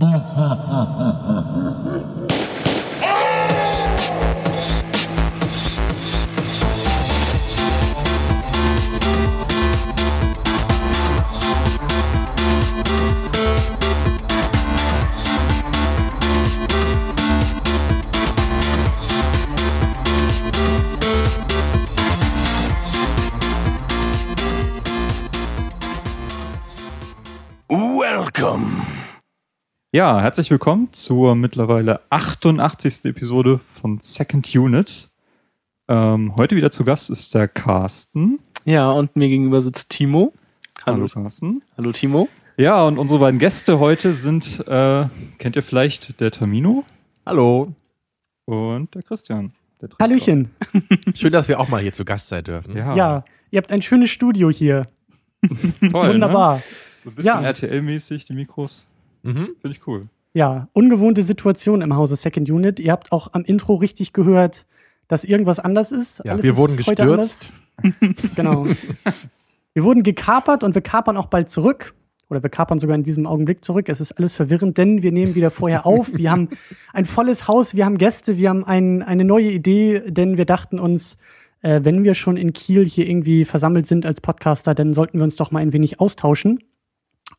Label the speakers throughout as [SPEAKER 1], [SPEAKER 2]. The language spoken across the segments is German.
[SPEAKER 1] Ha ha ha ha.
[SPEAKER 2] Ja, herzlich willkommen zur mittlerweile 88. Episode von Second Unit. Ähm, heute wieder zu Gast ist der Carsten.
[SPEAKER 3] Ja, und mir gegenüber sitzt Timo.
[SPEAKER 2] Hallo, Carsten.
[SPEAKER 3] Hallo Timo.
[SPEAKER 2] Ja, und unsere beiden Gäste heute sind, äh, kennt ihr vielleicht der Termino
[SPEAKER 4] Hallo.
[SPEAKER 2] und der Christian. Der.
[SPEAKER 5] Hallöchen.
[SPEAKER 4] Schön, dass wir auch mal hier zu Gast sein dürfen.
[SPEAKER 2] Ja,
[SPEAKER 5] Ja, ihr habt ein schönes Studio hier.
[SPEAKER 2] toll.
[SPEAKER 5] Wunderbar.
[SPEAKER 2] Ne? So ein bisschen
[SPEAKER 5] Ja.
[SPEAKER 2] RTL-mäßig, die Mikros.
[SPEAKER 4] Mhm.
[SPEAKER 2] Finde ich cool.
[SPEAKER 5] Ja, ungewohnte Situation im Hause Second Unit. Ihr habt auch am Intro richtig gehört, dass irgendwas anders ist.
[SPEAKER 4] Ja,
[SPEAKER 5] Alles
[SPEAKER 4] wir
[SPEAKER 5] ist
[SPEAKER 4] wurden
[SPEAKER 5] heute
[SPEAKER 4] gestürzt.
[SPEAKER 5] Genau. wir wurden gekapert und wir kapern auch bald zurück. Oder wir kapern sogar in diesem Augenblick zurück. Es ist alles verwirrend, denn wir nehmen wieder vorher auf. Wir haben ein volles Haus, wir haben Gäste, wir haben ein, eine neue Idee, denn wir dachten uns, äh, wenn wir schon in Kiel hier irgendwie versammelt sind als Podcaster, dann sollten wir uns doch mal ein wenig austauschen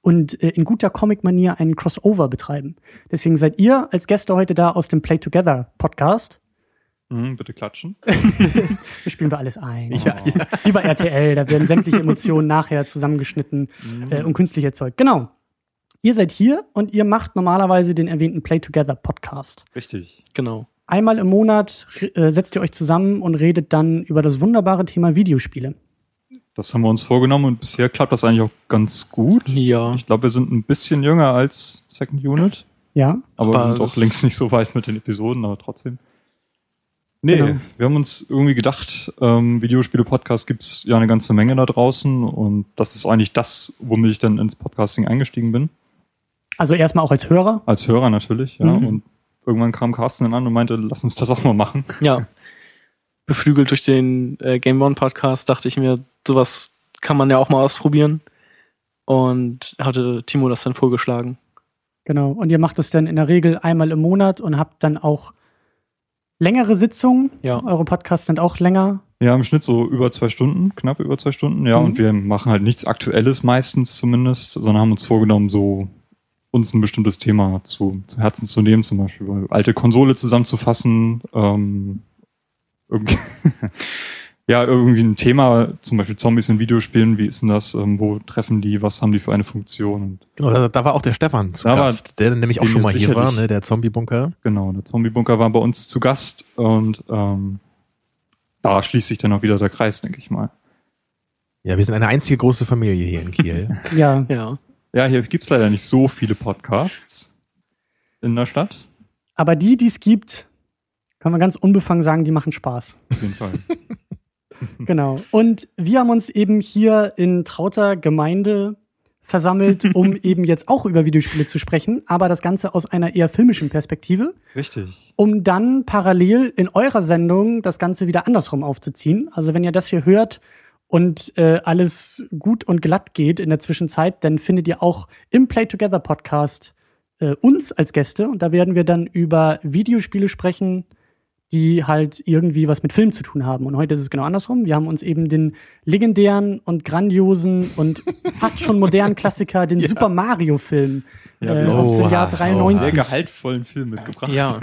[SPEAKER 5] und äh, in guter Comic-Manier einen Crossover betreiben. Deswegen seid ihr als Gäste heute da aus dem Play Together Podcast.
[SPEAKER 2] Mhm, bitte klatschen.
[SPEAKER 5] Da spielen wir alles ein.
[SPEAKER 4] Ja, ja.
[SPEAKER 5] Wie bei RTL, da werden sämtliche Emotionen nachher zusammengeschnitten äh, und künstlich erzeugt. Genau. Ihr seid hier und ihr macht normalerweise den erwähnten Play Together Podcast.
[SPEAKER 2] Richtig.
[SPEAKER 3] Genau.
[SPEAKER 5] Einmal im Monat äh, setzt ihr euch zusammen und redet dann über das wunderbare Thema Videospiele.
[SPEAKER 2] Das haben wir uns vorgenommen und bisher klappt das eigentlich auch ganz gut.
[SPEAKER 3] Ja.
[SPEAKER 2] Ich glaube, wir sind ein bisschen jünger als Second Unit.
[SPEAKER 5] Ja,
[SPEAKER 2] Aber,
[SPEAKER 3] Aber
[SPEAKER 2] wir sind auch
[SPEAKER 3] das-
[SPEAKER 2] längst nicht so weit mit den Episoden, aber trotzdem. Nee,
[SPEAKER 5] Genau.
[SPEAKER 2] wir haben uns irgendwie gedacht, ähm, Videospiele-Podcast gibt's ja eine ganze Menge da draußen und das ist eigentlich das, womit ich dann ins Podcasting eingestiegen bin.
[SPEAKER 5] also erstmal auch als Hörer.
[SPEAKER 2] Als Hörer natürlich, ja.
[SPEAKER 5] Mhm.
[SPEAKER 2] Und irgendwann kam Carsten dann an und meinte, lass uns das auch mal machen.
[SPEAKER 3] Ja. Beflügelt durch den äh, Game One Podcast dachte ich mir, sowas kann man ja auch mal ausprobieren. Und hatte Timo das dann vorgeschlagen.
[SPEAKER 5] Genau. Und ihr macht es dann in der Regel einmal im Monat und habt dann auch längere Sitzungen.
[SPEAKER 3] Ja.
[SPEAKER 5] Eure Podcasts sind auch länger.
[SPEAKER 2] Ja, im Schnitt so über zwei Stunden, knapp über zwei Stunden, ja.
[SPEAKER 5] Mhm.
[SPEAKER 2] Und wir machen halt nichts Aktuelles meistens zumindest, sondern haben uns vorgenommen, so uns ein bestimmtes Thema zu, zu Herzen zu nehmen, zum Beispiel über alte Konsole zusammenzufassen, ähm, ja, irgendwie ein Thema, zum Beispiel Zombies in Videospielen, wie ist denn das, ähm, wo treffen die, was haben die für eine Funktion und
[SPEAKER 4] Genau, da, da war auch der Stefan zu
[SPEAKER 2] Da war-
[SPEAKER 4] Gast, der nämlich auch schon mal hier war, ne, der Zombie-Bunker.
[SPEAKER 2] genau, der Zombie-Bunker war bei uns zu Gast und ähm, da schließt sich dann auch wieder der Kreis, denke ich mal.
[SPEAKER 4] Ja, wir sind eine einzige große Familie hier in Kiel.
[SPEAKER 5] Ja.
[SPEAKER 3] Ja.
[SPEAKER 2] Ja, hier gibt's leider nicht so viele Podcasts in der Stadt.
[SPEAKER 5] Aber die, die es gibt, kann man ganz unbefangen sagen, die machen Spaß.
[SPEAKER 2] Auf jeden Fall.
[SPEAKER 5] Genau. Und wir haben uns eben hier in trauter Gemeinde versammelt, um eben jetzt auch über Videospiele zu sprechen, aber das Ganze aus einer eher filmischen Perspektive,
[SPEAKER 2] Richtig.
[SPEAKER 5] um dann parallel in eurer Sendung das Ganze wieder andersrum aufzuziehen. Also wenn ihr das hier hört und äh, alles gut und glatt geht in der Zwischenzeit, dann findet ihr auch im Play Together Podcast äh, uns als Gäste und da werden wir dann über Videospiele sprechen, die halt irgendwie was mit Film zu tun haben. Und heute ist es genau andersrum. Wir haben uns eben den legendären und grandiosen und fast schon modernen Klassiker, den Super Mario Film
[SPEAKER 2] Ja,
[SPEAKER 5] äh, aus dem Jahr
[SPEAKER 4] oh,
[SPEAKER 5] 93.
[SPEAKER 2] Sehr gehaltvollen Film mitgebracht.
[SPEAKER 3] Ja.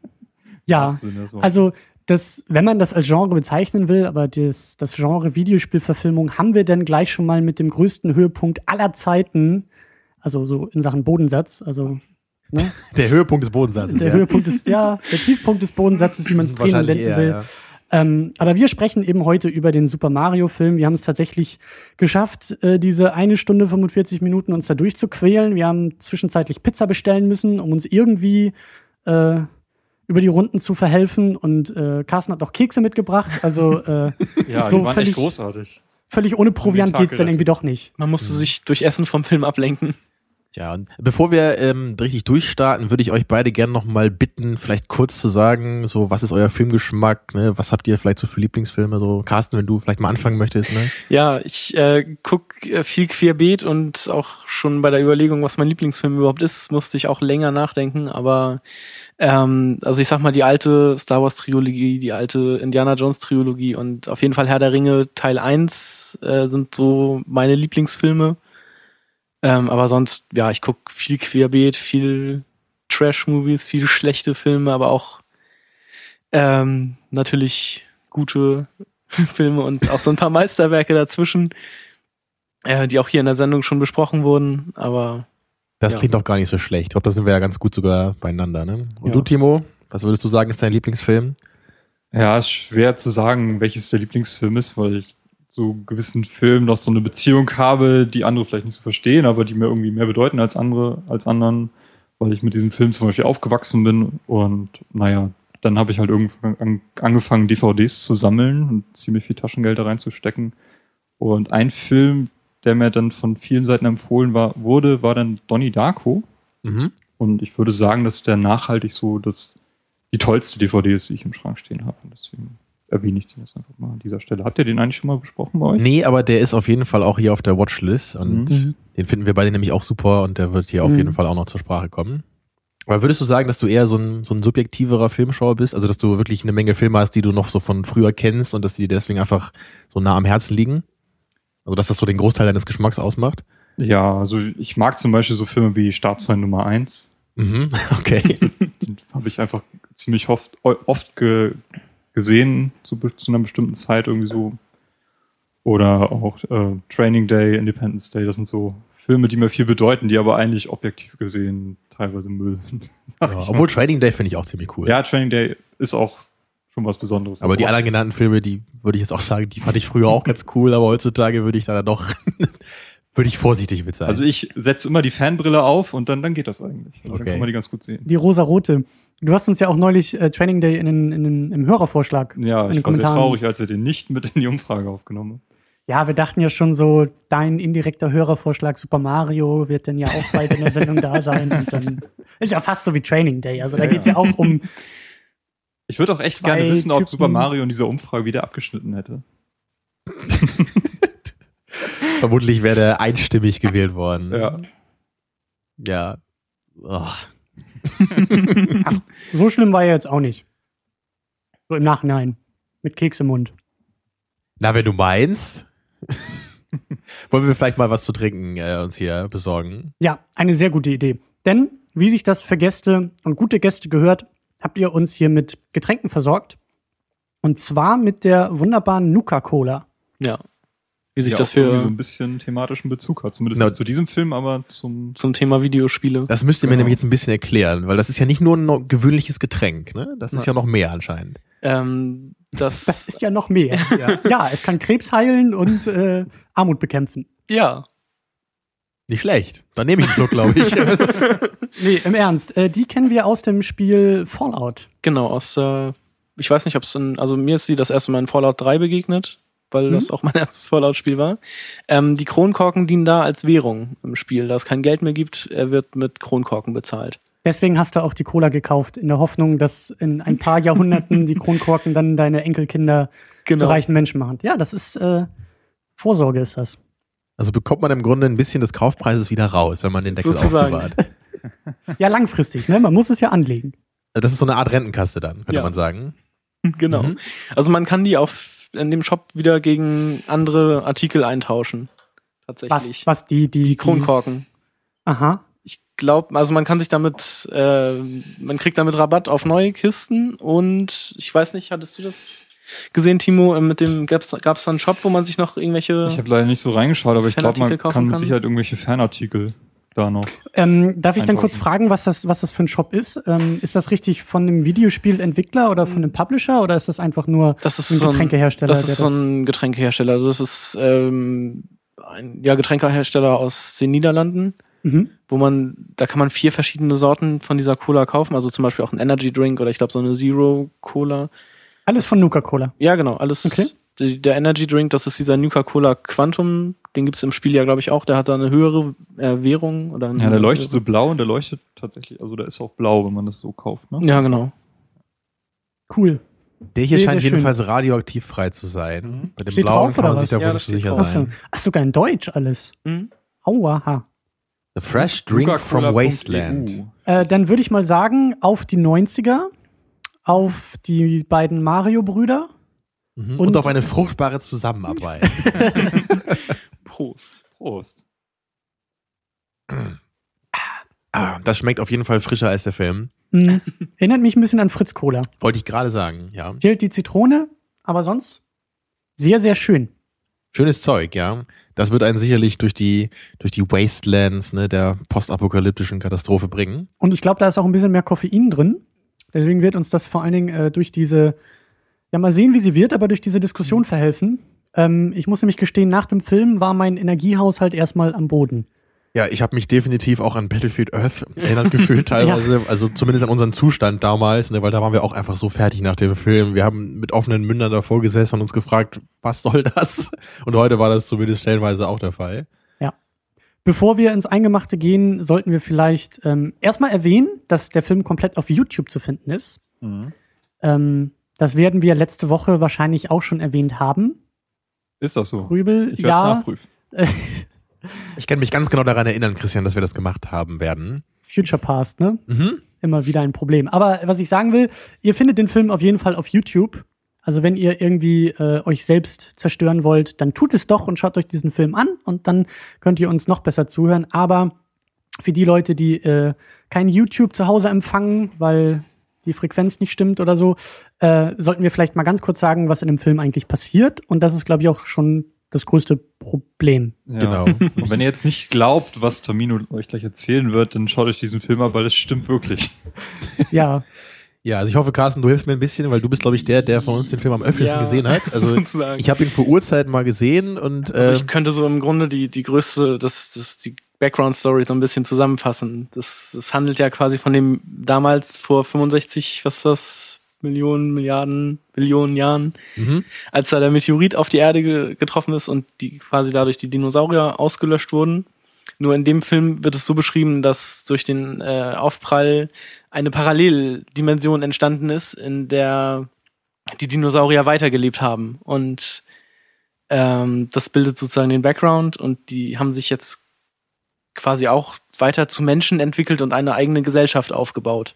[SPEAKER 5] ja, also das, wenn man das als Genre bezeichnen will, aber das, das Genre Videospielverfilmung haben wir dann gleich schon mal mit dem größten Höhepunkt aller Zeiten, also so in Sachen Bodensatz, also ne?
[SPEAKER 4] Der Höhepunkt des Bodensatzes.
[SPEAKER 5] der
[SPEAKER 4] ja.
[SPEAKER 5] Höhepunkt ist, ja, der Tiefpunkt des Bodensatzes, wie man es drehen und wenden
[SPEAKER 4] eher,
[SPEAKER 5] will.
[SPEAKER 4] ja.
[SPEAKER 5] Ähm, aber wir sprechen eben heute über den Super Mario Film. Wir haben es tatsächlich geschafft, äh, diese eine Stunde 45 Minuten uns da durchzuquälen. Wir haben zwischenzeitlich Pizza bestellen müssen, um uns irgendwie äh, über die Runden zu verhelfen. Und äh, Carsten hat noch Kekse mitgebracht. Also äh,
[SPEAKER 2] ja,
[SPEAKER 5] so
[SPEAKER 2] die waren
[SPEAKER 5] völlig-
[SPEAKER 2] echt großartig.
[SPEAKER 5] völlig ohne Proviant
[SPEAKER 2] Tag
[SPEAKER 5] geht's dann irgendwie doch nicht.
[SPEAKER 3] Man musste sich durch Essen vom Film ablenken.
[SPEAKER 4] Ja, und bevor wir ähm, richtig durchstarten, würde ich euch beide gerne noch mal bitten, vielleicht kurz zu sagen, so was ist euer Filmgeschmack, ne? Was habt ihr vielleicht so für Lieblingsfilme? So Carsten, wenn du vielleicht mal anfangen möchtest, ne?
[SPEAKER 3] Ja, ich äh, guck äh, viel querbeet und auch schon bei der Überlegung, was mein Lieblingsfilm überhaupt ist, musste ich auch länger nachdenken. Aber ähm, also ich sag mal die alte Star Wars Trilogie, die alte Indiana Jones Trilogie und auf jeden Fall Herr der Ringe Teil 1 äh, sind so meine Lieblingsfilme. Ähm, aber sonst, ja, ich guck viel querbeet, viel Trash-Movies, viel schlechte Filme, aber auch ähm, natürlich gute Filme und auch so ein paar Meisterwerke dazwischen, äh, die auch hier in der Sendung schon besprochen wurden. Aber
[SPEAKER 4] Das
[SPEAKER 3] Ja.
[SPEAKER 4] klingt doch gar nicht so schlecht. Ich glaube, da sind wir ja ganz gut sogar beieinander, ne? Und
[SPEAKER 2] Ja.
[SPEAKER 4] du, Timo, was würdest du sagen, ist dein Lieblingsfilm?
[SPEAKER 2] Ja, ist schwer zu sagen, welches der Lieblingsfilm ist, weil ich zu gewissen Filmen noch so eine Beziehung habe, die andere vielleicht nicht so verstehen, aber die mir irgendwie mehr bedeuten als andere, als anderen, weil ich mit diesem Film zum Beispiel aufgewachsen bin und naja, dann habe ich halt irgendwann an, angefangen, DVDs zu sammeln und ziemlich viel Taschengeld da reinzustecken. Und ein Film, der mir dann von vielen Seiten empfohlen war, wurde, war dann Donnie Darko.
[SPEAKER 4] Mhm.
[SPEAKER 2] Und ich würde sagen, dass der nachhaltig so das, die tollste DVD ist, die ich im Schrank stehen habe. Und deswegen erwähne ich den jetzt einfach mal an dieser Stelle. Habt ihr den eigentlich schon mal besprochen bei euch?
[SPEAKER 4] Nee, aber der ist auf jeden Fall auch hier auf der Watchlist und
[SPEAKER 2] Mhm.
[SPEAKER 4] den finden wir beide nämlich auch super und der wird hier auf
[SPEAKER 5] Mhm.
[SPEAKER 4] jeden Fall auch noch zur Sprache kommen. Aber würdest du sagen, dass du eher so ein, so ein subjektiverer Filmschauer bist? Also, dass du wirklich eine Menge Filme hast, die du noch so von früher kennst und dass die dir deswegen einfach so nah am Herzen liegen? Also, dass das so den Großteil deines Geschmacks ausmacht?
[SPEAKER 2] Ja, also ich mag zum Beispiel so Filme wie Staatsfeind Nummer 1.
[SPEAKER 4] Mhm, okay.
[SPEAKER 2] Den habe ich einfach ziemlich oft, oft ge, gesehen zu, zu einer bestimmten Zeit irgendwie so. Oder auch äh, Training Day, Independence Day, das sind so Filme, die mir viel bedeuten, die aber eigentlich objektiv gesehen teilweise Müll sind.
[SPEAKER 4] ja, obwohl Trading Day finde ich auch ziemlich cool.
[SPEAKER 2] Ja, Training Day ist auch schon was Besonderes.
[SPEAKER 4] Aber die anderen genannten Filme, die würde ich jetzt auch sagen, die fand ich früher auch ganz cool, aber heutzutage würde ich da doch, würde ich vorsichtig mit sein.
[SPEAKER 2] Also ich setze immer die Fanbrille auf und dann, dann geht das eigentlich. Also
[SPEAKER 4] Okay.
[SPEAKER 2] Dann kann man die ganz gut sehen.
[SPEAKER 5] Die rosa-rote. Du hast uns ja auch neulich äh, Training Day in den, in den, im Hörervorschlag.
[SPEAKER 2] Ja,
[SPEAKER 5] in
[SPEAKER 2] ich
[SPEAKER 5] den
[SPEAKER 2] war sehr traurig, als er den nicht mit in die Umfrage aufgenommen hat.
[SPEAKER 5] Ja, wir dachten ja schon so, dein indirekter Hörervorschlag Super Mario wird dann ja auch bald in der Sendung da sein. Und dann ist ja fast so wie Training Day. Also da
[SPEAKER 2] Ja,
[SPEAKER 5] geht's ja auch um.
[SPEAKER 2] Ich würde auch echt gerne wissen, ob
[SPEAKER 5] Typen.
[SPEAKER 2] Super Mario in dieser Umfrage wieder abgeschnitten hätte.
[SPEAKER 4] Vermutlich wäre der einstimmig gewählt worden.
[SPEAKER 2] Ja.
[SPEAKER 4] Ja. Oh.
[SPEAKER 5] So schlimm war er jetzt auch nicht. So im Nachhinein. Mit Keks im Mund.
[SPEAKER 4] Na, wenn du meinst. Wollen wir vielleicht mal was zu trinken äh, uns hier besorgen?
[SPEAKER 5] Ja, eine sehr gute Idee. Denn, wie sich das für Gäste und gute Gäste gehört, habt ihr uns hier mit Getränken versorgt. Und zwar mit der wunderbaren Nuka-Cola.
[SPEAKER 3] ja, wie sich
[SPEAKER 2] Die
[SPEAKER 3] das für
[SPEAKER 2] so ein bisschen thematischen Bezug hat. Zumindest nicht zu diesem Film, aber zum.
[SPEAKER 3] zum Thema Videospiele.
[SPEAKER 4] Das müsst ihr mir
[SPEAKER 2] Genau.
[SPEAKER 4] nämlich jetzt ein bisschen erklären, weil das ist ja nicht nur ein gewöhnliches Getränk, ne? Das ist ja noch mehr anscheinend.
[SPEAKER 3] Ähm, das,
[SPEAKER 5] Das ist ja noch mehr. ja. es kann Krebs heilen und äh, Armut bekämpfen.
[SPEAKER 3] ja.
[SPEAKER 4] Nicht schlecht. Dann nehme ich einen Schluck, glaube ich.
[SPEAKER 5] Nee, im Ernst. Äh, die kennen wir aus dem Spiel Fallout.
[SPEAKER 3] Genau, aus, äh, ich weiß nicht, ob es in, also mir ist sie das erste Mal in Fallout 3 begegnet, weil
[SPEAKER 5] Mhm.
[SPEAKER 3] das auch mein erstes Fallout-Spiel war. Ähm, die Kronkorken dienen da als Währung im Spiel. Da es kein Geld mehr gibt, er wird mit Kronkorken bezahlt.
[SPEAKER 5] Deswegen hast du auch die Cola gekauft, in der Hoffnung, dass in ein paar Jahrhunderten die Kronkorken dann deine Enkelkinder
[SPEAKER 3] Genau.
[SPEAKER 5] zu reichen Menschen machen. Ja, das ist äh, Vorsorge ist das.
[SPEAKER 4] also bekommt man im Grunde ein bisschen des Kaufpreises wieder raus, wenn man den Deckel
[SPEAKER 3] Sozusagen.
[SPEAKER 4] aufbewahrt.
[SPEAKER 5] Ja, langfristig, ne? Man muss es ja anlegen.
[SPEAKER 4] Das ist so eine Art Rentenkasse dann, könnte
[SPEAKER 3] Ja.
[SPEAKER 4] man sagen.
[SPEAKER 3] Genau.
[SPEAKER 4] Mhm.
[SPEAKER 3] Also man kann die auf in dem Shop wieder gegen andere Artikel eintauschen. Tatsächlich.
[SPEAKER 5] Was, was die, die,
[SPEAKER 3] Die Kronkorken.
[SPEAKER 5] Aha.
[SPEAKER 3] Ich glaube, also man kann sich damit, äh, man kriegt damit Rabatt auf neue Kisten und ich weiß nicht, hattest du das gesehen, Timo? Äh, Mit dem gab's gab's da einen Shop, wo man sich noch irgendwelche
[SPEAKER 2] Ich habe leider nicht so reingeschaut, aber ich glaube, man kann mit? Sicherheit irgendwelche Fanartikel da noch.
[SPEAKER 5] Ähm, darf ich dann kurz fragen, was das, was das für ein Shop ist? Ähm, ist das richtig von einem Videospielentwickler oder von einem Publisher oder ist das einfach nur
[SPEAKER 3] das ist
[SPEAKER 5] ein
[SPEAKER 3] so ein
[SPEAKER 5] Getränkehersteller?
[SPEAKER 3] Das ist
[SPEAKER 5] der
[SPEAKER 3] so ein Getränkehersteller. Also das ist ähm, ein ja, Getränkehersteller aus den Niederlanden,
[SPEAKER 5] Mhm.
[SPEAKER 3] wo man, da kann man vier verschiedene Sorten von dieser Cola kaufen. Also zum Beispiel auch ein Energy Drink oder ich glaube so eine Zero Cola.
[SPEAKER 5] Alles von Nuka-Cola.
[SPEAKER 3] Ja, genau, alles.
[SPEAKER 5] Okay.
[SPEAKER 3] Die, der Energy Drink, das ist dieser Nuka Cola Quantum Den gibt's im Spiel ja, glaube ich, auch. Der hat da eine höhere äh, Währung oder eine
[SPEAKER 2] Ja, der leuchtet so blau und der leuchtet tatsächlich, also der ist auch blau, wenn man das so kauft, ne?
[SPEAKER 3] Ja, genau.
[SPEAKER 5] Cool.
[SPEAKER 4] Der hier
[SPEAKER 5] Sehr,
[SPEAKER 4] scheint
[SPEAKER 5] sehr schön.
[SPEAKER 4] jedenfalls radioaktiv frei zu sein. Bei dem
[SPEAKER 5] Steht
[SPEAKER 4] blauen
[SPEAKER 5] drauf,
[SPEAKER 4] kann
[SPEAKER 5] oder
[SPEAKER 4] man sich
[SPEAKER 5] was?
[SPEAKER 4] da
[SPEAKER 3] Ja,
[SPEAKER 4] wohl nicht sicher
[SPEAKER 3] drauf.
[SPEAKER 4] sein.
[SPEAKER 5] Ach, sogar in Deutsch alles.
[SPEAKER 3] Mhm.
[SPEAKER 5] Aua.
[SPEAKER 4] The fresh drink from. Wasteland.
[SPEAKER 5] Äh, dann würde ich mal sagen, auf die 90er, auf die beiden Mario-Brüder.
[SPEAKER 4] Mhm.
[SPEAKER 5] Und-
[SPEAKER 4] Und, auf eine fruchtbare Zusammenarbeit.
[SPEAKER 3] Prost.
[SPEAKER 2] Prost.
[SPEAKER 4] ah, das schmeckt auf jeden Fall frischer als der Film.
[SPEAKER 5] Mhm. Erinnert mich ein bisschen an Fritz Cola.
[SPEAKER 4] Wollte ich gerade sagen, ja.
[SPEAKER 5] Fehlt die Zitrone, aber sonst sehr, sehr schön.
[SPEAKER 4] Schönes Zeug, ja. Das wird einen sicherlich durch die, durch die Wastelands ne, der postapokalyptischen Katastrophe bringen.
[SPEAKER 5] Und ich glaube, da ist auch ein bisschen mehr Koffein drin. Deswegen wird uns das vor allen Dingen äh, durch diese, ja mal sehen, wie sie wird, aber durch diese Diskussion verhelfen. Ähm, ich muss nämlich gestehen, nach dem Film war mein Energiehaushalt erstmal am Boden.
[SPEAKER 4] Ja, ich habe mich definitiv auch an Battlefield Earth erinnert gefühlt teilweise, also zumindest an unseren Zustand damals, ne, weil da waren wir auch einfach so fertig nach dem Film. Wir haben mit offenen Mündern davor gesessen und uns gefragt, was soll das? Und heute war das zumindest stellenweise auch der Fall.
[SPEAKER 5] Bevor wir ins Eingemachte gehen, sollten wir vielleicht ähm, erstmal erwähnen, dass der Film komplett auf YouTube zu finden ist.
[SPEAKER 2] Mhm.
[SPEAKER 5] Ähm, das werden wir letzte Woche wahrscheinlich auch schon erwähnt haben.
[SPEAKER 2] Ist das so?
[SPEAKER 5] Rübel,
[SPEAKER 2] Ich werde
[SPEAKER 5] ja,
[SPEAKER 2] nachprüfen.
[SPEAKER 4] Ich kann mich ganz genau daran erinnern, Christian, dass wir das gemacht haben werden.
[SPEAKER 5] Future Past, ne?
[SPEAKER 4] Mhm.
[SPEAKER 5] immer wieder ein Problem. Aber was ich sagen will, ihr findet den Film auf jeden Fall auf YouTube. Also wenn ihr irgendwie äh, euch selbst zerstören wollt, dann tut es doch und schaut euch diesen Film an und dann könnt ihr uns noch besser zuhören. Aber für die Leute, die äh, kein YouTube zu Hause empfangen, weil die Frequenz nicht stimmt oder so, äh, sollten wir vielleicht mal ganz kurz sagen, was in dem Film eigentlich passiert. Und das ist, glaube ich, auch schon das größte Problem.
[SPEAKER 2] Ja.
[SPEAKER 4] Genau.
[SPEAKER 2] Und wenn ihr jetzt nicht glaubt, was Tamino euch gleich erzählen wird, dann schaut euch diesen Film an, weil es stimmt wirklich.
[SPEAKER 5] Ja,
[SPEAKER 4] Ja, also ich hoffe, Carsten, du hilfst mir ein bisschen, weil du bist, glaube ich, der, der von uns den Film am öffentlichsten
[SPEAKER 3] Ja,
[SPEAKER 4] gesehen hat. Also
[SPEAKER 3] sozusagen.
[SPEAKER 4] ich habe ihn vor Urzeiten mal gesehen und äh,
[SPEAKER 3] Also ich könnte so im Grunde die, die größte, das, das, die Background-Story so ein bisschen zusammenfassen. Das, das handelt ja quasi von dem damals vor 65, was ist das, Millionen, Milliarden, Billionen Jahren,
[SPEAKER 4] mhm.
[SPEAKER 3] als da der Meteorit auf die Erde ge getroffen ist und die quasi dadurch die Dinosaurier ausgelöscht wurden. Nur in dem Film wird es so beschrieben, dass durch den äh, Aufprall eine Paralleldimension entstanden ist, in der die Dinosaurier weitergelebt haben. Und ähm, das bildet sozusagen den Background und die haben sich jetzt quasi auch weiter zu Menschen entwickelt und eine eigene Gesellschaft aufgebaut.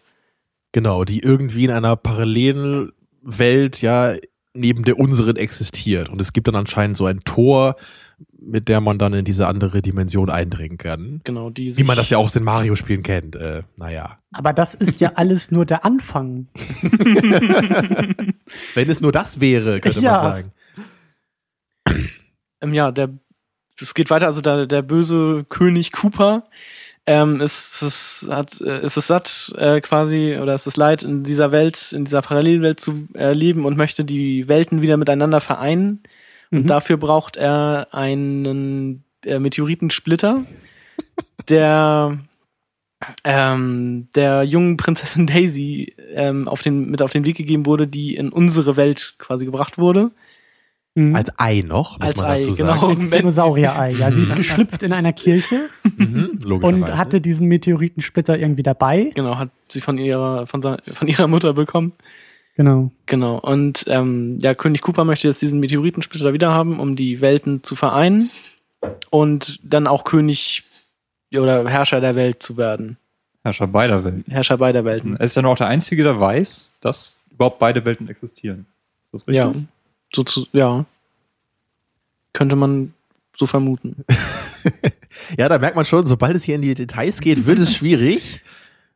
[SPEAKER 4] genau, die irgendwie in einer parallelen Welt ja neben der unseren existiert. Und es gibt dann anscheinend so ein Tor, mit der man dann in diese andere Dimension eindringen kann.
[SPEAKER 3] Genau, die
[SPEAKER 4] Wie man das ja auch aus den Mario-Spielen kennt. Äh, naja.
[SPEAKER 5] aber das ist ja alles nur der Anfang.
[SPEAKER 4] Wenn es nur das wäre, könnte
[SPEAKER 5] Ja.
[SPEAKER 4] man sagen.
[SPEAKER 3] ähm, ja, der, es geht weiter, also der, der böse König Cooper ähm, ist es hat äh, ist es satt äh, quasi oder ist es leid in dieser Welt in dieser Parallelwelt zu äh, leben und möchte die Welten wieder miteinander vereinen und
[SPEAKER 5] Mhm.
[SPEAKER 3] dafür braucht er einen äh, Meteoritensplitter der ähm, der jungen Prinzessin Daisy ähm, auf den mit auf den Weg gegeben wurde die in unsere Welt quasi gebracht wurde
[SPEAKER 5] Mhm.
[SPEAKER 4] Als Ei noch, muss
[SPEAKER 3] Als
[SPEAKER 4] man
[SPEAKER 3] Ei,
[SPEAKER 4] dazu
[SPEAKER 3] genau.
[SPEAKER 4] sagen.
[SPEAKER 5] Als Dinosaurier-Ei. Ja, sie ist geschlüpft in einer Kirche
[SPEAKER 4] Mhm,
[SPEAKER 5] und hatte diesen Meteoritensplitter irgendwie dabei.
[SPEAKER 3] Genau, hat sie von ihrer, von, von ihrer Mutter bekommen.
[SPEAKER 5] Genau.
[SPEAKER 3] Genau. Und ähm, ja, König Cooper möchte jetzt diesen Meteoritensplitter wieder haben, um die Welten zu vereinen und dann auch König oder Herrscher der Welt zu werden.
[SPEAKER 2] Herrscher beider Welten.
[SPEAKER 3] Herrscher beider Welten.
[SPEAKER 2] Er ist ja nur auch der Einzige, der weiß, dass überhaupt beide Welten existieren. Ist das richtig?
[SPEAKER 3] Ja. So zu, ja. Könnte man so vermuten.
[SPEAKER 4] Ja, da merkt man schon, sobald es hier in die Details geht, wird es schwierig.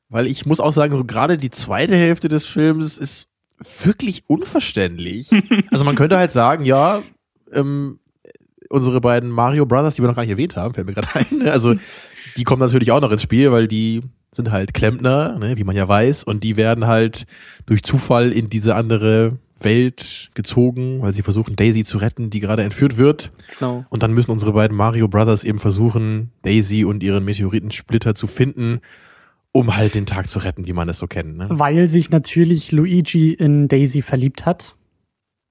[SPEAKER 4] Weil ich muss auch sagen, so gerade die zweite Hälfte des Films ist wirklich unverständlich. Also man könnte halt sagen, ja, ähm, unsere beiden Mario Brothers, die wir noch gar nicht erwähnt haben, fällt mir gerade ein. ne? Also die kommen natürlich auch noch ins Spiel, weil die sind halt Klempner, ne, wie man ja weiß, und die werden halt durch Zufall in diese andere Welt gezogen, weil sie versuchen, Daisy zu retten, die gerade entführt wird.
[SPEAKER 3] Genau.
[SPEAKER 4] Und dann müssen unsere beiden Mario Brothers eben versuchen, Daisy und ihren Meteoritensplitter zu finden, um halt den Tag zu retten, wie man es so kennt. Ne?
[SPEAKER 5] Weil sich natürlich Luigi in Daisy verliebt hat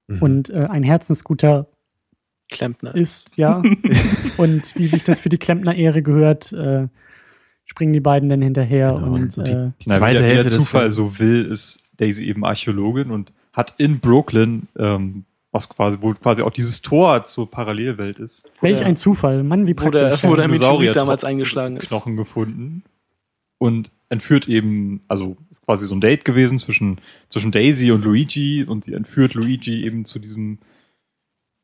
[SPEAKER 4] Mhm.
[SPEAKER 5] und äh, ein herzensguter
[SPEAKER 3] Klempner.
[SPEAKER 5] ist, ja. und wie sich das für die Klempner-Ehre gehört, äh, springen die beiden dann hinterher
[SPEAKER 4] Genau,
[SPEAKER 5] und
[SPEAKER 4] und die-
[SPEAKER 5] äh,
[SPEAKER 2] Na,
[SPEAKER 4] zweite
[SPEAKER 2] der, wie
[SPEAKER 4] Hälfte
[SPEAKER 2] der Zufall so will, ist Daisy eben Archäologin und hat in Brooklyn, ähm, was quasi, wo quasi auch dieses Tor zur Parallelwelt ist,
[SPEAKER 5] welch ein Zufall. Mann, wie
[SPEAKER 3] Wo der,
[SPEAKER 5] praktisch.
[SPEAKER 3] wo der Meteorit damals eingeschlagen ist.
[SPEAKER 2] Knochen gefunden und entführt eben, also ist quasi so ein Date gewesen zwischen, zwischen Daisy und Luigi und sie entführt Luigi eben zu diesem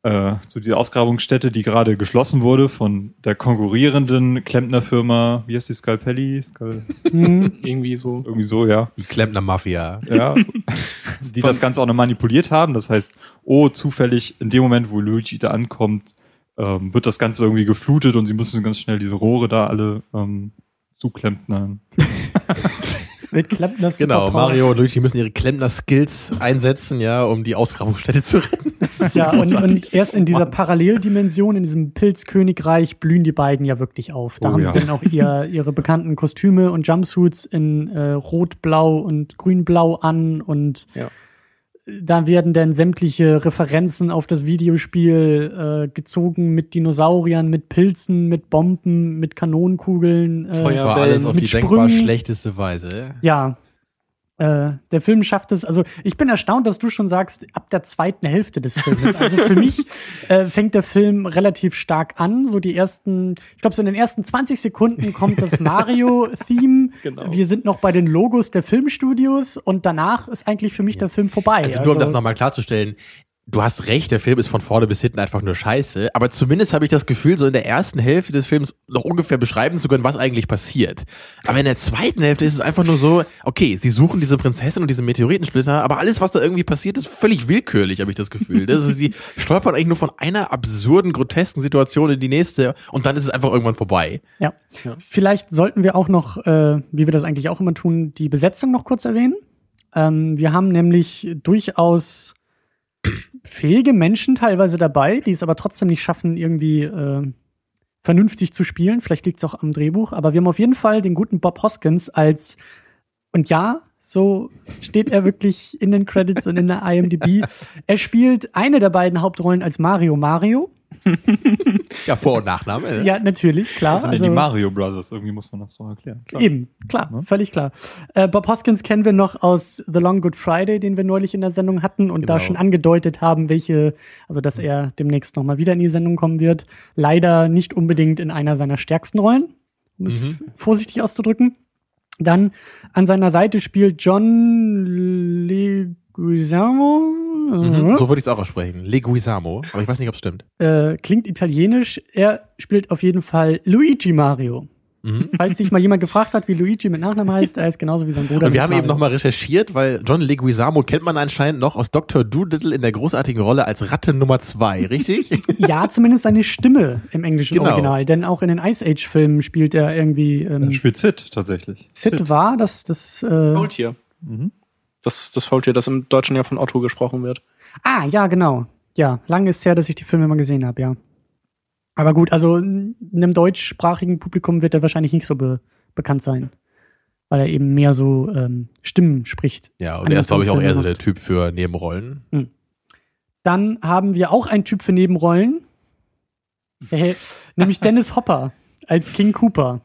[SPEAKER 2] äh, zu dieser Ausgrabungsstätte, die gerade geschlossen wurde von der konkurrierenden Klempnerfirma, wie heißt die, Scalpelli? Scal
[SPEAKER 5] Hm,
[SPEAKER 3] Irgendwie so.
[SPEAKER 2] irgendwie so, ja.
[SPEAKER 4] Die Klempner Mafia.
[SPEAKER 2] ja, die das Ganze auch noch manipuliert haben. Das heißt, oh, zufällig in dem Moment, wo Luigi da ankommt, ähm, wird das Ganze irgendwie geflutet und sie müssen ganz schnell diese Rohre da alle ähm, zuklempnern.
[SPEAKER 5] mit Klempners
[SPEAKER 4] Genau. Mario und Luigi müssen ihre Klempner-Skills einsetzen, ja, um die Ausgrabungsstätte zu retten.
[SPEAKER 5] Ja, und, und erst in dieser Paralleldimension, in diesem Pilzkönigreich, blühen die beiden ja wirklich auf. Da
[SPEAKER 2] Oh
[SPEAKER 5] haben
[SPEAKER 2] ja.
[SPEAKER 5] sie dann auch ihr, ihre bekannten Kostüme und Jumpsuits in äh, Rot, Blau und Grün-Blau an und
[SPEAKER 3] Ja.
[SPEAKER 5] Da werden dann sämtliche Referenzen auf das Videospiel äh, gezogen mit Dinosauriern, mit Pilzen, mit Bomben, mit Kanonenkugeln. Äh,
[SPEAKER 4] Das war alles auf die denkbar
[SPEAKER 5] Sprüngen.
[SPEAKER 4] schlechteste Weise.
[SPEAKER 5] Ja. Äh, der Film schafft es, also ich bin erstaunt, dass du schon sagst, ab der zweiten Hälfte des Films. Also für mich äh, fängt der Film relativ stark an. So die ersten, ich glaube, so in den ersten 20 Sekunden kommt das Mario-Theme.
[SPEAKER 3] Genau.
[SPEAKER 5] Wir sind noch bei den Logos der Filmstudios und danach ist eigentlich für mich der Film vorbei.
[SPEAKER 4] Also nur um das nochmal klarzustellen, du hast recht, der Film ist von vorne bis hinten einfach nur scheiße, aber zumindest habe ich das Gefühl, so in der ersten Hälfte des Films noch ungefähr beschreiben zu können, was eigentlich passiert. Aber in der zweiten Hälfte ist es einfach nur so, okay, sie suchen diese Prinzessin und diesen Meteoritensplitter, aber alles, was da irgendwie passiert, ist völlig willkürlich, habe ich das Gefühl. Das ist, sie stolpern eigentlich nur von einer absurden, grotesken Situation in die nächste und dann ist es einfach irgendwann vorbei.
[SPEAKER 5] Ja.
[SPEAKER 3] Ja.
[SPEAKER 5] Vielleicht sollten wir auch noch, äh, wie wir das eigentlich auch immer tun, die Besetzung noch kurz erwähnen. Ähm, wir haben nämlich durchaus fähige Menschen teilweise dabei, die es aber trotzdem nicht schaffen, irgendwie äh, vernünftig zu spielen. Vielleicht liegt es auch am Drehbuch, aber wir haben auf jeden Fall den guten Bob Hoskins als und ja, so steht er wirklich in den Credits und in der IMDb. Er spielt eine der beiden Hauptrollen als Mario Mario.
[SPEAKER 4] Ja, Vor- und Nachname. ne?
[SPEAKER 5] Ja, natürlich, klar.
[SPEAKER 2] Das sind ja die Mario Brothers, irgendwie muss man das doch erklären. Klar.
[SPEAKER 5] Eben, klar,
[SPEAKER 2] Ne?
[SPEAKER 5] völlig klar. Äh, Bob Hoskins kennen wir noch aus The Long Good Friday, den wir neulich in der Sendung hatten und da
[SPEAKER 4] Genau.
[SPEAKER 5] schon angedeutet haben, welche, also dass er demnächst nochmal wieder in die Sendung kommen wird. Leider nicht unbedingt in einer seiner stärksten Rollen, um es
[SPEAKER 4] Mhm.
[SPEAKER 5] vorsichtig auszudrücken. Dann an seiner Seite spielt John Leguizamo.
[SPEAKER 4] Mhm, so würde ich es auch aussprechen. Leguizamo, aber ich weiß nicht, ob es stimmt.
[SPEAKER 5] Äh, klingt italienisch. Er spielt auf jeden Fall Luigi Mario.
[SPEAKER 4] Mhm.
[SPEAKER 5] Falls sich mal jemand gefragt hat, wie Luigi mit Nachnamen heißt, er ist genauso wie sein Bruder.
[SPEAKER 4] Und wir haben eben
[SPEAKER 5] Mario.
[SPEAKER 4] nochmal recherchiert, weil John Leguizamo kennt man anscheinend noch aus Dr. Doolittle in der großartigen Rolle als Ratte Nummer zwei, richtig?
[SPEAKER 5] Ja, zumindest seine Stimme im englischen
[SPEAKER 4] Genau.
[SPEAKER 5] Original, denn auch in den Ice Age Filmen spielt er irgendwie
[SPEAKER 2] Er
[SPEAKER 5] ähm,
[SPEAKER 2] spielt Sid tatsächlich.
[SPEAKER 5] Sid war, das das
[SPEAKER 3] Das
[SPEAKER 5] äh,
[SPEAKER 3] Faultier.
[SPEAKER 2] Mhm.
[SPEAKER 3] Das, das Faultier, das im Deutschen ja von Otto gesprochen wird.
[SPEAKER 5] Ah, ja, genau. Ja, lange ist her, dass ich die Filme mal gesehen habe, ja. Aber gut, also in einem deutschsprachigen Publikum wird er wahrscheinlich nicht so be bekannt sein, weil er eben mehr so ähm, Stimmen spricht.
[SPEAKER 4] Ja, und er ist, glaube ich, auch eher so der Typ für Nebenrollen.
[SPEAKER 5] Dann haben wir auch einen Typ für Nebenrollen, äh, nämlich Dennis Hopper als King Cooper.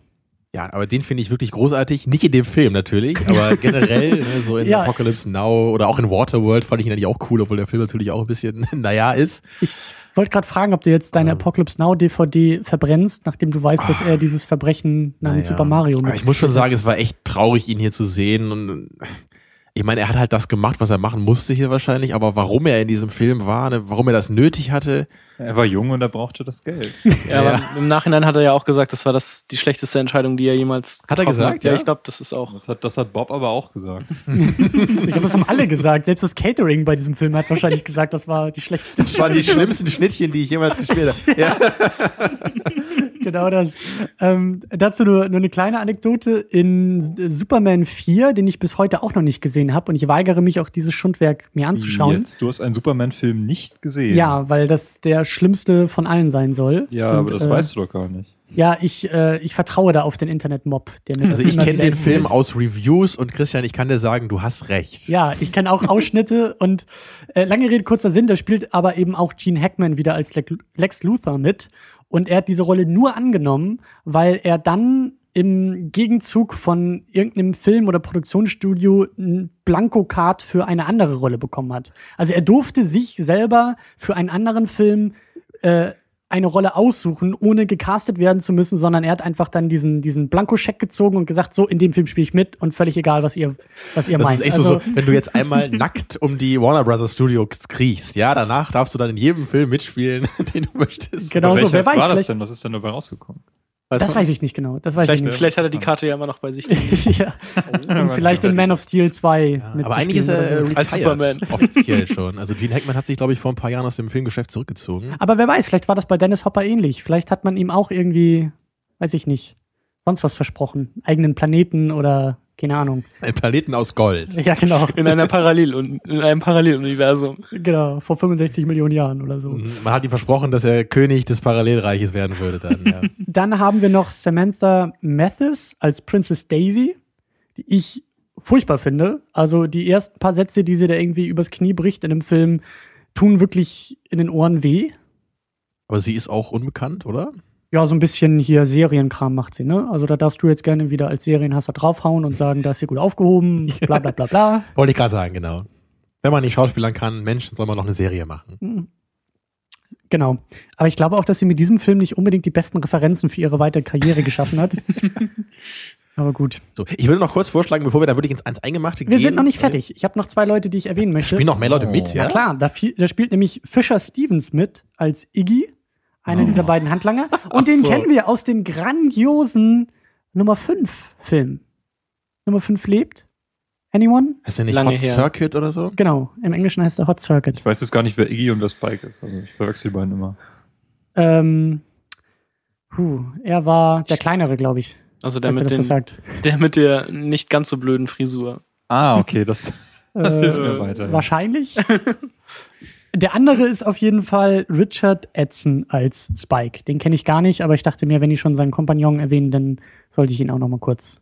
[SPEAKER 4] Ja, aber den finde ich wirklich großartig. Nicht in dem Film natürlich, aber generell, ne, so in
[SPEAKER 5] Ja.
[SPEAKER 4] Apocalypse Now oder auch in Waterworld fand ich ihn eigentlich auch cool, obwohl der Film natürlich auch ein bisschen, naja, ist.
[SPEAKER 5] Ich wollte gerade fragen, ob du jetzt deine
[SPEAKER 4] Ähm.
[SPEAKER 5] Apocalypse Now DVD verbrennst, nachdem du weißt, dass er dieses Verbrechen namens
[SPEAKER 4] Naja.
[SPEAKER 5] Super Mario
[SPEAKER 4] Aber ich muss schon sagen, es war echt traurig, ihn hier zu sehen. Und ich meine, er hat halt das gemacht, was er machen musste hier wahrscheinlich, aber warum er in diesem Film war, ne, warum er das nötig hatte,
[SPEAKER 2] Er war jung und er brauchte das Geld.
[SPEAKER 3] Ja,
[SPEAKER 4] Ja.
[SPEAKER 3] aber im Nachhinein hat er ja auch gesagt, das war das die schlechteste Entscheidung, die er jemals
[SPEAKER 4] Hat er
[SPEAKER 3] getroffen
[SPEAKER 4] gesagt,
[SPEAKER 3] Ja,
[SPEAKER 4] ja?
[SPEAKER 3] ich glaube, das ist auch.
[SPEAKER 2] Das hat, das hat Bob aber auch gesagt.
[SPEAKER 5] Ich glaube, das haben alle gesagt. Selbst das Catering bei diesem Film hat wahrscheinlich gesagt, das war die schlechteste.
[SPEAKER 4] das waren die schlimmsten Schnittchen, die ich jemals gespielt habe. Ja.
[SPEAKER 5] genau das. Ähm, dazu nur, nur eine kleine Anekdote. In Superman 4, den ich bis heute auch noch nicht gesehen habe, und ich weigere mich auch dieses Schundwerk mir anzuschauen.
[SPEAKER 2] Jetzt, du hast einen Superman-Film nicht gesehen.
[SPEAKER 5] Ja, weil das der schlimmste von allen sein soll.
[SPEAKER 2] Ja,
[SPEAKER 5] Und,
[SPEAKER 2] aber das
[SPEAKER 5] äh,
[SPEAKER 2] weißt du doch gar nicht.
[SPEAKER 5] Ja, ich, äh, ich vertraue da auf den Internet-Mob. der mir das
[SPEAKER 4] Also ich kenne den Film aus Reviews und Christian, ich kann dir sagen, du hast recht.
[SPEAKER 5] Ja, ich kenne auch Ausschnitte und äh, lange Rede, kurzer Sinn, da spielt aber eben auch Gene Hackman wieder als Le Lex Luthor mit. Und er hat diese Rolle nur angenommen, weil er dann im Gegenzug von irgendeinem Film- oder Produktionsstudio ein Blankocard für eine andere Rolle bekommen hat. Also er durfte sich selber für einen anderen Film äh, eine Rolle aussuchen, ohne gecastet werden zu müssen, sondern er hat einfach dann diesen, diesen Blankoscheck gezogen und gesagt, so, in dem Film spiele ich mit und völlig egal, was ihr, was ihr
[SPEAKER 4] Das
[SPEAKER 5] meint.
[SPEAKER 4] ist echt
[SPEAKER 5] also,
[SPEAKER 4] so, wenn du jetzt einmal nackt um die Warner Brothers Studios kriechst, ja, danach darfst du dann in jedem Film mitspielen, den du möchtest.
[SPEAKER 5] Genau so, wer weiß,
[SPEAKER 2] war das denn? Was ist denn dabei rausgekommen?
[SPEAKER 5] Das weiß ich nicht genau. Das weiß
[SPEAKER 3] Vielleicht,
[SPEAKER 5] ich nicht.
[SPEAKER 3] vielleicht hat er die Karte ja immer noch bei sich.
[SPEAKER 5] ja. Und vielleicht in Man of Steel 2 mit
[SPEAKER 4] Aber eigentlich ist er äh,
[SPEAKER 5] so.
[SPEAKER 3] Als
[SPEAKER 4] retired,
[SPEAKER 3] Superman.
[SPEAKER 4] offiziell schon. Also Gene Hackman hat sich, glaube ich, vor ein paar Jahren aus dem Filmgeschäft zurückgezogen.
[SPEAKER 5] Aber wer weiß, vielleicht war das bei Dennis Hopper ähnlich. Vielleicht hat man ihm auch irgendwie, weiß ich nicht, sonst was versprochen. Eigenen Planeten oder keine Ahnung.
[SPEAKER 4] Ein Planeten aus Gold.
[SPEAKER 5] Ja, genau.
[SPEAKER 3] In einer Parallel in einem Paralleluniversum.
[SPEAKER 5] genau, vor 65 Millionen Jahren oder so.
[SPEAKER 4] Man hat ihm versprochen, dass er König des Parallelreiches werden würde dann. Ja.
[SPEAKER 5] Dann haben wir noch Samantha Mathis als Princess Daisy, die ich furchtbar finde. Also die ersten paar Sätze, die sie da irgendwie übers Knie bricht in dem Film, tun wirklich in den Ohren weh.
[SPEAKER 4] Aber sie ist auch unbekannt, oder?
[SPEAKER 5] Ja, so ein bisschen hier Serienkram macht sie, ne? Also da darfst du jetzt gerne wieder als Serienhasser draufhauen und sagen, da ist sie gut aufgehoben, bla bla bla bla.
[SPEAKER 4] Wollte ich gerade sagen, genau. Wenn man nicht schauspielern kann, Mensch, soll man noch eine Serie machen.
[SPEAKER 5] Genau. Aber ich glaube auch, dass sie mit diesem Film nicht unbedingt die besten Referenzen für ihre weitere Karriere geschaffen hat. Aber gut.
[SPEAKER 4] So, ich würde noch kurz vorschlagen, bevor wir da wirklich ins eins Eingemachte
[SPEAKER 5] Wir
[SPEAKER 4] gehen.
[SPEAKER 5] sind noch nicht fertig. Ich habe noch zwei Leute, die ich erwähnen möchte.
[SPEAKER 4] Spielen noch mehr Leute mit,
[SPEAKER 2] Oh.
[SPEAKER 4] ja?
[SPEAKER 5] Na klar, da, da spielt nämlich Fisher Stevens mit als Iggy, einer dieser beiden Handlanger. Und den
[SPEAKER 3] so.
[SPEAKER 5] kennen wir aus den grandiosen Nummer 5 Film. Nummer 5 lebt. Anyone?
[SPEAKER 4] Heißt der nicht
[SPEAKER 3] Lange
[SPEAKER 4] Hot
[SPEAKER 3] her.
[SPEAKER 4] Circuit oder so?
[SPEAKER 5] Genau, im Englischen heißt er Hot Circuit.
[SPEAKER 2] Ich weiß jetzt gar nicht, wer Iggy und wer Spike ist. Also ich verwechsel die beiden immer.
[SPEAKER 5] Ähm, puh, er war der kleinere, glaube ich.
[SPEAKER 3] Also der
[SPEAKER 5] er
[SPEAKER 3] mit, den, der mit der nicht ganz so blöden Frisur.
[SPEAKER 2] Ah, okay, das, das hilft
[SPEAKER 5] Äh,
[SPEAKER 2] mir weiter. ja.
[SPEAKER 5] Wahrscheinlich. Der andere ist auf jeden Fall Richard Edson als Spike. Den kenne ich gar nicht, aber ich dachte mir, wenn ich schon seinen Kompagnon erwähne, dann sollte ich ihn auch noch mal kurz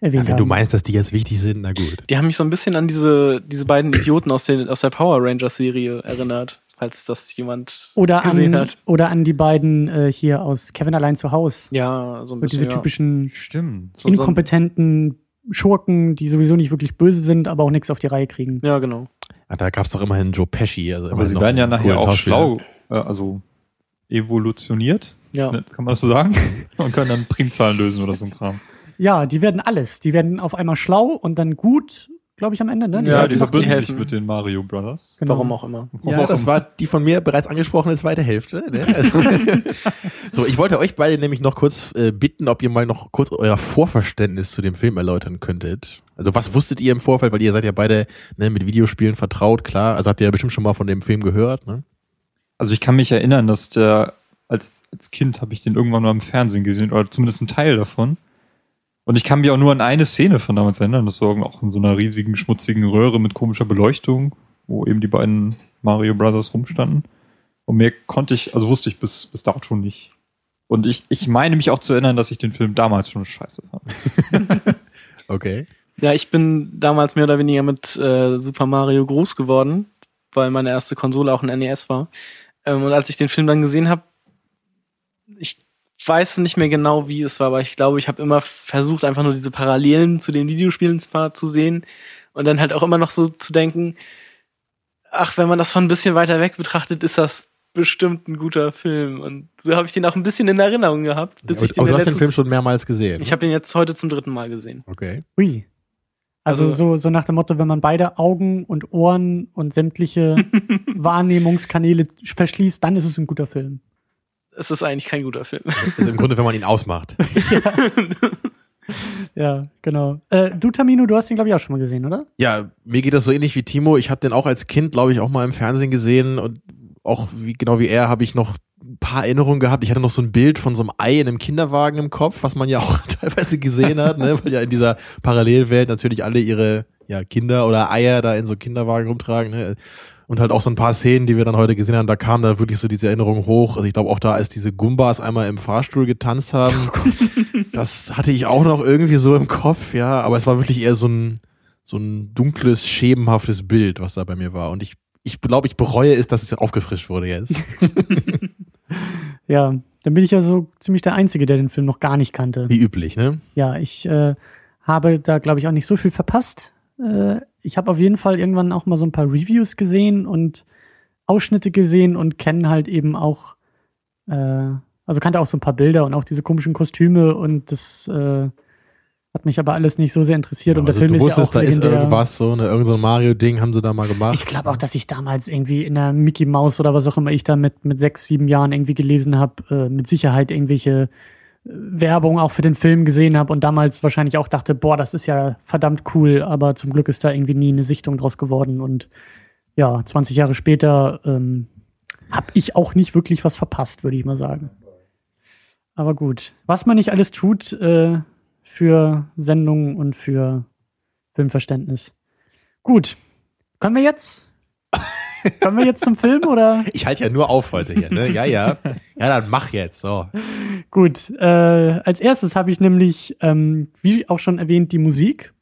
[SPEAKER 5] erwähnt
[SPEAKER 4] Ja, wenn
[SPEAKER 5] haben.
[SPEAKER 4] du meinst, dass die jetzt wichtig sind, na gut.
[SPEAKER 3] Die haben mich so ein bisschen an diese, diese beiden Idioten aus, den, aus der Power Rangers Serie erinnert, falls das jemand
[SPEAKER 5] oder
[SPEAKER 3] gesehen
[SPEAKER 5] an,
[SPEAKER 3] hat.
[SPEAKER 5] oder an die beiden äh, hier aus Kevin allein zu Haus.
[SPEAKER 3] Ja, so ein bisschen.
[SPEAKER 5] diese
[SPEAKER 3] ja.
[SPEAKER 5] typischen
[SPEAKER 3] so-
[SPEAKER 5] inkompetenten Schurken, die sowieso nicht wirklich böse sind, aber auch nichts auf die Reihe kriegen.
[SPEAKER 3] Ja, genau.
[SPEAKER 4] Ah, da gab's doch immerhin Joe Pesci. Also
[SPEAKER 2] Aber sie werden ja nachher auch schlau, äh, also evolutioniert,
[SPEAKER 3] Ja.
[SPEAKER 2] ne, kann man das so sagen? Und können dann Primzahlen lösen oder so ein Kram.
[SPEAKER 5] Ja, die werden alles. Die werden auf einmal schlau und dann gut, glaube ich, am Ende. Ne? Die
[SPEAKER 3] Ja,
[SPEAKER 2] die verbünden sich mit den Mario Brothers.
[SPEAKER 5] genau.
[SPEAKER 3] Warum auch immer.
[SPEAKER 4] Ja, das war die von mir bereits angesprochene zweite Hälfte. Ne? Also, so, ich wollte euch beide nämlich noch kurz äh, bitten, ob ihr mal noch kurz euer Vorverständnis zu dem Film erläutern könntet. Also was wusstet ihr im Vorfeld, weil ihr seid ja beide ne, mit Videospielen vertraut, klar. Also habt ihr ja bestimmt schon mal von dem Film gehört. Ne?
[SPEAKER 2] Also ich kann mich erinnern, dass der, als, als Kind habe ich den irgendwann mal im Fernsehen gesehen, oder zumindest einen Teil davon. Und ich kann mich auch nur an eine Szene von damals erinnern. Das war auch in so einer riesigen, schmutzigen Röhre mit komischer Beleuchtung, wo eben die beiden Mario Brothers rumstanden. Und mehr konnte ich, also wusste ich bis, bis dato nicht. Und ich, ich meine mich auch zu erinnern, dass ich den Film damals schon scheiße fand.
[SPEAKER 4] Okay.
[SPEAKER 3] Ja, ich bin damals mehr oder weniger mit äh, Super Mario groß geworden, weil meine erste Konsole auch ein NES war. Ähm, und als ich den Film dann gesehen habe, ich weiß nicht mehr genau, wie es war, aber ich glaube, ich habe immer versucht, einfach nur diese Parallelen zu den Videospielen zwar zu sehen und dann halt auch immer noch so zu denken, ach, wenn man das von ein bisschen weiter weg betrachtet, ist das bestimmt ein guter Film. Und so habe ich den auch ein bisschen in Erinnerung gehabt, bis ich den
[SPEAKER 4] aber du hast den Film schon mehrmals gesehen.
[SPEAKER 3] Ich habe den jetzt heute zum dritten Mal gesehen.
[SPEAKER 4] Okay.
[SPEAKER 5] Ui. Also,
[SPEAKER 3] Also-
[SPEAKER 5] so, so nach dem Motto, wenn man beide Augen und Ohren und sämtliche Wahrnehmungskanäle verschließt, dann ist es ein guter Film.
[SPEAKER 3] Es ist eigentlich kein guter Film.
[SPEAKER 4] Also im Grunde, wenn man ihn ausmacht.
[SPEAKER 5] Ja, genau. Äh, du, Tamino, du hast ihn, glaube ich, auch schon mal gesehen, oder?
[SPEAKER 4] Ja, mir geht das so ähnlich wie Timo. Ich habe den auch als Kind, glaube ich, auch mal im Fernsehen gesehen und auch wie genau wie er habe ich noch paar Erinnerungen gehabt. Ich hatte noch so ein Bild von so einem Ei in einem Kinderwagen im Kopf, was man ja auch teilweise gesehen hat, ne? weil ja in dieser Parallelwelt natürlich alle ihre ja, Kinder oder Eier da in so Kinderwagen rumtragen. Ne? Und halt auch so ein paar Szenen, die wir dann heute gesehen haben, da kam da wirklich so diese Erinnerung hoch. Also ich glaube auch da, als diese Gumbas einmal im Fahrstuhl getanzt haben, das hatte ich auch noch irgendwie so im Kopf, ja. Aber es war wirklich eher so ein, so ein dunkles, schemenhaftes Bild, was da bei mir war. Und ich, ich glaube, ich bereue es, dass es aufgefrischt wurde jetzt.
[SPEAKER 5] Ja, dann bin ich ja so ziemlich der Einzige, der den Film noch gar nicht kannte.
[SPEAKER 4] Wie üblich, ne?
[SPEAKER 5] Ja, ich äh, habe da, glaube ich, auch nicht so viel verpasst. Äh, ich habe auf jeden Fall irgendwann auch mal so ein paar Reviews gesehen und Ausschnitte gesehen und kenne halt eben auch, äh, also kannte auch so ein paar Bilder und auch diese komischen Kostüme und das äh, hat mich aber alles nicht so sehr interessiert. und der
[SPEAKER 4] also
[SPEAKER 5] Film
[SPEAKER 4] du
[SPEAKER 5] ist ja
[SPEAKER 4] wusstest,
[SPEAKER 5] auch
[SPEAKER 4] da ist irgendwas, so, ne, irgend so ein Mario-Ding haben sie da mal gemacht.
[SPEAKER 5] Ich glaube auch, dass ich damals irgendwie in der Mickey Mouse oder was auch immer ich da mit, mit sechs, sieben Jahren irgendwie gelesen habe, äh, mit Sicherheit irgendwelche äh, Werbung auch für den Film gesehen habe und damals wahrscheinlich auch dachte, boah, das ist ja verdammt cool, aber zum Glück ist da irgendwie nie eine Sichtung draus geworden und ja, 20 Jahre später ähm, habe ich auch nicht wirklich was verpasst, würde ich mal sagen. Aber gut, was man nicht alles tut äh, für Sendungen und für Filmverständnis. Gut, können wir jetzt? können wir jetzt zum Film oder?
[SPEAKER 4] Ich halte ja nur auf heute hier, ne? Ja, ja. Ja, dann mach jetzt, so.
[SPEAKER 5] Gut, äh, als erstes habe ich nämlich, ähm, wie auch schon erwähnt, die Musik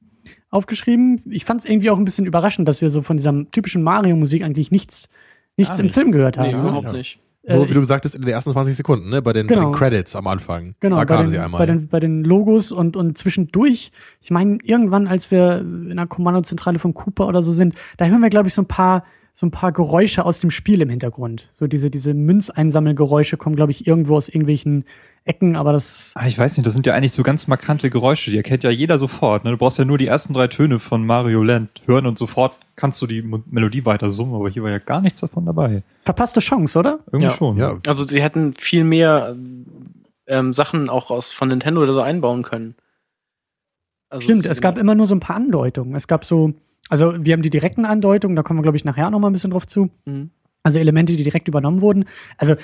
[SPEAKER 5] aufgeschrieben. Ich fand es irgendwie auch ein bisschen überraschend, dass wir so von dieser typischen Mario-Musik eigentlich nichts, nichts
[SPEAKER 4] Ah,
[SPEAKER 5] im Film
[SPEAKER 4] nichts.
[SPEAKER 5] gehört haben.
[SPEAKER 3] Nee,
[SPEAKER 5] ne?
[SPEAKER 3] überhaupt nicht.
[SPEAKER 5] Äh,
[SPEAKER 4] Nur wie du gesagt hast, in den ersten 20 Sekunden, ne? Bei den,
[SPEAKER 5] Genau.
[SPEAKER 4] bei den Credits am Anfang.
[SPEAKER 5] Genau,
[SPEAKER 4] da
[SPEAKER 5] bei
[SPEAKER 4] kamen
[SPEAKER 5] den,
[SPEAKER 4] sie einmal.
[SPEAKER 5] bei, den, bei den Logos und, und zwischendurch, ich meine, irgendwann, als wir in der Kommandozentrale von Cooper oder so sind, da hören wir, glaube ich, so ein paar, so ein paar Geräusche aus dem Spiel im Hintergrund. So diese, diese Münzeinsammelgeräusche kommen, glaube ich, irgendwo aus irgendwelchen Ecken, aber das,
[SPEAKER 2] Ah, ich weiß nicht, das sind ja eigentlich so ganz markante Geräusche, die erkennt ja jeder sofort. Ne? Du brauchst ja nur die ersten drei Töne von Mario Land hören und sofort kannst du die Melodie weiter summen, aber hier war ja gar nichts davon dabei.
[SPEAKER 5] verpasste Chance, oder?
[SPEAKER 2] Irgendwie
[SPEAKER 3] Ja.
[SPEAKER 2] schon.
[SPEAKER 4] ja,
[SPEAKER 3] Also sie hätten viel mehr ähm, Sachen auch aus von Nintendo oder so einbauen können. Also
[SPEAKER 5] Stimmt, es gab immer nur so ein paar Andeutungen. Es gab so, also wir haben die direkten Andeutungen, da kommen wir, glaube ich, nachher noch mal ein bisschen drauf zu.
[SPEAKER 3] Mhm.
[SPEAKER 5] Also Elemente, die direkt übernommen wurden. Also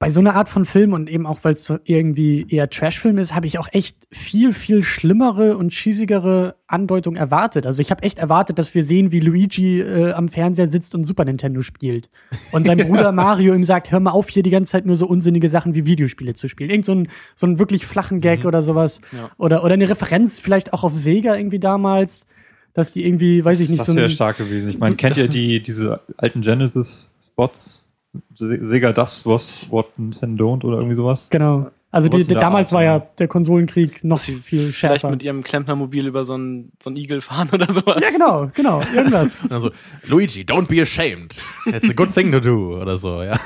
[SPEAKER 5] bei so einer Art von Film und eben auch, weil es so irgendwie eher Trashfilm ist, habe ich auch echt viel, viel schlimmere und schießigere Andeutungen erwartet. Also ich habe echt erwartet, dass wir sehen, wie Luigi äh, am Fernseher sitzt und Super Nintendo spielt. Und sein Bruder Mario ihm sagt, hör mal auf, hier die ganze Zeit nur so unsinnige Sachen wie Videospiele zu spielen. Irgend so ein, so einen wirklich flachen Gag oder sowas.
[SPEAKER 3] Ja.
[SPEAKER 5] Oder, oder eine Referenz vielleicht auch auf Sega irgendwie damals, dass die irgendwie, weiß ich nicht,
[SPEAKER 2] das
[SPEAKER 5] so
[SPEAKER 2] wäre
[SPEAKER 5] ein,
[SPEAKER 2] stark gewesen. Ich meine,
[SPEAKER 5] so-
[SPEAKER 2] kennt ihr die, diese alten Genesis-Spots? Se- Sega das, was what Nintendo don't oder irgendwie sowas?
[SPEAKER 5] Genau. Also die, die, damals
[SPEAKER 2] Art,
[SPEAKER 5] war ja der Konsolenkrieg noch viel
[SPEAKER 3] vielleicht
[SPEAKER 5] schärfer.
[SPEAKER 3] mit ihrem Klempnermobil über so einen, so einen Igel fahren oder sowas.
[SPEAKER 5] ja, genau, genau, irgendwas.
[SPEAKER 4] also, Luigi, don't be ashamed. It's a good thing to do. Oder so, ja.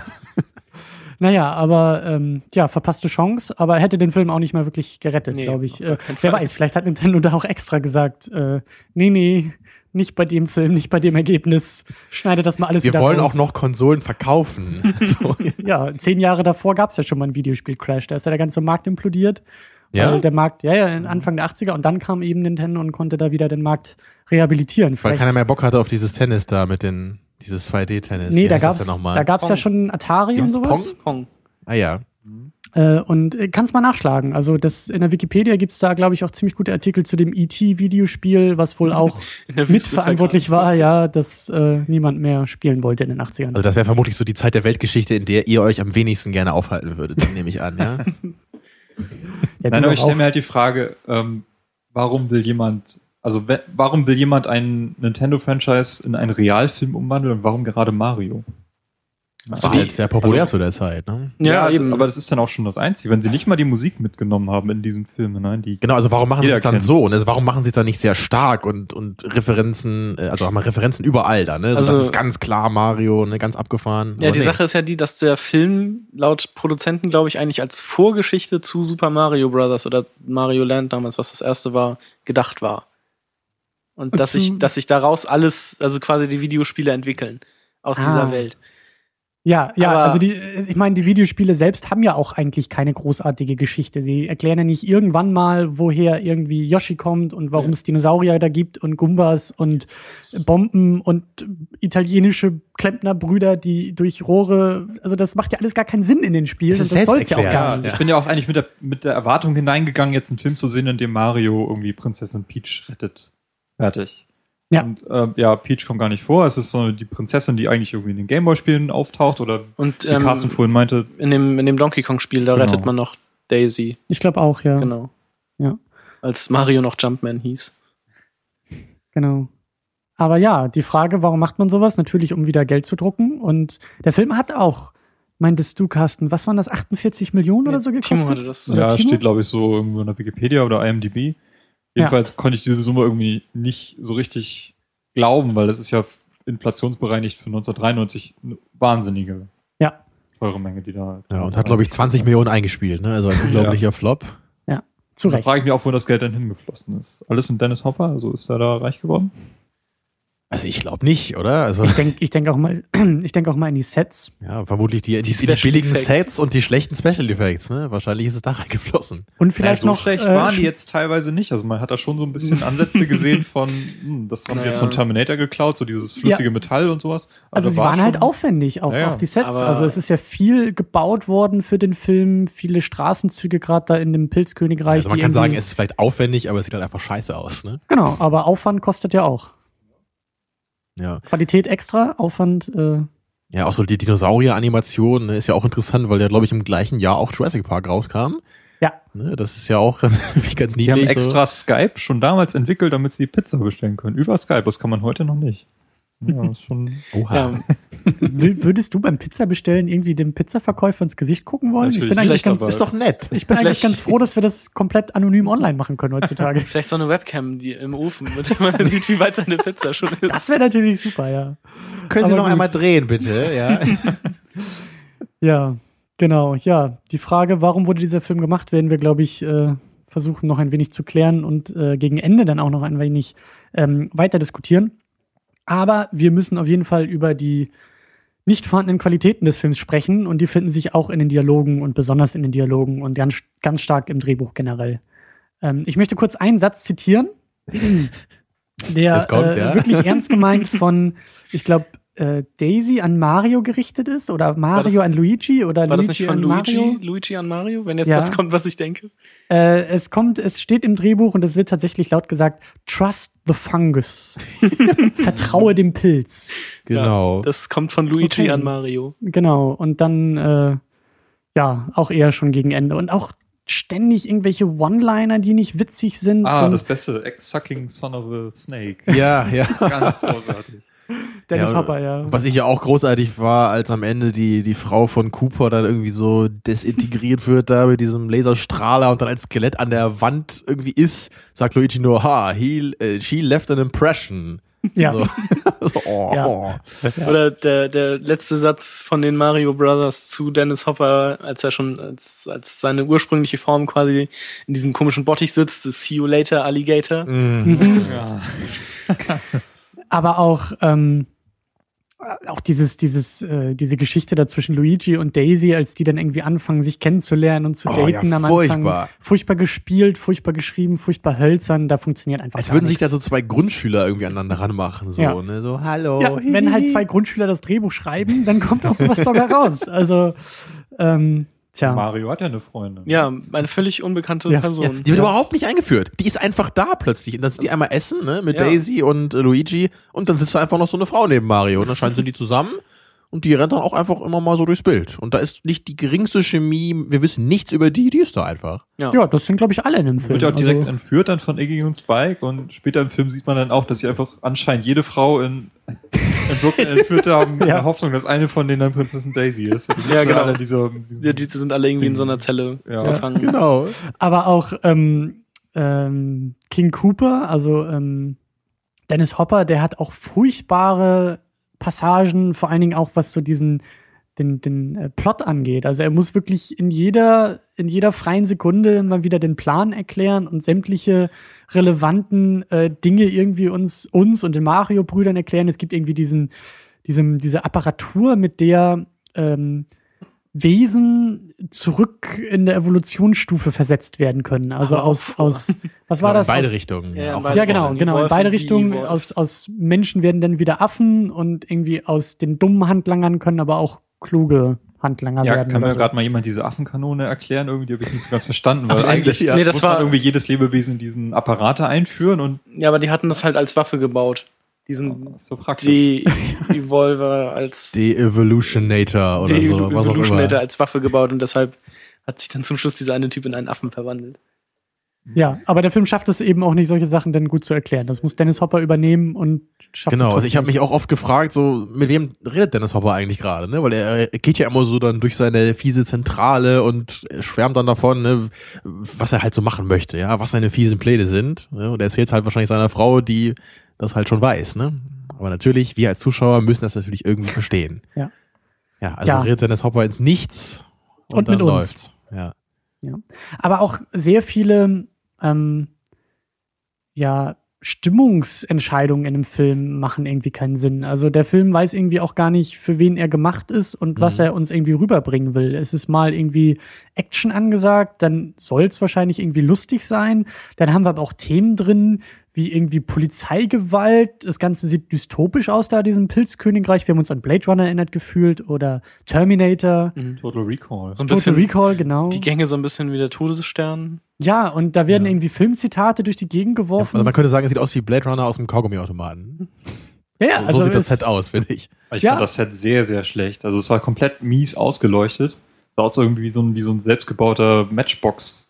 [SPEAKER 5] naja, aber ähm, ja, verpasste Chance, aber hätte den Film auch nicht mal wirklich gerettet,
[SPEAKER 3] Nee,
[SPEAKER 5] glaube ich. Äh, wer weiß, vielleicht hat Nintendo da auch extra gesagt, äh, nee, nee, nicht bei dem Film, nicht bei dem Ergebnis. Schneide das mal alles
[SPEAKER 4] Wir
[SPEAKER 5] wieder
[SPEAKER 4] wollen
[SPEAKER 5] raus.
[SPEAKER 4] auch noch Konsolen verkaufen. so.
[SPEAKER 5] Ja, zehn Jahre davor gab es ja schon mal einen Videospiel-Crash. Da ist ja der ganze Markt implodiert.
[SPEAKER 4] Ja?
[SPEAKER 5] Weil der Markt, ja, ja, Anfang der 80er und dann kam eben Nintendo und konnte da wieder den Markt rehabilitieren.
[SPEAKER 4] Weil
[SPEAKER 5] Vielleicht-
[SPEAKER 4] keiner mehr Bock hatte auf dieses Tennis da mit den, dieses 2D-Tennis.
[SPEAKER 5] Nee,
[SPEAKER 4] Wie
[SPEAKER 5] da gab's, da ja
[SPEAKER 3] Pong.
[SPEAKER 5] schon Atari und sowas.
[SPEAKER 3] Pong.
[SPEAKER 4] Ah ja.
[SPEAKER 5] Äh, und äh, kannst mal nachschlagen. Also das in der Wikipedia gibt's da, glaube ich, auch ziemlich gute Artikel zu dem ET-Videospiel, was wohl auch mitverantwortlich war, ja, dass äh, niemand mehr spielen wollte in den 80ern.
[SPEAKER 4] Also das wäre vermutlich so die Zeit der Weltgeschichte, in der ihr euch am wenigsten gerne aufhalten würdet, nehme ich an, ja?
[SPEAKER 5] ja,
[SPEAKER 2] Nein, aber ich stelle mir halt die Frage, ähm, warum will jemand, also warum will jemand ein Nintendo-Franchise in einen Realfilm umwandeln und warum gerade Mario?
[SPEAKER 4] Das
[SPEAKER 3] Also
[SPEAKER 4] war
[SPEAKER 3] die-
[SPEAKER 4] halt sehr populär zu der Zeit, ne?
[SPEAKER 3] Ja, eben.
[SPEAKER 2] aber das ist dann auch schon das Einzige. Wenn sie nicht mal die Musik mitgenommen haben in diesem Film, nein, die
[SPEAKER 4] Genau, also warum machen sie es dann
[SPEAKER 2] kennt.
[SPEAKER 4] so? Und also warum machen sie es dann nicht sehr stark und, und Referenzen, äh, also haben wir Referenzen überall da, ne? Also
[SPEAKER 3] Also-
[SPEAKER 4] das ist ganz klar Mario, ne? Ganz abgefahren.
[SPEAKER 3] Ja,
[SPEAKER 4] Aber
[SPEAKER 3] die
[SPEAKER 4] nee.
[SPEAKER 3] Sache ist ja die, dass der Film laut Produzenten, glaube ich, eigentlich als Vorgeschichte zu Super Mario Brothers oder Mario Land damals, was das erste war, gedacht war. Und,
[SPEAKER 5] Und
[SPEAKER 3] dass sich, dass sich daraus alles, also quasi die Videospiele entwickeln aus
[SPEAKER 5] Ah.
[SPEAKER 3] dieser Welt.
[SPEAKER 5] Ja, ja,
[SPEAKER 3] Aber-
[SPEAKER 5] also die, ich meine, die Videospiele selbst haben ja auch eigentlich keine großartige Geschichte. Sie erklären ja nicht irgendwann mal, woher irgendwie Yoshi kommt und warum
[SPEAKER 3] Ja.
[SPEAKER 5] es Dinosaurier da gibt und Gumbas und Bomben und italienische Klempnerbrüder, die durch Rohre, also das macht ja alles gar keinen Sinn in den Spielen
[SPEAKER 4] Das
[SPEAKER 5] das soll's ja auch gar
[SPEAKER 2] Ja,
[SPEAKER 5] nicht.
[SPEAKER 2] ich bin ja auch eigentlich mit der, mit der Erwartung hineingegangen, jetzt einen Film zu sehen, in dem Mario irgendwie Prinzessin Peach rettet. Fertig.
[SPEAKER 5] Ja.
[SPEAKER 2] Und äh, ja, Peach kommt gar nicht vor. Es ist so die Prinzessin, die eigentlich irgendwie in den Gameboy-Spielen auftaucht oder
[SPEAKER 3] Und
[SPEAKER 2] die Carsten
[SPEAKER 3] ähm,
[SPEAKER 2] vorhin meinte,
[SPEAKER 3] in, dem, in dem Donkey Kong-Spiel, da
[SPEAKER 2] Genau.
[SPEAKER 3] rettet man noch Daisy.
[SPEAKER 5] Ich glaube auch, ja.
[SPEAKER 3] Genau.
[SPEAKER 5] Ja.
[SPEAKER 3] Als Mario noch Jumpman hieß.
[SPEAKER 5] Genau. Aber ja, die Frage, warum macht man sowas? Natürlich, um wieder Geld zu drucken. Und der Film hat auch, meintest du, Carsten, was waren das, 48 Millionen oder so gekostet?
[SPEAKER 3] Timo hatte das.
[SPEAKER 2] Ja,
[SPEAKER 5] Timo?
[SPEAKER 2] steht glaube ich so irgendwo in der Wikipedia oder IMDb. Jedenfalls konnte ich diese Summe irgendwie nicht so richtig glauben, weil das ist ja inflationsbereinigt für 1993 eine wahnsinnige
[SPEAKER 5] Ja.
[SPEAKER 2] teure Menge, die da.
[SPEAKER 4] Ja, und hat, glaube ich, 20 Millionen eingespielt, ne? Also ein unglaublicher Flop.
[SPEAKER 5] Zu
[SPEAKER 2] Da
[SPEAKER 5] Recht.
[SPEAKER 2] frage ich mich auch, wo das Geld dann hingeflossen ist. Alles in Dennis Hopper, also ist er da reich geworden?
[SPEAKER 4] Also ich glaube nicht, oder? Also
[SPEAKER 5] Ich denke ich denk auch mal, ich denke auch mal in die Sets.
[SPEAKER 4] ja, vermutlich die, die, die, billigen
[SPEAKER 3] Effects.
[SPEAKER 4] Sets und die schlechten Special Effects, ne? Wahrscheinlich ist es da reingeflossen.
[SPEAKER 5] Und vielleicht
[SPEAKER 2] so
[SPEAKER 5] noch.
[SPEAKER 2] schlecht
[SPEAKER 5] äh,
[SPEAKER 2] waren die jetzt teilweise nicht. Also man hat da schon so ein bisschen Ansätze gesehen von, hm, das haben die jetzt
[SPEAKER 3] Naja.
[SPEAKER 2] von Terminator geklaut, so dieses flüssige Metall und sowas.
[SPEAKER 5] Also sie
[SPEAKER 2] war
[SPEAKER 5] waren halt aufwendig, auch,
[SPEAKER 2] Ja, ja.
[SPEAKER 5] auch die Sets.
[SPEAKER 3] Aber-
[SPEAKER 5] also es ist ja viel gebaut worden für den Film, viele Straßenzüge gerade da in dem Pilzkönigreich.
[SPEAKER 4] Also man kann sagen, es ist vielleicht aufwendig, aber es sieht halt einfach scheiße aus, ne?
[SPEAKER 5] Genau, aber Aufwand kostet ja auch.
[SPEAKER 4] Ja.
[SPEAKER 5] Qualität extra, Aufwand, äh,
[SPEAKER 4] Ja, auch so die Dinosaurier-Animation ne, ist ja auch interessant, weil der, glaube ich, im gleichen Jahr auch Jurassic Park rauskam.
[SPEAKER 5] ja.
[SPEAKER 4] Ne, das ist ja auch wie ganz
[SPEAKER 2] Die haben
[SPEAKER 4] niedlich.
[SPEAKER 2] extra Skype schon damals entwickelt, damit sie Pizza bestellen können. Über Skype, das kann man heute noch nicht. Ja, ist schon.
[SPEAKER 4] Oha.
[SPEAKER 3] Ja,
[SPEAKER 5] Wür- Würdest du beim Pizza bestellen irgendwie dem Pizzaverkäufer ins Gesicht gucken wollen? ich
[SPEAKER 2] Natürlich,
[SPEAKER 5] bin eigentlich ganz,
[SPEAKER 4] ist doch nett.
[SPEAKER 5] ich bin eigentlich
[SPEAKER 3] Vielleicht-
[SPEAKER 5] ganz froh, dass wir das komplett anonym online machen können heutzutage.
[SPEAKER 3] vielleicht so eine Webcam die im Ofen, mit der man sieht, wie weit seine Pizza schon ist.
[SPEAKER 5] Das wäre natürlich super, ja.
[SPEAKER 4] Können Sie
[SPEAKER 5] Aber
[SPEAKER 4] noch
[SPEAKER 5] gut.
[SPEAKER 4] einmal drehen, bitte? Ja.
[SPEAKER 5] Ja, genau. Ja, die Frage, warum wurde dieser Film gemacht, werden wir, glaube ich, äh, versuchen noch ein wenig zu klären und äh, gegen Ende dann auch noch ein wenig ähm, weiter diskutieren. Aber wir müssen auf jeden Fall über die nicht vorhandenen Qualitäten des Films sprechen und die finden sich auch in den Dialogen und besonders in den Dialogen und ganz, ganz stark im Drehbuch generell. Ähm, ich möchte kurz einen Satz zitieren, der äh,
[SPEAKER 4] ja.
[SPEAKER 5] wirklich ernst gemeint von, ich glaube, äh, Daisy an Mario gerichtet ist oder Mario
[SPEAKER 3] das-
[SPEAKER 5] an Luigi oder
[SPEAKER 3] War das
[SPEAKER 5] Luigi
[SPEAKER 3] nicht von
[SPEAKER 5] an
[SPEAKER 3] Luigi,
[SPEAKER 5] Mario.
[SPEAKER 3] Luigi an Mario, wenn jetzt
[SPEAKER 5] Ja.
[SPEAKER 3] das kommt, was ich denke?
[SPEAKER 5] Äh, es kommt, es steht im Drehbuch und es wird tatsächlich laut gesagt, trust the fungus. Vertraue dem Pilz.
[SPEAKER 4] Genau.
[SPEAKER 3] Das kommt von Luigi
[SPEAKER 5] Okay.
[SPEAKER 3] an Mario.
[SPEAKER 5] Genau. Und dann, äh, ja, auch eher schon gegen Ende. Und auch ständig irgendwelche One-Liner, die nicht witzig sind.
[SPEAKER 2] Ah,
[SPEAKER 5] und
[SPEAKER 2] das beste Egg-Sucking Son of a Snake.
[SPEAKER 4] ja, ja.
[SPEAKER 2] Ganz großartig.
[SPEAKER 5] Dennis
[SPEAKER 4] ja,
[SPEAKER 5] Hopper, ja.
[SPEAKER 4] Was ich ja auch großartig war, als am Ende die, die Frau von Cooper dann irgendwie so desintegriert wird da mit diesem Laserstrahler und dann als Skelett an der Wand irgendwie ist, sagt Luigi nur, ha, he, äh, she left an impression.
[SPEAKER 5] Ja.
[SPEAKER 4] So, so, oh,
[SPEAKER 5] Ja.
[SPEAKER 4] oh.
[SPEAKER 5] Ja.
[SPEAKER 3] Oder der, der letzte Satz von den Mario Brothers zu Dennis Hopper, als er schon als, als seine ursprüngliche Form quasi in diesem komischen Bottich sitzt, ist See you later, Alligator.
[SPEAKER 4] Mhm.
[SPEAKER 2] Ja.
[SPEAKER 5] Aber auch ähm, auch dieses dieses äh, diese Geschichte da zwischen Luigi und Daisy, als die dann irgendwie anfangen sich kennenzulernen und zu
[SPEAKER 4] Oh,
[SPEAKER 5] daten
[SPEAKER 4] ja,
[SPEAKER 5] am
[SPEAKER 4] furchtbar.
[SPEAKER 5] Anfang. Furchtbar gespielt, furchtbar geschrieben, furchtbar hölzern, da funktioniert einfach
[SPEAKER 4] Als würden sich da
[SPEAKER 5] nichts.
[SPEAKER 4] so zwei Grundschüler irgendwie aneinander ranmachen, so,
[SPEAKER 5] Ja.
[SPEAKER 4] ne, so, hallo.
[SPEAKER 5] ja, wenn halt zwei Grundschüler das Drehbuch schreiben, dann kommt auch sowas dabei raus. Also ähm, tja.
[SPEAKER 2] Mario hat ja eine Freundin.
[SPEAKER 3] Ja, eine völlig unbekannte
[SPEAKER 5] Ja.
[SPEAKER 3] Person.
[SPEAKER 4] Ja, die wird überhaupt nicht eingeführt. Die ist einfach da plötzlich. Und dann sind die einmal essen, ne, mit
[SPEAKER 3] Ja.
[SPEAKER 4] Daisy und äh, Luigi. Und dann sitzt da einfach noch so eine Frau neben Mario. Und dann scheinen sie die zusammen. Und die rennt dann auch einfach immer mal so durchs Bild. Und da ist nicht die geringste Chemie. Wir wissen nichts über die. Die ist da einfach.
[SPEAKER 5] Ja, das sind glaube ich alle in dem Film.
[SPEAKER 2] Wird ja auch direkt
[SPEAKER 5] also,
[SPEAKER 2] entführt dann von Iggy und Spike und später im Film sieht man dann auch, dass sie einfach anscheinend jede Frau in, in Brooklyn entführt haben, in der Hoffnung, dass eine von denen dann Prinzessin Daisy ist. Die
[SPEAKER 3] Ja, genau.
[SPEAKER 2] alle diesem-
[SPEAKER 3] Ja, die sind alle irgendwie in so einer Zelle
[SPEAKER 2] Ja.
[SPEAKER 3] gefangen.
[SPEAKER 4] Genau.
[SPEAKER 5] aber auch ähm, ähm, King Cooper, also ähm, Dennis Hopper, der hat auch furchtbare Passagen, vor allen Dingen auch was so diesen den, den äh, Plot angeht. Also er muss wirklich in jeder, in jeder freien Sekunde mal wieder den Plan erklären und sämtliche relevanten äh, Dinge irgendwie uns, uns und den Mario-Brüdern erklären. Es gibt irgendwie diesen, diesem, diese Apparatur, mit der ähm, Wesen zurück in der Evolutionsstufe versetzt werden können. Also
[SPEAKER 3] Aber
[SPEAKER 5] aus, aus, was war
[SPEAKER 4] Genau,
[SPEAKER 5] das?
[SPEAKER 4] In beide
[SPEAKER 5] aus,
[SPEAKER 4] Richtungen.
[SPEAKER 3] Ja, beide
[SPEAKER 5] ja, genau, genau, in beide Richtungen. Aus, aus Menschen werden dann wieder Affen und irgendwie aus den dummen Handlangern können aber auch kluge Handlanger
[SPEAKER 2] ja,
[SPEAKER 5] werden.
[SPEAKER 2] kann mir
[SPEAKER 5] so.
[SPEAKER 2] gerade mal jemand diese Affenkanone erklären? Irgendwie habe ich nicht so ganz verstanden, weil eigentlich
[SPEAKER 4] ja.
[SPEAKER 3] Nee, das
[SPEAKER 2] muss
[SPEAKER 3] war-
[SPEAKER 2] man irgendwie jedes Lebewesen in diesen Apparate einführen und
[SPEAKER 3] Ja, aber die hatten das halt als Waffe gebaut. diesen
[SPEAKER 2] ist so praktisch.
[SPEAKER 3] De-Evolver als
[SPEAKER 4] De-Evolutionator oder so, was auch immer.
[SPEAKER 3] als Waffe gebaut und deshalb hat sich dann zum Schluss dieser eine Typ in einen Affen verwandelt.
[SPEAKER 5] Ja, aber der Film schafft es eben auch nicht, solche Sachen dann gut zu erklären. Das muss Dennis Hopper übernehmen und schafft es
[SPEAKER 4] Genau, also ich habe mich auch oft gefragt, so mit wem redet Dennis Hopper eigentlich gerade, ne? Weil er, er geht ja immer so dann durch seine fiese Zentrale und schwärmt dann davon, ne, was er halt so machen möchte, ja, was seine fiesen Pläne sind. Ne? Und er erzählt halt wahrscheinlich seiner Frau, die das halt schon weiß, ne? Aber natürlich, wir als Zuschauer müssen das natürlich irgendwie verstehen.
[SPEAKER 5] Ja.
[SPEAKER 4] Ja, also
[SPEAKER 5] Ja.
[SPEAKER 4] redet Dennis Hopper ins Nichts und,
[SPEAKER 5] Und
[SPEAKER 4] dann
[SPEAKER 5] mit uns.
[SPEAKER 4] läuft's. Ja.
[SPEAKER 5] Aber auch sehr viele, ähm, ja, Stimmungsentscheidungen in einem Film machen irgendwie keinen Sinn. Also der Film weiß irgendwie auch gar nicht, für wen er gemacht ist und was
[SPEAKER 4] Mhm.
[SPEAKER 5] er uns irgendwie rüberbringen will. Es ist mal irgendwie Action angesagt, dann soll es wahrscheinlich irgendwie lustig sein. Dann haben wir aber auch Themen drin, wie irgendwie Polizeigewalt. Das Ganze sieht dystopisch aus da, diesem Pilzkönigreich. Wir haben uns an Blade Runner erinnert gefühlt oder Terminator.
[SPEAKER 2] Total Recall.
[SPEAKER 3] So ein
[SPEAKER 5] Total
[SPEAKER 3] bisschen
[SPEAKER 5] Recall, genau.
[SPEAKER 3] die Gänge so ein bisschen wie der Todesstern.
[SPEAKER 5] Ja, und da werden
[SPEAKER 4] Ja.
[SPEAKER 5] irgendwie Filmzitate durch die Gegend geworfen.
[SPEAKER 4] Also man könnte sagen, es sieht aus wie Blade Runner aus dem Kaugummiautomaten.
[SPEAKER 5] ja,
[SPEAKER 4] So, so sieht das Set aus, finde ich.
[SPEAKER 2] Ich
[SPEAKER 5] Ja.
[SPEAKER 2] fand das Set sehr, sehr schlecht. Also es war komplett mies ausgeleuchtet. Sah aus irgendwie wie so ein, wie so ein selbstgebauter Matchbox.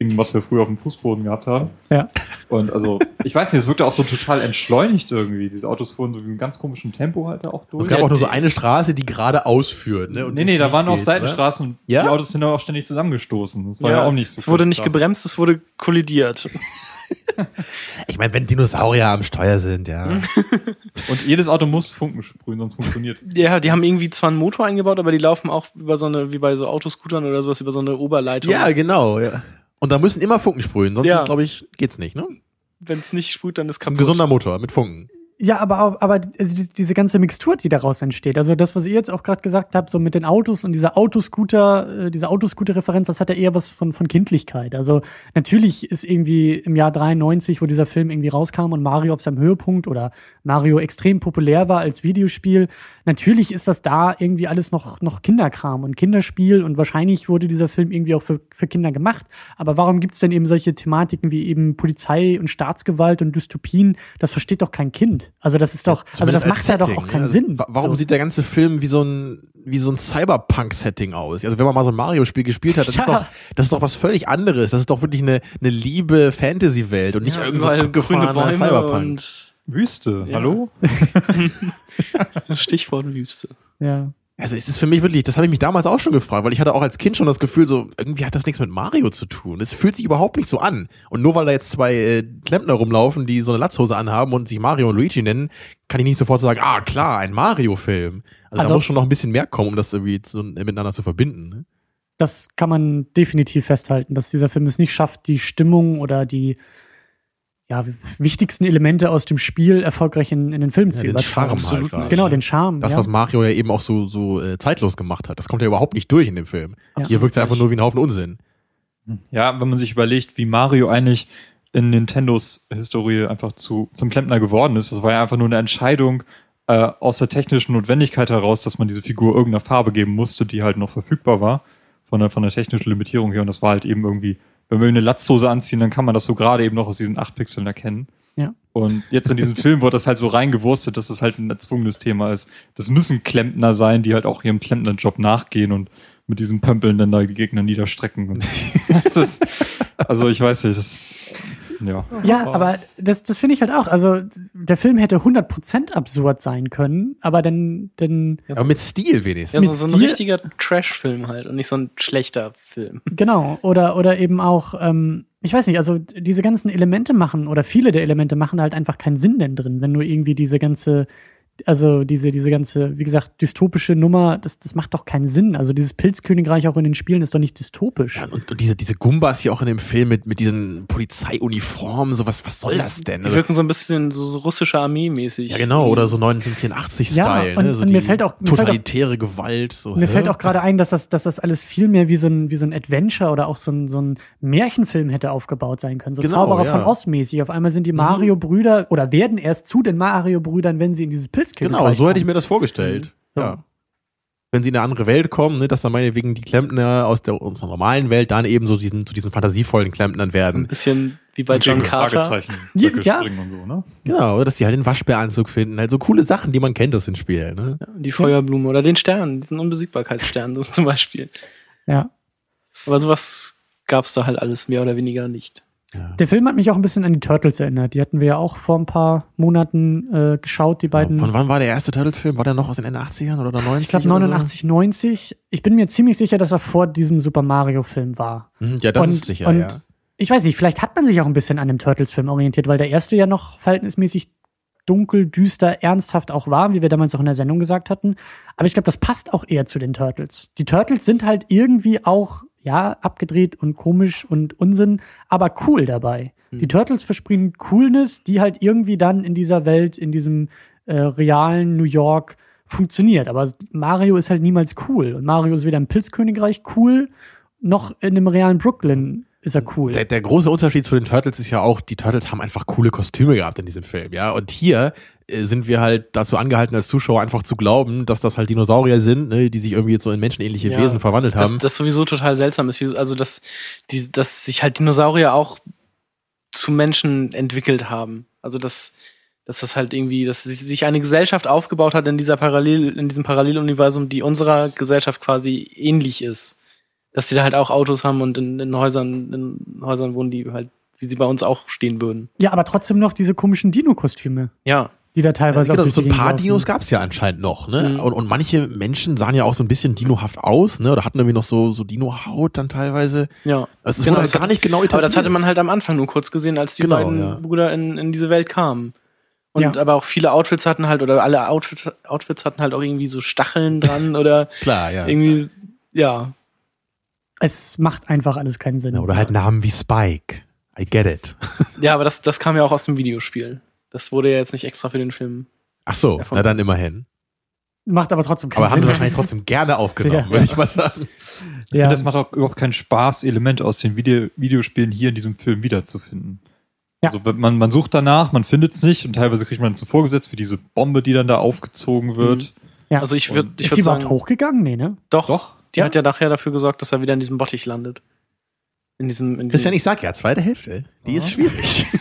[SPEAKER 2] Ding, was wir früher auf dem Fußboden gehabt haben.
[SPEAKER 5] Ja.
[SPEAKER 2] Und also, ich weiß nicht, es wirkte auch so total entschleunigt irgendwie. Diese Autos fuhren so in einem ganz komischen Tempo halt da auch durch.
[SPEAKER 4] Es gab auch nur so eine Straße, die gerade ausführt. Ne? und
[SPEAKER 2] nee, nee, da waren auch Seitenstraßen und
[SPEAKER 4] Ja?
[SPEAKER 2] die Autos sind auch ständig zusammengestoßen. Das war ja, auch nicht so
[SPEAKER 3] Es wurde nicht
[SPEAKER 2] da.
[SPEAKER 3] gebremst, es wurde kollidiert.
[SPEAKER 4] Ich meine, wenn Dinosaurier am Steuer sind, ja.
[SPEAKER 2] Und jedes Auto muss Funken sprühen, sonst funktioniert es.
[SPEAKER 3] Ja, die haben irgendwie zwar einen Motor eingebaut, aber die laufen auch über so eine, wie bei so Autoscootern oder sowas, über so eine Oberleitung.
[SPEAKER 4] ja, genau. Ja. Und da müssen immer Funken sprühen, sonst
[SPEAKER 3] Ja.
[SPEAKER 4] glaube ich, geht's nicht. Ne?
[SPEAKER 3] Wenn es nicht sprüht, dann ist
[SPEAKER 4] Das ist ein
[SPEAKER 3] kaputt.
[SPEAKER 4] gesunder Motor mit Funken.
[SPEAKER 5] Ja, aber, auch- aber also die- diese ganze Mixtur, die daraus entsteht, also das, was ihr jetzt auch gerade gesagt habt, so mit den Autos und dieser Autoscooter, äh, diese Autoscooter-Referenz, das hat ja eher was von, von Kindlichkeit. Also natürlich ist irgendwie im Jahr 93, wo dieser Film irgendwie rauskam und Mario auf seinem Höhepunkt oder Mario extrem populär war als Videospiel, natürlich ist das da irgendwie alles noch, noch Kinderkram und Kinderspiel und wahrscheinlich wurde dieser Film irgendwie auch für, für Kinder gemacht. Aber warum gibt's denn eben solche Thematiken wie eben Polizei und Staatsgewalt und Dystopien? Das versteht doch kein Kind. Also das ist doch, also das macht ja doch auch keinen
[SPEAKER 4] ne?
[SPEAKER 5] Sinn.
[SPEAKER 4] Wa- Warum
[SPEAKER 5] so.
[SPEAKER 4] sieht der ganze Film wie so ein, wie so ein Cyberpunk-Setting aus? Also wenn man mal so ein Mario-Spiel gespielt hat, das,
[SPEAKER 5] Ja.
[SPEAKER 4] ist doch, das ist doch was völlig anderes. Das ist doch wirklich eine, eine liebe Fantasy-Welt und nicht
[SPEAKER 3] ja,
[SPEAKER 4] irgendein abgefahrener
[SPEAKER 3] Bäume
[SPEAKER 4] Cyberpunk.
[SPEAKER 3] und
[SPEAKER 2] Wüste,
[SPEAKER 3] Ja.
[SPEAKER 2] hallo?
[SPEAKER 3] Stichwort Wüste.
[SPEAKER 5] Ja.
[SPEAKER 4] Also es ist für mich wirklich, das habe ich mich damals auch schon gefragt, weil ich hatte auch als Kind schon das Gefühl, so irgendwie hat das nichts mit Mario zu tun. Es fühlt sich überhaupt nicht so an. Und nur weil da jetzt zwei äh, Klempner rumlaufen, die so eine Latzhose anhaben und sich Mario und Luigi nennen, kann ich nicht sofort sagen, ah klar, ein Mario-Film. Also,
[SPEAKER 5] Also-
[SPEAKER 4] da muss schon noch ein bisschen mehr kommen, um das irgendwie zu, äh, miteinander zu verbinden. Ne?
[SPEAKER 5] Das kann man definitiv festhalten, dass dieser Film es nicht schafft, die Stimmung oder die ja, wichtigsten Elemente aus dem Spiel erfolgreich in, in den Film zu
[SPEAKER 4] den
[SPEAKER 5] übertragen.
[SPEAKER 4] Charme
[SPEAKER 3] Absolut
[SPEAKER 4] halt.
[SPEAKER 5] Genau, den Charme.
[SPEAKER 4] Das,
[SPEAKER 5] ja.
[SPEAKER 4] was Mario ja eben auch so, so äh, zeitlos gemacht hat, das kommt ja überhaupt nicht durch in dem Film. Hier
[SPEAKER 3] Absolut
[SPEAKER 4] wirkt es einfach nur wie ein Haufen Unsinn.
[SPEAKER 2] Ja, wenn man sich überlegt, wie Mario eigentlich in Nintendos Historie einfach zu, zum Klempner geworden ist, das war ja einfach nur eine Entscheidung äh, aus der technischen Notwendigkeit heraus, dass man diese Figur irgendeiner Farbe geben musste, die halt noch verfügbar war, von der, von der technischen Limitierung her. Und das war halt eben irgendwie, wenn wir eine Latzhose anziehen, dann kann man das so gerade eben noch aus diesen acht Pixeln erkennen.
[SPEAKER 5] Ja.
[SPEAKER 2] Und jetzt in diesem Film wird das halt so reingewurstet, dass es halt ein erzwungenes Thema ist. Das müssen Klempner sein, die halt auch ihrem Klempnerjob nachgehen und mit diesen Pömpeln dann da die Gegner niederstrecken. Das ist, also ich weiß nicht, das, ja.
[SPEAKER 5] Ja, aber das, das finde ich halt auch. Also der Film hätte 100% absurd sein können, aber dann, dann
[SPEAKER 4] Aber mit Stil
[SPEAKER 3] Ja,
[SPEAKER 4] wenigstens.
[SPEAKER 3] so,
[SPEAKER 5] Mit
[SPEAKER 3] so ein
[SPEAKER 5] Stil-
[SPEAKER 3] richtiger Trash-Film halt und nicht so ein schlechter Film.
[SPEAKER 5] Genau, oder, oder eben auch, ähm, ich weiß nicht, also diese ganzen Elemente machen oder viele der Elemente machen halt einfach keinen Sinn denn drin, wenn du irgendwie diese ganze, also diese, diese ganze, wie gesagt, dystopische Nummer, das, das macht doch keinen Sinn. Also dieses Pilzkönigreich auch in den Spielen ist doch nicht dystopisch.
[SPEAKER 4] Ja, und, und diese, diese Gumbas hier auch in dem Film mit, mit diesen Polizeiuniformen, so was, was soll das denn?
[SPEAKER 3] Die
[SPEAKER 4] Also,
[SPEAKER 3] wirken so ein bisschen so, so russische Armee-mäßig.
[SPEAKER 4] ja, genau, oder so 1984-Style,
[SPEAKER 5] Ja, und-
[SPEAKER 4] ne? So
[SPEAKER 5] und mir fällt auch- mir fällt auch-
[SPEAKER 4] totalitäre Gewalt. So,
[SPEAKER 5] Mir
[SPEAKER 4] hä?
[SPEAKER 5] fällt auch gerade ein, dass das, dass das alles viel mehr wie so ein, wie so ein Adventure oder auch so ein, so ein Märchenfilm hätte aufgebaut sein können. So
[SPEAKER 4] Genau,
[SPEAKER 5] Zauberer
[SPEAKER 4] ja.
[SPEAKER 5] von Ost mäßig. Auf einmal sind die Mario-Brüder oder werden erst zu den Mario-Brüdern, wenn sie in dieses Pilzkönigreich
[SPEAKER 4] Genau, so hätte ich mir das vorgestellt.
[SPEAKER 5] So.
[SPEAKER 4] Ja. Wenn sie in eine andere Welt kommen, ne, dass dann meinetwegen die Klempner aus der unserer normalen Welt dann eben so diesen, zu diesen fantasievollen Klempnern
[SPEAKER 3] So ein
[SPEAKER 4] werden.
[SPEAKER 3] bisschen Wie bei John Carter.
[SPEAKER 5] Ja, ja.
[SPEAKER 2] und so, ne?
[SPEAKER 4] Genau, dass die halt den Waschbäranzug finden. Halt so coole Sachen, die man kennt aus den Spielen. Ne?
[SPEAKER 3] Die Feuerblume oder den Stern, diesen Unbesiegbarkeitsstern so zum Beispiel.
[SPEAKER 5] Ja.
[SPEAKER 3] Aber sowas gab's da halt alles mehr oder weniger nicht.
[SPEAKER 5] Der Film hat mich auch ein bisschen an die Turtles erinnert. Die hatten wir ja auch vor ein paar Monaten äh, geschaut, die beiden.
[SPEAKER 4] Von wann war der erste Turtles-Film? War der noch aus den Ende 80ern oder 90?
[SPEAKER 5] ich glaube
[SPEAKER 4] oder
[SPEAKER 5] 89, 90. Ich bin mir ziemlich sicher, dass er vor diesem Super Mario-Film war.
[SPEAKER 4] So? Mhm, Ja, das
[SPEAKER 5] und,
[SPEAKER 4] ist sicher,
[SPEAKER 5] und
[SPEAKER 4] ja.
[SPEAKER 5] ich weiß nicht, vielleicht hat man sich auch ein bisschen an dem Turtles-Film orientiert, weil der erste ja noch verhältnismäßig dunkel, düster, ernsthaft auch war, wie wir damals auch in der Sendung gesagt hatten. Aber ich glaube, das passt auch eher zu den Turtles. Die Turtles sind halt irgendwie auch, ja, abgedreht und komisch und Unsinn, aber cool dabei. Die Turtles versprechen Coolness, die halt irgendwie dann in dieser Welt, in diesem äh, realen New York funktioniert. Aber Mario ist halt niemals cool. Und Mario ist weder im Pilzkönigreich cool, noch in dem realen Brooklyn ist er cool.
[SPEAKER 4] Der, der große Unterschied zu den Turtles ist ja auch, die Turtles haben einfach coole Kostüme gehabt in diesem Film, ja. Und hier sind wir halt dazu angehalten, als Zuschauer einfach zu glauben, dass das halt Dinosaurier sind, ne, die sich irgendwie jetzt so in menschenähnliche
[SPEAKER 3] Ja,
[SPEAKER 4] Wesen verwandelt
[SPEAKER 3] Das,
[SPEAKER 4] haben.
[SPEAKER 3] das sowieso total seltsam ist, wie, also dass, die, dass sich halt Dinosaurier auch zu Menschen entwickelt haben. Also dass, dass das halt irgendwie, dass sich eine Gesellschaft aufgebaut hat in dieser Parallel, in diesem Paralleluniversum, die unserer Gesellschaft quasi ähnlich ist. Dass die da halt auch Autos haben und in, in Häusern, in Häusern wohnen, die halt, wie sie bei uns auch stehen würden.
[SPEAKER 5] Ja, aber trotzdem noch diese komischen Dino-Kostüme,
[SPEAKER 3] Ja.
[SPEAKER 5] Die da teilweise
[SPEAKER 4] genau,
[SPEAKER 5] auch durch
[SPEAKER 4] so ein paar Dinos gab es ja anscheinend noch, ne?
[SPEAKER 3] Mhm.
[SPEAKER 4] Und, und manche Menschen sahen ja auch so ein bisschen dinohaft aus, ne? Oder hatten irgendwie noch so, so Dino-Haut dann teilweise.
[SPEAKER 3] Ja.
[SPEAKER 4] Also es
[SPEAKER 3] Genau,
[SPEAKER 4] wurde
[SPEAKER 3] das
[SPEAKER 4] halt gar
[SPEAKER 3] hat-
[SPEAKER 4] nicht genau
[SPEAKER 3] Aber das
[SPEAKER 4] etabliert.
[SPEAKER 3] hatte man halt am Anfang nur kurz gesehen, als die
[SPEAKER 4] Genau,
[SPEAKER 3] beiden
[SPEAKER 4] ja.
[SPEAKER 3] Brüder in, in diese Welt kamen. Und
[SPEAKER 5] Ja.
[SPEAKER 3] aber auch viele Outfits hatten halt, oder alle Outfit, Outfits hatten halt auch irgendwie so Stacheln dran oder
[SPEAKER 4] Klar, ja.
[SPEAKER 3] irgendwie, ja.
[SPEAKER 5] Es macht einfach alles keinen Sinn.
[SPEAKER 4] Ja, Oder halt Namen wie Spike. I get it.
[SPEAKER 3] Ja, aber das, das kam ja auch aus dem Videospiel. Das wurde ja jetzt nicht extra für den Film.
[SPEAKER 4] Ach so,
[SPEAKER 3] Ja, vom-
[SPEAKER 4] na dann immerhin.
[SPEAKER 5] Macht aber trotzdem keinen
[SPEAKER 4] Aber haben sie wahrscheinlich trotzdem gerne aufgenommen,
[SPEAKER 5] Ja.
[SPEAKER 4] würde ich mal sagen.
[SPEAKER 2] Ja.
[SPEAKER 5] ja.
[SPEAKER 2] Das macht auch überhaupt keinen Spaß, Elemente aus den Video Videospielen hier in diesem Film wiederzufinden.
[SPEAKER 5] Ja.
[SPEAKER 2] Also man, man sucht danach, man findet es nicht und teilweise kriegt man es so vorgesetzt, wie diese Bombe, die dann da aufgezogen wird.
[SPEAKER 5] ja.
[SPEAKER 3] Also ich würde ich
[SPEAKER 5] ist die überhaupt
[SPEAKER 3] sagen,
[SPEAKER 5] hochgegangen? Nee, ne?
[SPEAKER 3] doch,
[SPEAKER 2] Doch.
[SPEAKER 3] die
[SPEAKER 5] Ja?
[SPEAKER 3] hat ja nachher dafür gesorgt, dass er wieder in diesem Bottich landet. In diesem, in
[SPEAKER 4] Das ist ja
[SPEAKER 3] diesem
[SPEAKER 4] nicht, sag ja, zweite Hälfte. Die ist schwierig.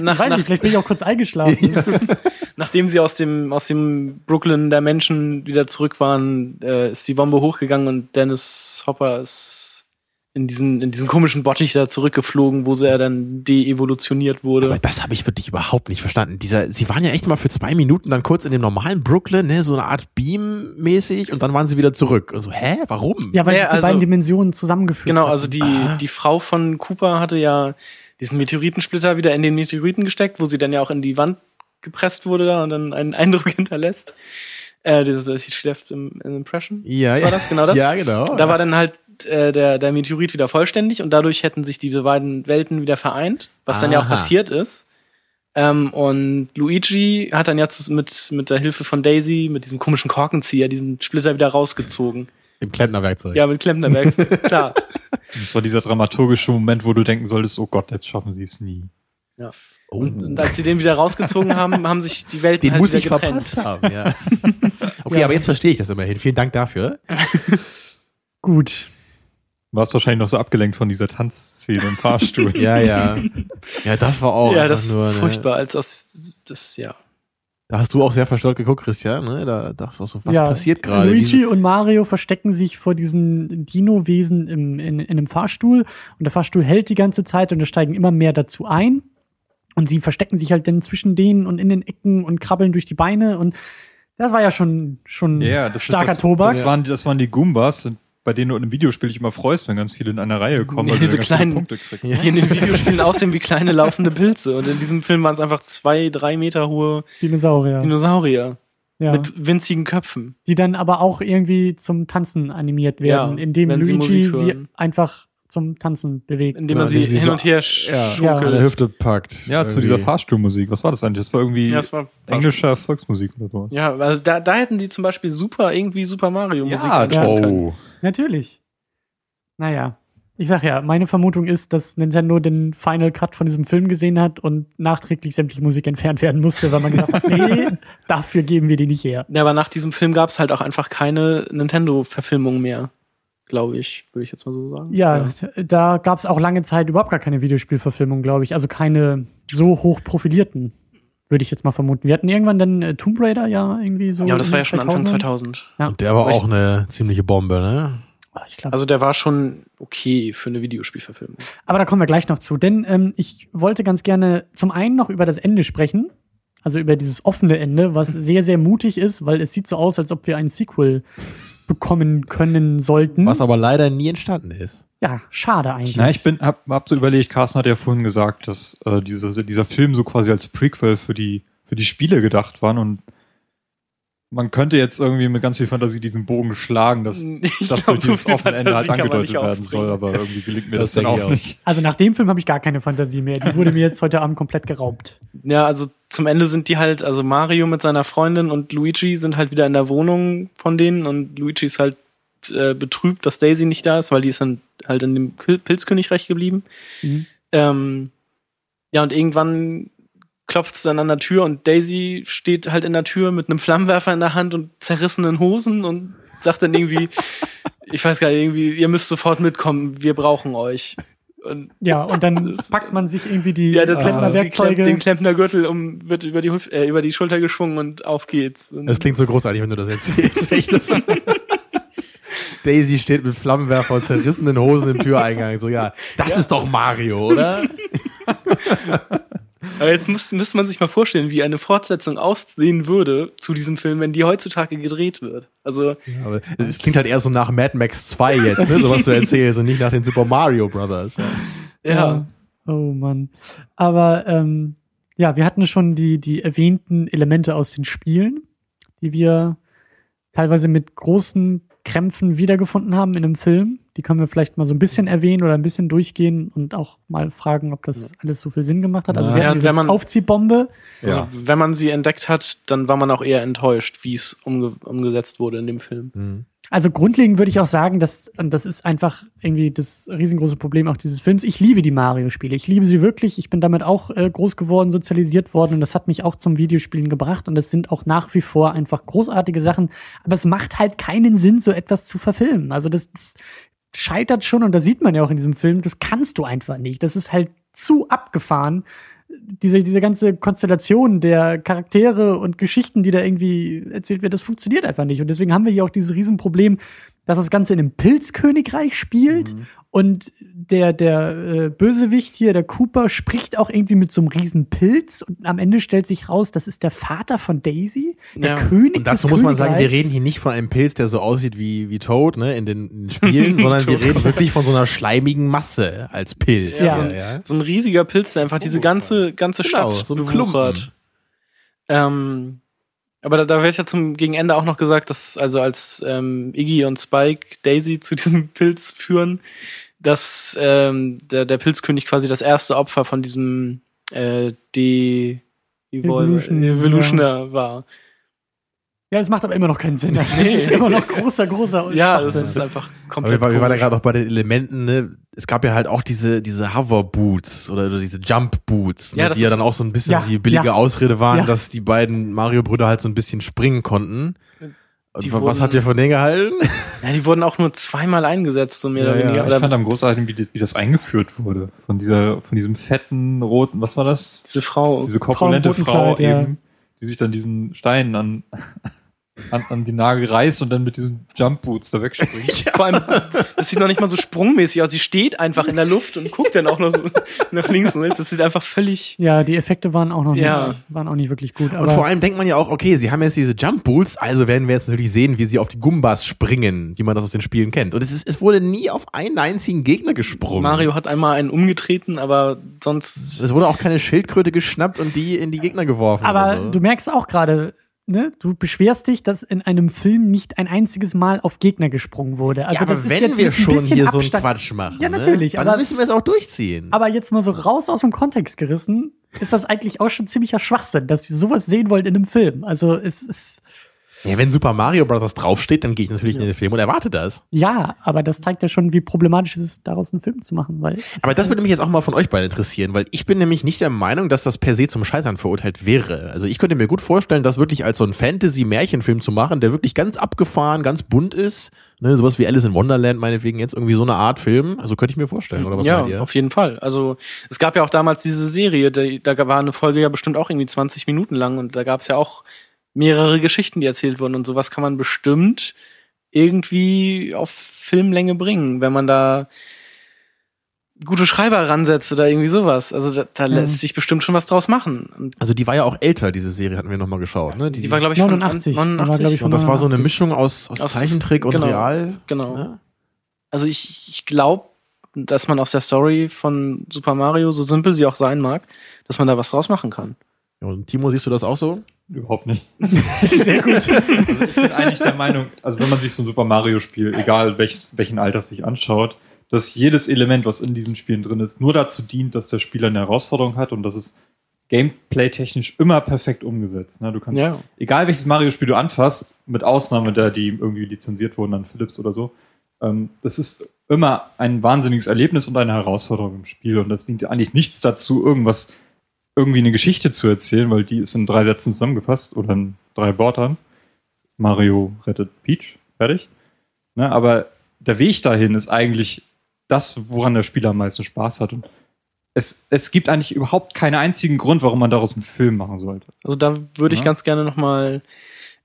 [SPEAKER 3] nach,
[SPEAKER 5] Ich weiß
[SPEAKER 3] nach,
[SPEAKER 5] nicht, vielleicht bin ich auch kurz eingeschlafen.
[SPEAKER 3] nachdem sie aus dem, aus dem Brooklyn der Menschen wieder zurück waren, äh, ist die Bombe hochgegangen und Dennis Hopper ist in diesen, in diesen komischen Bottich da zurückgeflogen, wo sie ja dann de-evolutioniert wurde.
[SPEAKER 4] Aber das habe ich wirklich überhaupt nicht verstanden. Dieser, sie waren ja echt mal für zwei Minuten dann kurz in dem normalen Brooklyn, ne, so eine Art Beam mäßig und dann waren sie wieder zurück. Und so, hä, warum?
[SPEAKER 5] ja, weil
[SPEAKER 3] Ja,
[SPEAKER 5] sich die
[SPEAKER 3] also-
[SPEAKER 5] beiden Dimensionen zusammengefügt
[SPEAKER 3] Genau,
[SPEAKER 5] hatten.
[SPEAKER 3] also die, die Frau von Cooper hatte ja diesen Meteoritensplitter wieder in den Meteoriten gesteckt, wo sie dann ja auch in die Wand gepresst wurde da und dann einen Eindruck hinterlässt. Äh, das ist, schläft im, im Impression.
[SPEAKER 4] Ja, ja.
[SPEAKER 3] war das? Genau das?
[SPEAKER 4] Ja, genau.
[SPEAKER 3] Da war dann halt äh, der, der Meteorit wieder vollständig und dadurch hätten sich diese beiden Welten wieder vereint, was dann ja auch
[SPEAKER 4] Aha.
[SPEAKER 3] passiert ist. Ähm, und Luigi hat dann jetzt mit, mit der Hilfe von Daisy, mit diesem komischen Korkenzieher, diesen Splitter wieder rausgezogen.
[SPEAKER 4] Im Klempnerwerkzeug.
[SPEAKER 3] Ja, mit Klempnerwerk, klar.
[SPEAKER 2] Das war dieser dramaturgische Moment, wo du denken solltest, oh Gott, jetzt schaffen sie es nie.
[SPEAKER 3] Ja.
[SPEAKER 4] Oh.
[SPEAKER 3] Und, und als sie den wieder rausgezogen haben, haben sich die Welten
[SPEAKER 4] Den
[SPEAKER 3] halt
[SPEAKER 4] muss
[SPEAKER 3] wieder
[SPEAKER 4] ich
[SPEAKER 3] getrennt.
[SPEAKER 4] verpasst haben, ja. Okay, aber jetzt verstehe ich das immerhin. Vielen Dank dafür.
[SPEAKER 5] Gut.
[SPEAKER 2] Du warst wahrscheinlich noch so abgelenkt von dieser Tanzszene im Fahrstuhl.
[SPEAKER 4] Ja, ja. Ja, das war auch
[SPEAKER 3] ja, das ist
[SPEAKER 4] nur, ne,
[SPEAKER 3] furchtbar, als aus das, ja.
[SPEAKER 4] Da hast du auch sehr verstört geguckt, Christian, ne? Da dachtest du auch so, was
[SPEAKER 5] ja,
[SPEAKER 4] passiert gerade?
[SPEAKER 5] Luigi und Mario verstecken sich vor diesen Dino-Wesen in, in einem Fahrstuhl und der Fahrstuhl hält die ganze Zeit und es steigen immer mehr dazu ein. Und sie verstecken sich halt dann zwischen denen und in den Ecken und krabbeln durch die Beine und das war ja schon, schon
[SPEAKER 2] Ja, das,
[SPEAKER 5] starker
[SPEAKER 2] das,
[SPEAKER 5] Tobak.
[SPEAKER 2] Das waren, das waren die Goombas, bei denen du in einem Videospiel dich immer freust, wenn ganz viele in einer Reihe kommen,
[SPEAKER 3] Ja,
[SPEAKER 2] weil du
[SPEAKER 3] diese
[SPEAKER 2] viele
[SPEAKER 3] kleinen-
[SPEAKER 2] Punkte kriegst.
[SPEAKER 3] Die in den Videospielen aussehen wie kleine laufende Pilze. Und in diesem Film waren es einfach zwei, drei Meter hohe
[SPEAKER 5] Dinosaurier.
[SPEAKER 3] Dinosaurier
[SPEAKER 5] ja.
[SPEAKER 3] mit winzigen Köpfen.
[SPEAKER 5] die dann aber auch irgendwie zum Tanzen animiert werden,
[SPEAKER 3] Ja,
[SPEAKER 5] indem
[SPEAKER 3] sie
[SPEAKER 5] Luigi
[SPEAKER 3] Musik
[SPEAKER 5] sie
[SPEAKER 3] hören.
[SPEAKER 5] einfach zum Tanzen bewegt.
[SPEAKER 3] Indem
[SPEAKER 4] Ja,
[SPEAKER 3] er sie
[SPEAKER 4] indem sie
[SPEAKER 3] hin
[SPEAKER 4] so-
[SPEAKER 3] und her
[SPEAKER 4] ja,
[SPEAKER 3] schuckelt.
[SPEAKER 4] an der Hüfte packt.
[SPEAKER 2] Ja, zu
[SPEAKER 4] Irgendwie.
[SPEAKER 2] dieser Fahrstuhlmusik. Was war das eigentlich? Das war irgendwie
[SPEAKER 3] Ja, das war
[SPEAKER 2] englischer Volksmusik oder sowas.
[SPEAKER 3] Ja, also da, da hätten die zum Beispiel super irgendwie Super Mario Musik
[SPEAKER 2] Ja,
[SPEAKER 3] einstellen können.
[SPEAKER 5] Natürlich. Naja. Ich sag ja, meine Vermutung ist, dass Nintendo den Final Cut von diesem Film gesehen hat und nachträglich sämtliche Musik entfernt werden musste, weil man gesagt hat, nee, dafür geben wir die nicht her.
[SPEAKER 3] Ja, aber nach diesem Film gab es halt auch einfach keine Nintendo-Verfilmung mehr. glaube ich, würde ich jetzt mal so sagen.
[SPEAKER 5] Ja, da gab es auch lange Zeit überhaupt gar keine Videospielverfilmung, glaube ich. Also keine so hoch profilierten, würde ich jetzt mal vermuten. Wir hatten irgendwann dann äh, Tomb Raider ja irgendwie so.
[SPEAKER 3] Ja, aber das war ja schon Anfang
[SPEAKER 5] 2000ern.
[SPEAKER 3] 2000.
[SPEAKER 5] Ja.
[SPEAKER 4] Und der war
[SPEAKER 3] Aber ich-
[SPEAKER 4] auch eine ziemliche Bombe, ne?
[SPEAKER 5] Ah, Ich glaub,
[SPEAKER 3] Also der war schon okay für eine Videospielverfilmung.
[SPEAKER 5] Aber da kommen wir gleich noch zu. Denn ähm, ich wollte ganz gerne zum einen noch über das Ende sprechen. Also über dieses offene Ende, was sehr, sehr mutig ist, weil es sieht so aus, als ob wir ein Sequel bekommen können sollten.
[SPEAKER 4] Was aber leider nie entstanden ist.
[SPEAKER 5] Ja, schade eigentlich.
[SPEAKER 2] Na, ich bin, hab, hab so überlegt, Carsten hat ja vorhin gesagt, dass äh, dieser, dieser Film so quasi als Prequel für die, für die Spiele gedacht war und man könnte jetzt irgendwie mit ganz viel Fantasie diesen Bogen schlagen, dass das durch
[SPEAKER 3] so
[SPEAKER 2] dieses
[SPEAKER 3] viel
[SPEAKER 2] offene Ende halt angedeutet werden soll, aber irgendwie gelingt mir
[SPEAKER 4] Das
[SPEAKER 2] das, dann auch. nicht.
[SPEAKER 5] Also nach dem Film habe ich gar keine Fantasie mehr. Die wurde mir jetzt heute Abend komplett geraubt.
[SPEAKER 3] Ja, also zum Ende sind die halt, also Mario mit seiner Freundin und Luigi sind halt wieder in der Wohnung von denen und Luigi ist halt äh, betrübt, dass Daisy nicht da ist, weil die ist dann halt in dem Pil- Pilzkönigreich geblieben.
[SPEAKER 5] Mhm.
[SPEAKER 3] Ähm, ja, und irgendwann klopft es dann an der Tür und Daisy steht halt in der Tür mit einem Flammenwerfer in der Hand und zerrissenen Hosen und sagt dann irgendwie, ich weiß gar nicht, irgendwie, ihr müsst sofort mitkommen, wir brauchen euch. Und
[SPEAKER 5] Ja, und dann packt man sich irgendwie die
[SPEAKER 3] ja, der
[SPEAKER 5] äh,
[SPEAKER 3] Klempner, den Klempnergürtel um, wird über die, Hüf- äh, über die Schulter geschwungen und auf geht's. Und
[SPEAKER 4] Das klingt so großartig, wenn du das erzählst. Echt das? Daisy steht mit Flammenwerfer und zerrissenen Hosen im Türeingang. So, ja, das ist doch Mario, oder?
[SPEAKER 3] Aber jetzt muss, müsste man sich mal vorstellen, wie eine Fortsetzung aussehen würde zu diesem Film, wenn die heutzutage gedreht wird. Also,
[SPEAKER 4] Aber es klingt halt eher so nach Mad Max 2 jetzt, ne? So was du erzählst und nicht nach den Super Mario Brothers. Ja.
[SPEAKER 3] ja.
[SPEAKER 5] Oh Mann. Aber ähm, ja, wir hatten schon die, die erwähnten Elemente aus den Spielen, die wir teilweise mit großen Krämpfen wiedergefunden haben in einem Film. Die können wir vielleicht mal so ein bisschen erwähnen oder ein bisschen durchgehen und auch mal fragen, ob das alles so viel Sinn gemacht hat. Also
[SPEAKER 2] Ja,
[SPEAKER 5] wir hatten diese
[SPEAKER 3] wenn man-
[SPEAKER 5] Aufziehbombe.
[SPEAKER 3] Also, wenn man sie entdeckt hat, dann war man auch eher enttäuscht, wie es umge umgesetzt wurde in dem Film.
[SPEAKER 4] Hm.
[SPEAKER 5] Also grundlegend würde ich auch sagen, dass, und das ist einfach irgendwie das riesengroße Problem auch dieses Films. Ich liebe die Mario-Spiele. Ich liebe sie wirklich. Ich bin damit auch äh, groß geworden, sozialisiert worden und das hat mich auch zum Videospielen gebracht und das sind auch nach wie vor einfach großartige Sachen. Aber es macht halt keinen Sinn, so etwas zu verfilmen. Also das, das scheitert schon und das sieht man ja auch in diesem Film. Das kannst du einfach nicht. Das ist halt zu abgefahren. Diese, diese ganze Konstellation der Charaktere und Geschichten, die da irgendwie erzählt wird, das funktioniert einfach nicht. Und deswegen haben wir hier auch dieses Riesenproblem, dass das Ganze in einem Pilzkönigreich spielt und der, der äh, Bösewicht hier, der Cooper, spricht auch irgendwie mit so einem riesen Pilz und am Ende stellt sich raus, das ist der Vater von Daisy, der
[SPEAKER 3] Ja.
[SPEAKER 5] König
[SPEAKER 4] Und dazu
[SPEAKER 5] des
[SPEAKER 4] muss man sagen, wir reden hier nicht von einem Pilz, der so aussieht wie, wie Toad, ne, in den, in den Spielen, sondern wir reden wirklich von so einer schleimigen Masse als Pilz.
[SPEAKER 5] Ja.
[SPEAKER 3] so, ein, so ein riesiger Pilz, der einfach diese ganze, ganze
[SPEAKER 4] Genau,
[SPEAKER 3] Stadt
[SPEAKER 4] so ein
[SPEAKER 3] bewuchert. Ähm, aber da, da wird ja zum gegen Ende auch noch gesagt, dass also als ähm, Iggy und Spike Daisy zu diesem Pilz führen, dass ähm, der, der Pilzkönig quasi das erste Opfer von diesem äh, De
[SPEAKER 5] Evolution,
[SPEAKER 3] Evolutioner war.
[SPEAKER 5] Ja, es macht aber immer noch keinen Sinn. Das ist immer noch großer, großer
[SPEAKER 3] Ja, das ist einfach
[SPEAKER 4] Aber
[SPEAKER 3] komplett.
[SPEAKER 4] wir, waren- wir waren ja gerade auch bei den Elementen, ne? Es gab ja halt auch diese, diese Hover-Boots oder, oder diese Jump-Boots, ne?
[SPEAKER 3] Ja,
[SPEAKER 4] die ja dann auch so ein bisschen
[SPEAKER 5] Ja,
[SPEAKER 4] die billige
[SPEAKER 5] ja.
[SPEAKER 4] Ausrede waren,
[SPEAKER 5] Ja.
[SPEAKER 4] dass die beiden Mario-Brüder halt so ein bisschen springen konnten.
[SPEAKER 3] Die
[SPEAKER 4] was
[SPEAKER 3] wurden-
[SPEAKER 4] habt ihr von denen gehalten?
[SPEAKER 3] Ja, die wurden auch nur zweimal eingesetzt, so mehr
[SPEAKER 4] Ja,
[SPEAKER 3] oder
[SPEAKER 4] ja.
[SPEAKER 3] weniger.
[SPEAKER 2] Ich
[SPEAKER 3] Oder
[SPEAKER 2] fand am großartigen, wie, wie das eingeführt wurde. Von dieser, von diesem fetten, roten, was war das?
[SPEAKER 3] diese Frau.
[SPEAKER 2] Diese korpulente
[SPEAKER 5] roten
[SPEAKER 2] Frau
[SPEAKER 5] Kleid, ja.
[SPEAKER 2] eben, die sich dann diesen Stein an, an, an die Nagel reißt und dann mit diesen Jump-Boots da wegspringt.
[SPEAKER 3] Vor allem, das sieht noch nicht mal so sprungmäßig aus. Sie steht einfach in der Luft und guckt dann auch noch so nach links und rechts. Das sieht einfach völlig.
[SPEAKER 5] Ja, die Effekte waren auch noch
[SPEAKER 3] Ja.
[SPEAKER 5] nicht, waren auch nicht wirklich gut.
[SPEAKER 4] Und vor allem denkt man ja auch, okay, sie haben jetzt diese Jump-Boots, also werden wir jetzt natürlich sehen, wie sie auf die Gumbas springen, wie man das aus den Spielen kennt. Und es, ist, es wurde nie auf einen einzigen Gegner gesprungen.
[SPEAKER 3] Mario hat einmal einen umgetreten, aber sonst.
[SPEAKER 4] Es wurde auch keine Schildkröte geschnappt und die in die Gegner geworfen.
[SPEAKER 5] Aber
[SPEAKER 4] so.
[SPEAKER 5] du merkst auch gerade, ne, du beschwerst dich, dass in einem Film nicht ein einziges Mal auf Gegner gesprungen wurde. Also
[SPEAKER 4] ja, aber
[SPEAKER 5] das ist
[SPEAKER 4] wenn
[SPEAKER 5] jetzt
[SPEAKER 4] wir schon hier so einen
[SPEAKER 5] Abstand.
[SPEAKER 4] Quatsch machen,
[SPEAKER 5] Ja, natürlich,
[SPEAKER 4] ne, dann
[SPEAKER 5] aber-
[SPEAKER 4] müssen wir es auch durchziehen.
[SPEAKER 5] Aber jetzt mal so raus aus dem Kontext gerissen, ist das eigentlich auch schon ziemlicher Schwachsinn, dass wir sowas sehen wollen in einem Film. Also es ist
[SPEAKER 4] Ja, wenn Super Mario Bros. draufsteht, dann gehe ich natürlich in den Film und erwarte das.
[SPEAKER 5] Ja, aber das zeigt ja schon, wie problematisch es ist, daraus einen Film zu machen, weil.
[SPEAKER 4] Aber das würde mich jetzt auch mal von euch beiden interessieren, weil ich bin nämlich nicht der Meinung, dass das per se zum Scheitern verurteilt wäre. Also ich könnte mir gut vorstellen, das wirklich als so ein Fantasy-Märchenfilm zu machen, der wirklich ganz abgefahren, ganz bunt ist. Ne, sowas wie Alice in Wonderland meinetwegen jetzt irgendwie so eine Art Film. Also könnte ich mir vorstellen, oder was
[SPEAKER 3] ja,
[SPEAKER 4] meint ihr?
[SPEAKER 3] auf jeden Fall. Also es gab ja auch damals diese Serie, da, da war eine Folge ja bestimmt auch irgendwie 20 Minuten lang und da gab es ja auch mehrere Geschichten, die erzählt wurden und sowas kann man bestimmt irgendwie auf Filmlänge bringen, wenn man da gute Schreiber ransetzt oder irgendwie sowas. Also da, da lässt sich bestimmt schon was draus machen. Und
[SPEAKER 4] Also die war ja auch älter, diese Serie hatten wir nochmal geschaut. Ne?
[SPEAKER 3] die war, glaube ich, von
[SPEAKER 5] 89.
[SPEAKER 3] an-
[SPEAKER 5] Die war, glaub ich, von
[SPEAKER 4] und das war so eine
[SPEAKER 5] 89.
[SPEAKER 4] Mischung aus, aus,
[SPEAKER 3] Aus-
[SPEAKER 4] Zeichentrick und
[SPEAKER 3] genau.
[SPEAKER 4] Real.
[SPEAKER 3] Genau.
[SPEAKER 4] Ne?
[SPEAKER 3] Also ich, ich glaube, dass man aus der Story von Super Mario, so simpel sie auch sein mag, dass man da was draus machen kann.
[SPEAKER 4] Ja, und Timo, siehst du das auch so?
[SPEAKER 2] Überhaupt nicht.
[SPEAKER 5] Sehr gut.
[SPEAKER 2] Also ich bin eigentlich der Meinung, also wenn man sich so ein Super Mario Spiel, egal welch, welchen Alters sich anschaut, dass jedes Element, was in diesen Spielen drin ist, nur dazu dient, dass der Spieler eine Herausforderung hat und das ist gameplay-technisch immer perfekt umgesetzt. Ne? Du kannst,
[SPEAKER 3] Ja.
[SPEAKER 2] egal welches Mario-Spiel du anfasst, mit Ausnahme der, die irgendwie lizenziert wurden an Philips oder so, ähm, das ist immer ein wahnsinniges Erlebnis und eine Herausforderung im Spiel und das dient eigentlich nichts dazu, irgendwas, irgendwie eine Geschichte zu erzählen, weil die ist in drei Sätzen zusammengefasst oder in drei Wörtern. Mario rettet Peach, fertig. Ne, aber der Weg dahin ist eigentlich das, woran der Spieler am meisten Spaß hat. Und es, es gibt eigentlich überhaupt keinen einzigen Grund, warum man daraus einen Film machen sollte.
[SPEAKER 3] Also da würde ich
[SPEAKER 2] Ja.
[SPEAKER 3] ganz gerne noch mal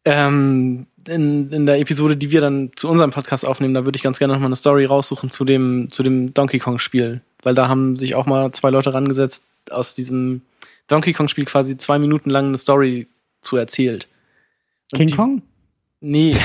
[SPEAKER 3] ähm, in, in der Episode, die wir dann zu unserem Podcast aufnehmen, da würde ich ganz gerne noch mal eine Story raussuchen zu dem zu dem Donkey Kong Spiel, weil da haben sich auch mal zwei Leute rangesetzt, aus diesem Donkey Kong Spiel quasi zwei Minuten lang eine Story zu erzählt. Und
[SPEAKER 5] King
[SPEAKER 3] die-
[SPEAKER 5] Kong?
[SPEAKER 3] Nee,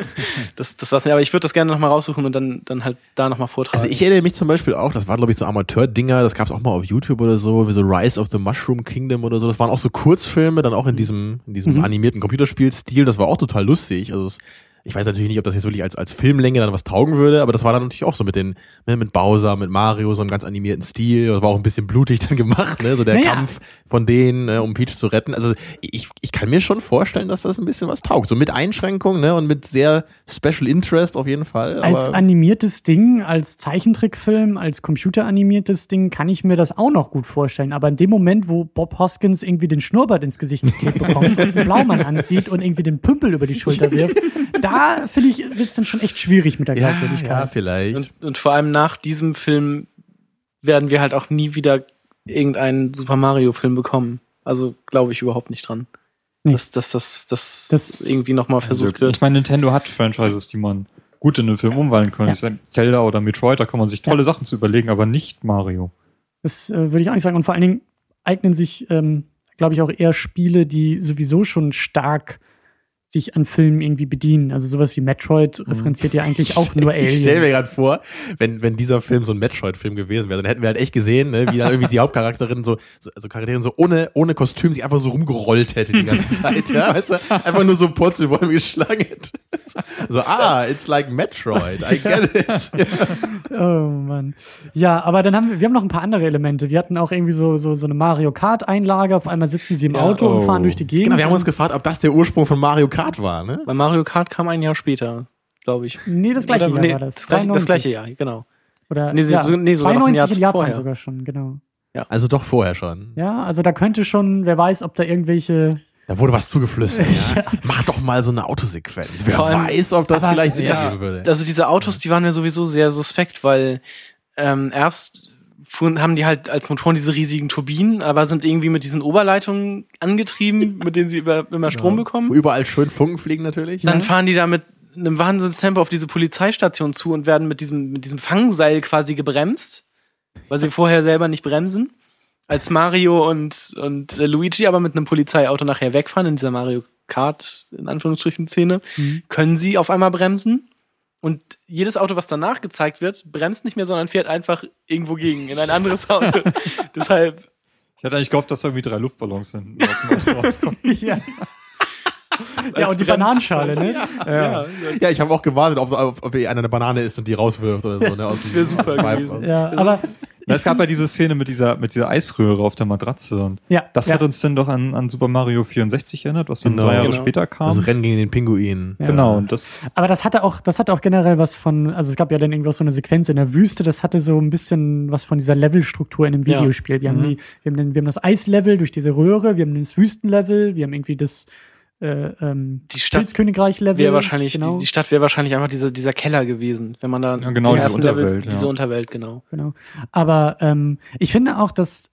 [SPEAKER 3] das, das war's nicht. Aber ich würde das gerne noch mal raussuchen und dann, dann halt da noch mal vortragen.
[SPEAKER 4] Also ich erinnere mich zum Beispiel auch, das waren glaube ich so Amateur-Dinger, das gab es auch mal auf YouTube oder so, wie so Rise of the Mushroom Kingdom oder so. Das waren auch so Kurzfilme, dann auch in diesem, in diesem
[SPEAKER 5] Mhm.
[SPEAKER 4] animierten Computerspielstil. Das war auch total lustig. Also es, ich weiß natürlich nicht, ob das jetzt wirklich als, als Filmlänge dann was taugen würde, aber das war dann natürlich auch so mit den, ne, mit Bowser, mit Mario, so einem ganz animierten Stil. Das war auch ein bisschen blutig dann gemacht, ne? So der
[SPEAKER 5] Naja.
[SPEAKER 4] Kampf von denen, äh, um Peach zu retten. Also ich, ich kann mir schon vorstellen, dass das ein bisschen was taugt. So mit Einschränkungen, ne? Und mit sehr Special Interest auf jeden Fall.
[SPEAKER 5] Als animiertes Ding, als Zeichentrickfilm, als computeranimiertes Ding kann ich mir das auch noch gut vorstellen. Aber in dem Moment, wo Bob Hoskins irgendwie den Schnurrbart ins Gesicht geklebt bekommt und einen Blaumann anzieht und irgendwie den Pümpel über die Schulter wirft, da finde ich, wird es dann schon echt schwierig mit der
[SPEAKER 4] ja, ja,
[SPEAKER 5] Glaubwürdigkeit.
[SPEAKER 4] vielleicht.
[SPEAKER 3] Und, und vor allem nach diesem Film werden wir halt auch nie wieder irgendeinen Super Mario Film bekommen. Also glaube ich überhaupt nicht dran.
[SPEAKER 5] Nee.
[SPEAKER 3] Dass, dass, dass, dass
[SPEAKER 5] Das-
[SPEAKER 3] irgendwie nochmal versucht
[SPEAKER 2] Also,
[SPEAKER 3] wird.
[SPEAKER 2] Ich meine, Nintendo hat Franchises, die man gut in einen Film umwandeln kann.
[SPEAKER 5] Ja.
[SPEAKER 2] Zelda oder Metroid, da kann man sich tolle Sachen zu überlegen, aber nicht Mario.
[SPEAKER 5] Das äh, würde ich auch nicht sagen. Und vor allen Dingen eignen sich, ähm, glaube ich, auch eher Spiele, die sowieso schon stark sich an Filmen irgendwie bedienen. Also sowas wie Metroid referenziert ja eigentlich auch nur
[SPEAKER 4] Ich stelle mir
[SPEAKER 5] Alien.
[SPEAKER 4] gerade vor, wenn, wenn dieser Film so ein Metroid-Film gewesen wäre, dann hätten wir halt echt gesehen, ne, wie dann irgendwie die Hauptcharakterin so, so also Charakterin so ohne, ohne Kostüm sich einfach so rumgerollt hätte die ganze Zeit, ja, weißt du, einfach nur so Purzelbäume geschlagen hätte. So, ah, it's like Metroid, I get it.
[SPEAKER 5] Oh Mann. Ja, aber dann haben wir, wir haben noch ein paar andere Elemente. Wir hatten auch irgendwie so, so, so eine Mario Kart-Einlage. Auf einmal sitzen sie im
[SPEAKER 3] Ja.
[SPEAKER 5] Auto und
[SPEAKER 2] Oh.
[SPEAKER 5] fahren durch die Gegend.
[SPEAKER 4] Genau, wir haben uns gefragt, ob das der Ursprung von Mario Kart war, ne?
[SPEAKER 3] Weil Mario Kart kam ein Jahr später, glaube ich.
[SPEAKER 5] Nee, das gleiche
[SPEAKER 3] Oder-
[SPEAKER 5] Jahr
[SPEAKER 3] nee,
[SPEAKER 5] war das.
[SPEAKER 3] Das gleiche, das
[SPEAKER 5] 93.
[SPEAKER 3] gleiche Jahr, genau.
[SPEAKER 5] Oder,
[SPEAKER 3] Nee,
[SPEAKER 5] ja,
[SPEAKER 3] so- nee, sogar noch ein
[SPEAKER 5] 92
[SPEAKER 3] Jahr
[SPEAKER 5] in Japan
[SPEAKER 3] vorher.
[SPEAKER 5] sogar schon, genau.
[SPEAKER 4] Also doch vorher schon.
[SPEAKER 5] Ja, also da könnte schon, wer weiß, ob da irgendwelche.
[SPEAKER 4] Da wurde was zugeflüstert, ja. Mach doch mal so eine Autosequenz. Wer
[SPEAKER 3] Vor allem-
[SPEAKER 4] weiß, ob das vielleicht Sinn
[SPEAKER 3] Ja.
[SPEAKER 4] ergeben würde.
[SPEAKER 3] Also diese Autos, die waren mir sowieso sehr suspekt, weil ähm, erst fuhren, haben die halt als Motoren diese riesigen Turbinen, aber sind irgendwie mit diesen Oberleitungen angetrieben, mit denen sie über, immer Strom bekommen.
[SPEAKER 4] Wo überall schön Funken fliegen natürlich.
[SPEAKER 3] Dann fahren die da mit einem Wahnsinnstempo auf diese Polizeistation zu und werden mit diesem, mit diesem Fangseil quasi gebremst, weil sie vorher selber nicht bremsen. Als Mario und, und äh, Luigi aber mit einem Polizeiauto nachher wegfahren in dieser Mario Kart, in Anführungsstrichen, Szene, können sie auf einmal bremsen. Und jedes Auto, was danach gezeigt wird, bremst nicht mehr, sondern fährt einfach irgendwo gegen, in ein anderes Auto. Deshalb,
[SPEAKER 2] Ich hätte eigentlich gehofft, dass da irgendwie drei Luftballons sind. aus dem Auto rauskommen.
[SPEAKER 5] ja. Ja, und die Bananenschale, ne?
[SPEAKER 3] ja,
[SPEAKER 4] Ja, ich habe auch gewartet, ob, ob, ob einer eine Banane isst und die rauswirft oder so. Ne, aus
[SPEAKER 3] Das wär
[SPEAKER 4] dem-
[SPEAKER 3] super gewesen.
[SPEAKER 5] Ja, aber
[SPEAKER 2] Na, es gab ja diese Szene mit dieser, mit dieser Eisröhre auf der Matratze. Und
[SPEAKER 5] Ja,
[SPEAKER 2] das
[SPEAKER 5] ja.
[SPEAKER 2] hat uns dann doch an, an Super Mario 64 erinnert, was dann
[SPEAKER 4] Genau.
[SPEAKER 2] drei Jahre
[SPEAKER 3] Genau.
[SPEAKER 2] später kam.
[SPEAKER 4] Das Rennen gegen den Pinguin.
[SPEAKER 5] Ja.
[SPEAKER 2] Genau, und das,
[SPEAKER 5] Aber das hatte auch, das hatte auch generell was von, also es gab ja dann irgendwie auch so eine Sequenz in der Wüste, das hatte so ein bisschen was von dieser Levelstruktur in einem
[SPEAKER 3] Ja.
[SPEAKER 5] Videospiel. Wir, haben
[SPEAKER 2] Mhm.
[SPEAKER 5] die, wir, haben den, wir haben das Eislevel durch diese Röhre, wir haben das Wüstenlevel, wir haben irgendwie das äh, ähm,
[SPEAKER 3] Die Stadt
[SPEAKER 5] Pilzkönigreich-Level.
[SPEAKER 3] wäre wahrscheinlich,
[SPEAKER 5] genau,
[SPEAKER 3] die, die Stadt wäre wahrscheinlich einfach dieser, dieser Keller gewesen, wenn man da
[SPEAKER 2] Ja, genau,
[SPEAKER 3] den
[SPEAKER 2] diese
[SPEAKER 3] ersten Level,
[SPEAKER 2] Unterwelt, ja.
[SPEAKER 3] diese Unterwelt, genau.
[SPEAKER 5] genau. Aber ähm, ich finde auch, dass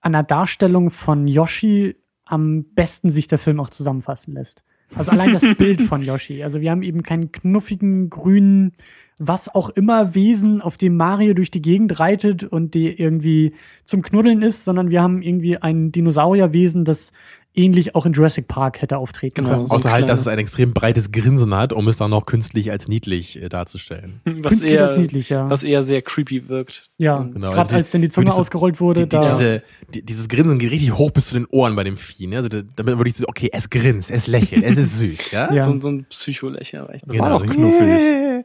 [SPEAKER 5] an der Darstellung von Yoshi am besten sich der Film auch zusammenfassen lässt. Also allein das Bild von Yoshi. Also wir haben eben keinen knuffigen, grünen, was auch immer Wesen, auf dem Mario durch die Gegend reitet und die irgendwie zum Knuddeln ist, sondern wir haben irgendwie ein Dinosaurierwesen, das ähnlich auch in Jurassic Park hätte auftreten
[SPEAKER 3] Genau,
[SPEAKER 5] können.
[SPEAKER 3] so
[SPEAKER 4] Außer halt, dass es ein extrem breites Grinsen hat, um es dann noch künstlich als niedlich äh, darzustellen.
[SPEAKER 3] Was
[SPEAKER 5] Künstlich
[SPEAKER 3] eher,
[SPEAKER 5] als niedlich, ja.
[SPEAKER 3] was eher sehr creepy wirkt.
[SPEAKER 5] ja,
[SPEAKER 3] Und-
[SPEAKER 4] Genau,
[SPEAKER 5] gerade
[SPEAKER 4] also
[SPEAKER 5] als denn die Zunge
[SPEAKER 4] diese-
[SPEAKER 5] ausgerollt wurde,
[SPEAKER 4] Die, die,
[SPEAKER 5] da.
[SPEAKER 4] diese, die, dieses Grinsen geht richtig hoch bis zu den Ohren bei dem Vieh. Ne? Also da, damit würde ich so, okay, es grinst, es lächelt, es ist süß. Ja,
[SPEAKER 5] Ja.
[SPEAKER 3] So, so ein Psycholächeln.
[SPEAKER 2] doch
[SPEAKER 4] So,
[SPEAKER 2] knuffig.
[SPEAKER 4] yeah.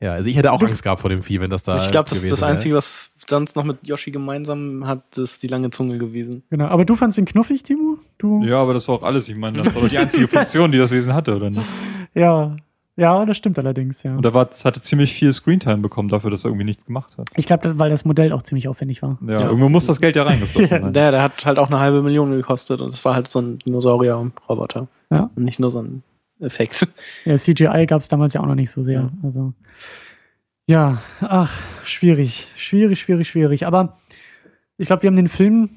[SPEAKER 4] Ja, also ich hätte auch Angst gehabt vor dem Vieh, wenn das da
[SPEAKER 3] ich glaube, das ist das. Einzige, was sonst noch mit Yoshi gemeinsam hat, ist die lange Zunge gewesen.
[SPEAKER 5] Genau. Aber du fandst ihn knuffig, Timo? Du?
[SPEAKER 2] ja, aber das war auch alles. Ich meine, das war doch die einzige Funktion, die das Wesen hatte, oder nicht?
[SPEAKER 5] Ja, ja, das stimmt allerdings, ja.
[SPEAKER 2] Und er war, es hatte ziemlich viel Screentime bekommen dafür, dass er irgendwie nichts gemacht hat.
[SPEAKER 5] Ich glaube, das, weil das Modell auch ziemlich aufwendig war.
[SPEAKER 2] Ja,
[SPEAKER 3] Ja.
[SPEAKER 2] irgendwo muss das Geld ja reingeflossen sein.
[SPEAKER 3] Der, der hat halt auch eine halbe Million gekostet und es war halt so ein Dinosaurier-Roboter.
[SPEAKER 5] Ja.
[SPEAKER 3] Und nicht nur so ein Effekt.
[SPEAKER 5] Ja, CGI gab es damals ja auch noch nicht so sehr.
[SPEAKER 3] Ja.
[SPEAKER 5] Also ja, ach, schwierig, schwierig, schwierig, schwierig. Aber ich glaube, wir haben den Film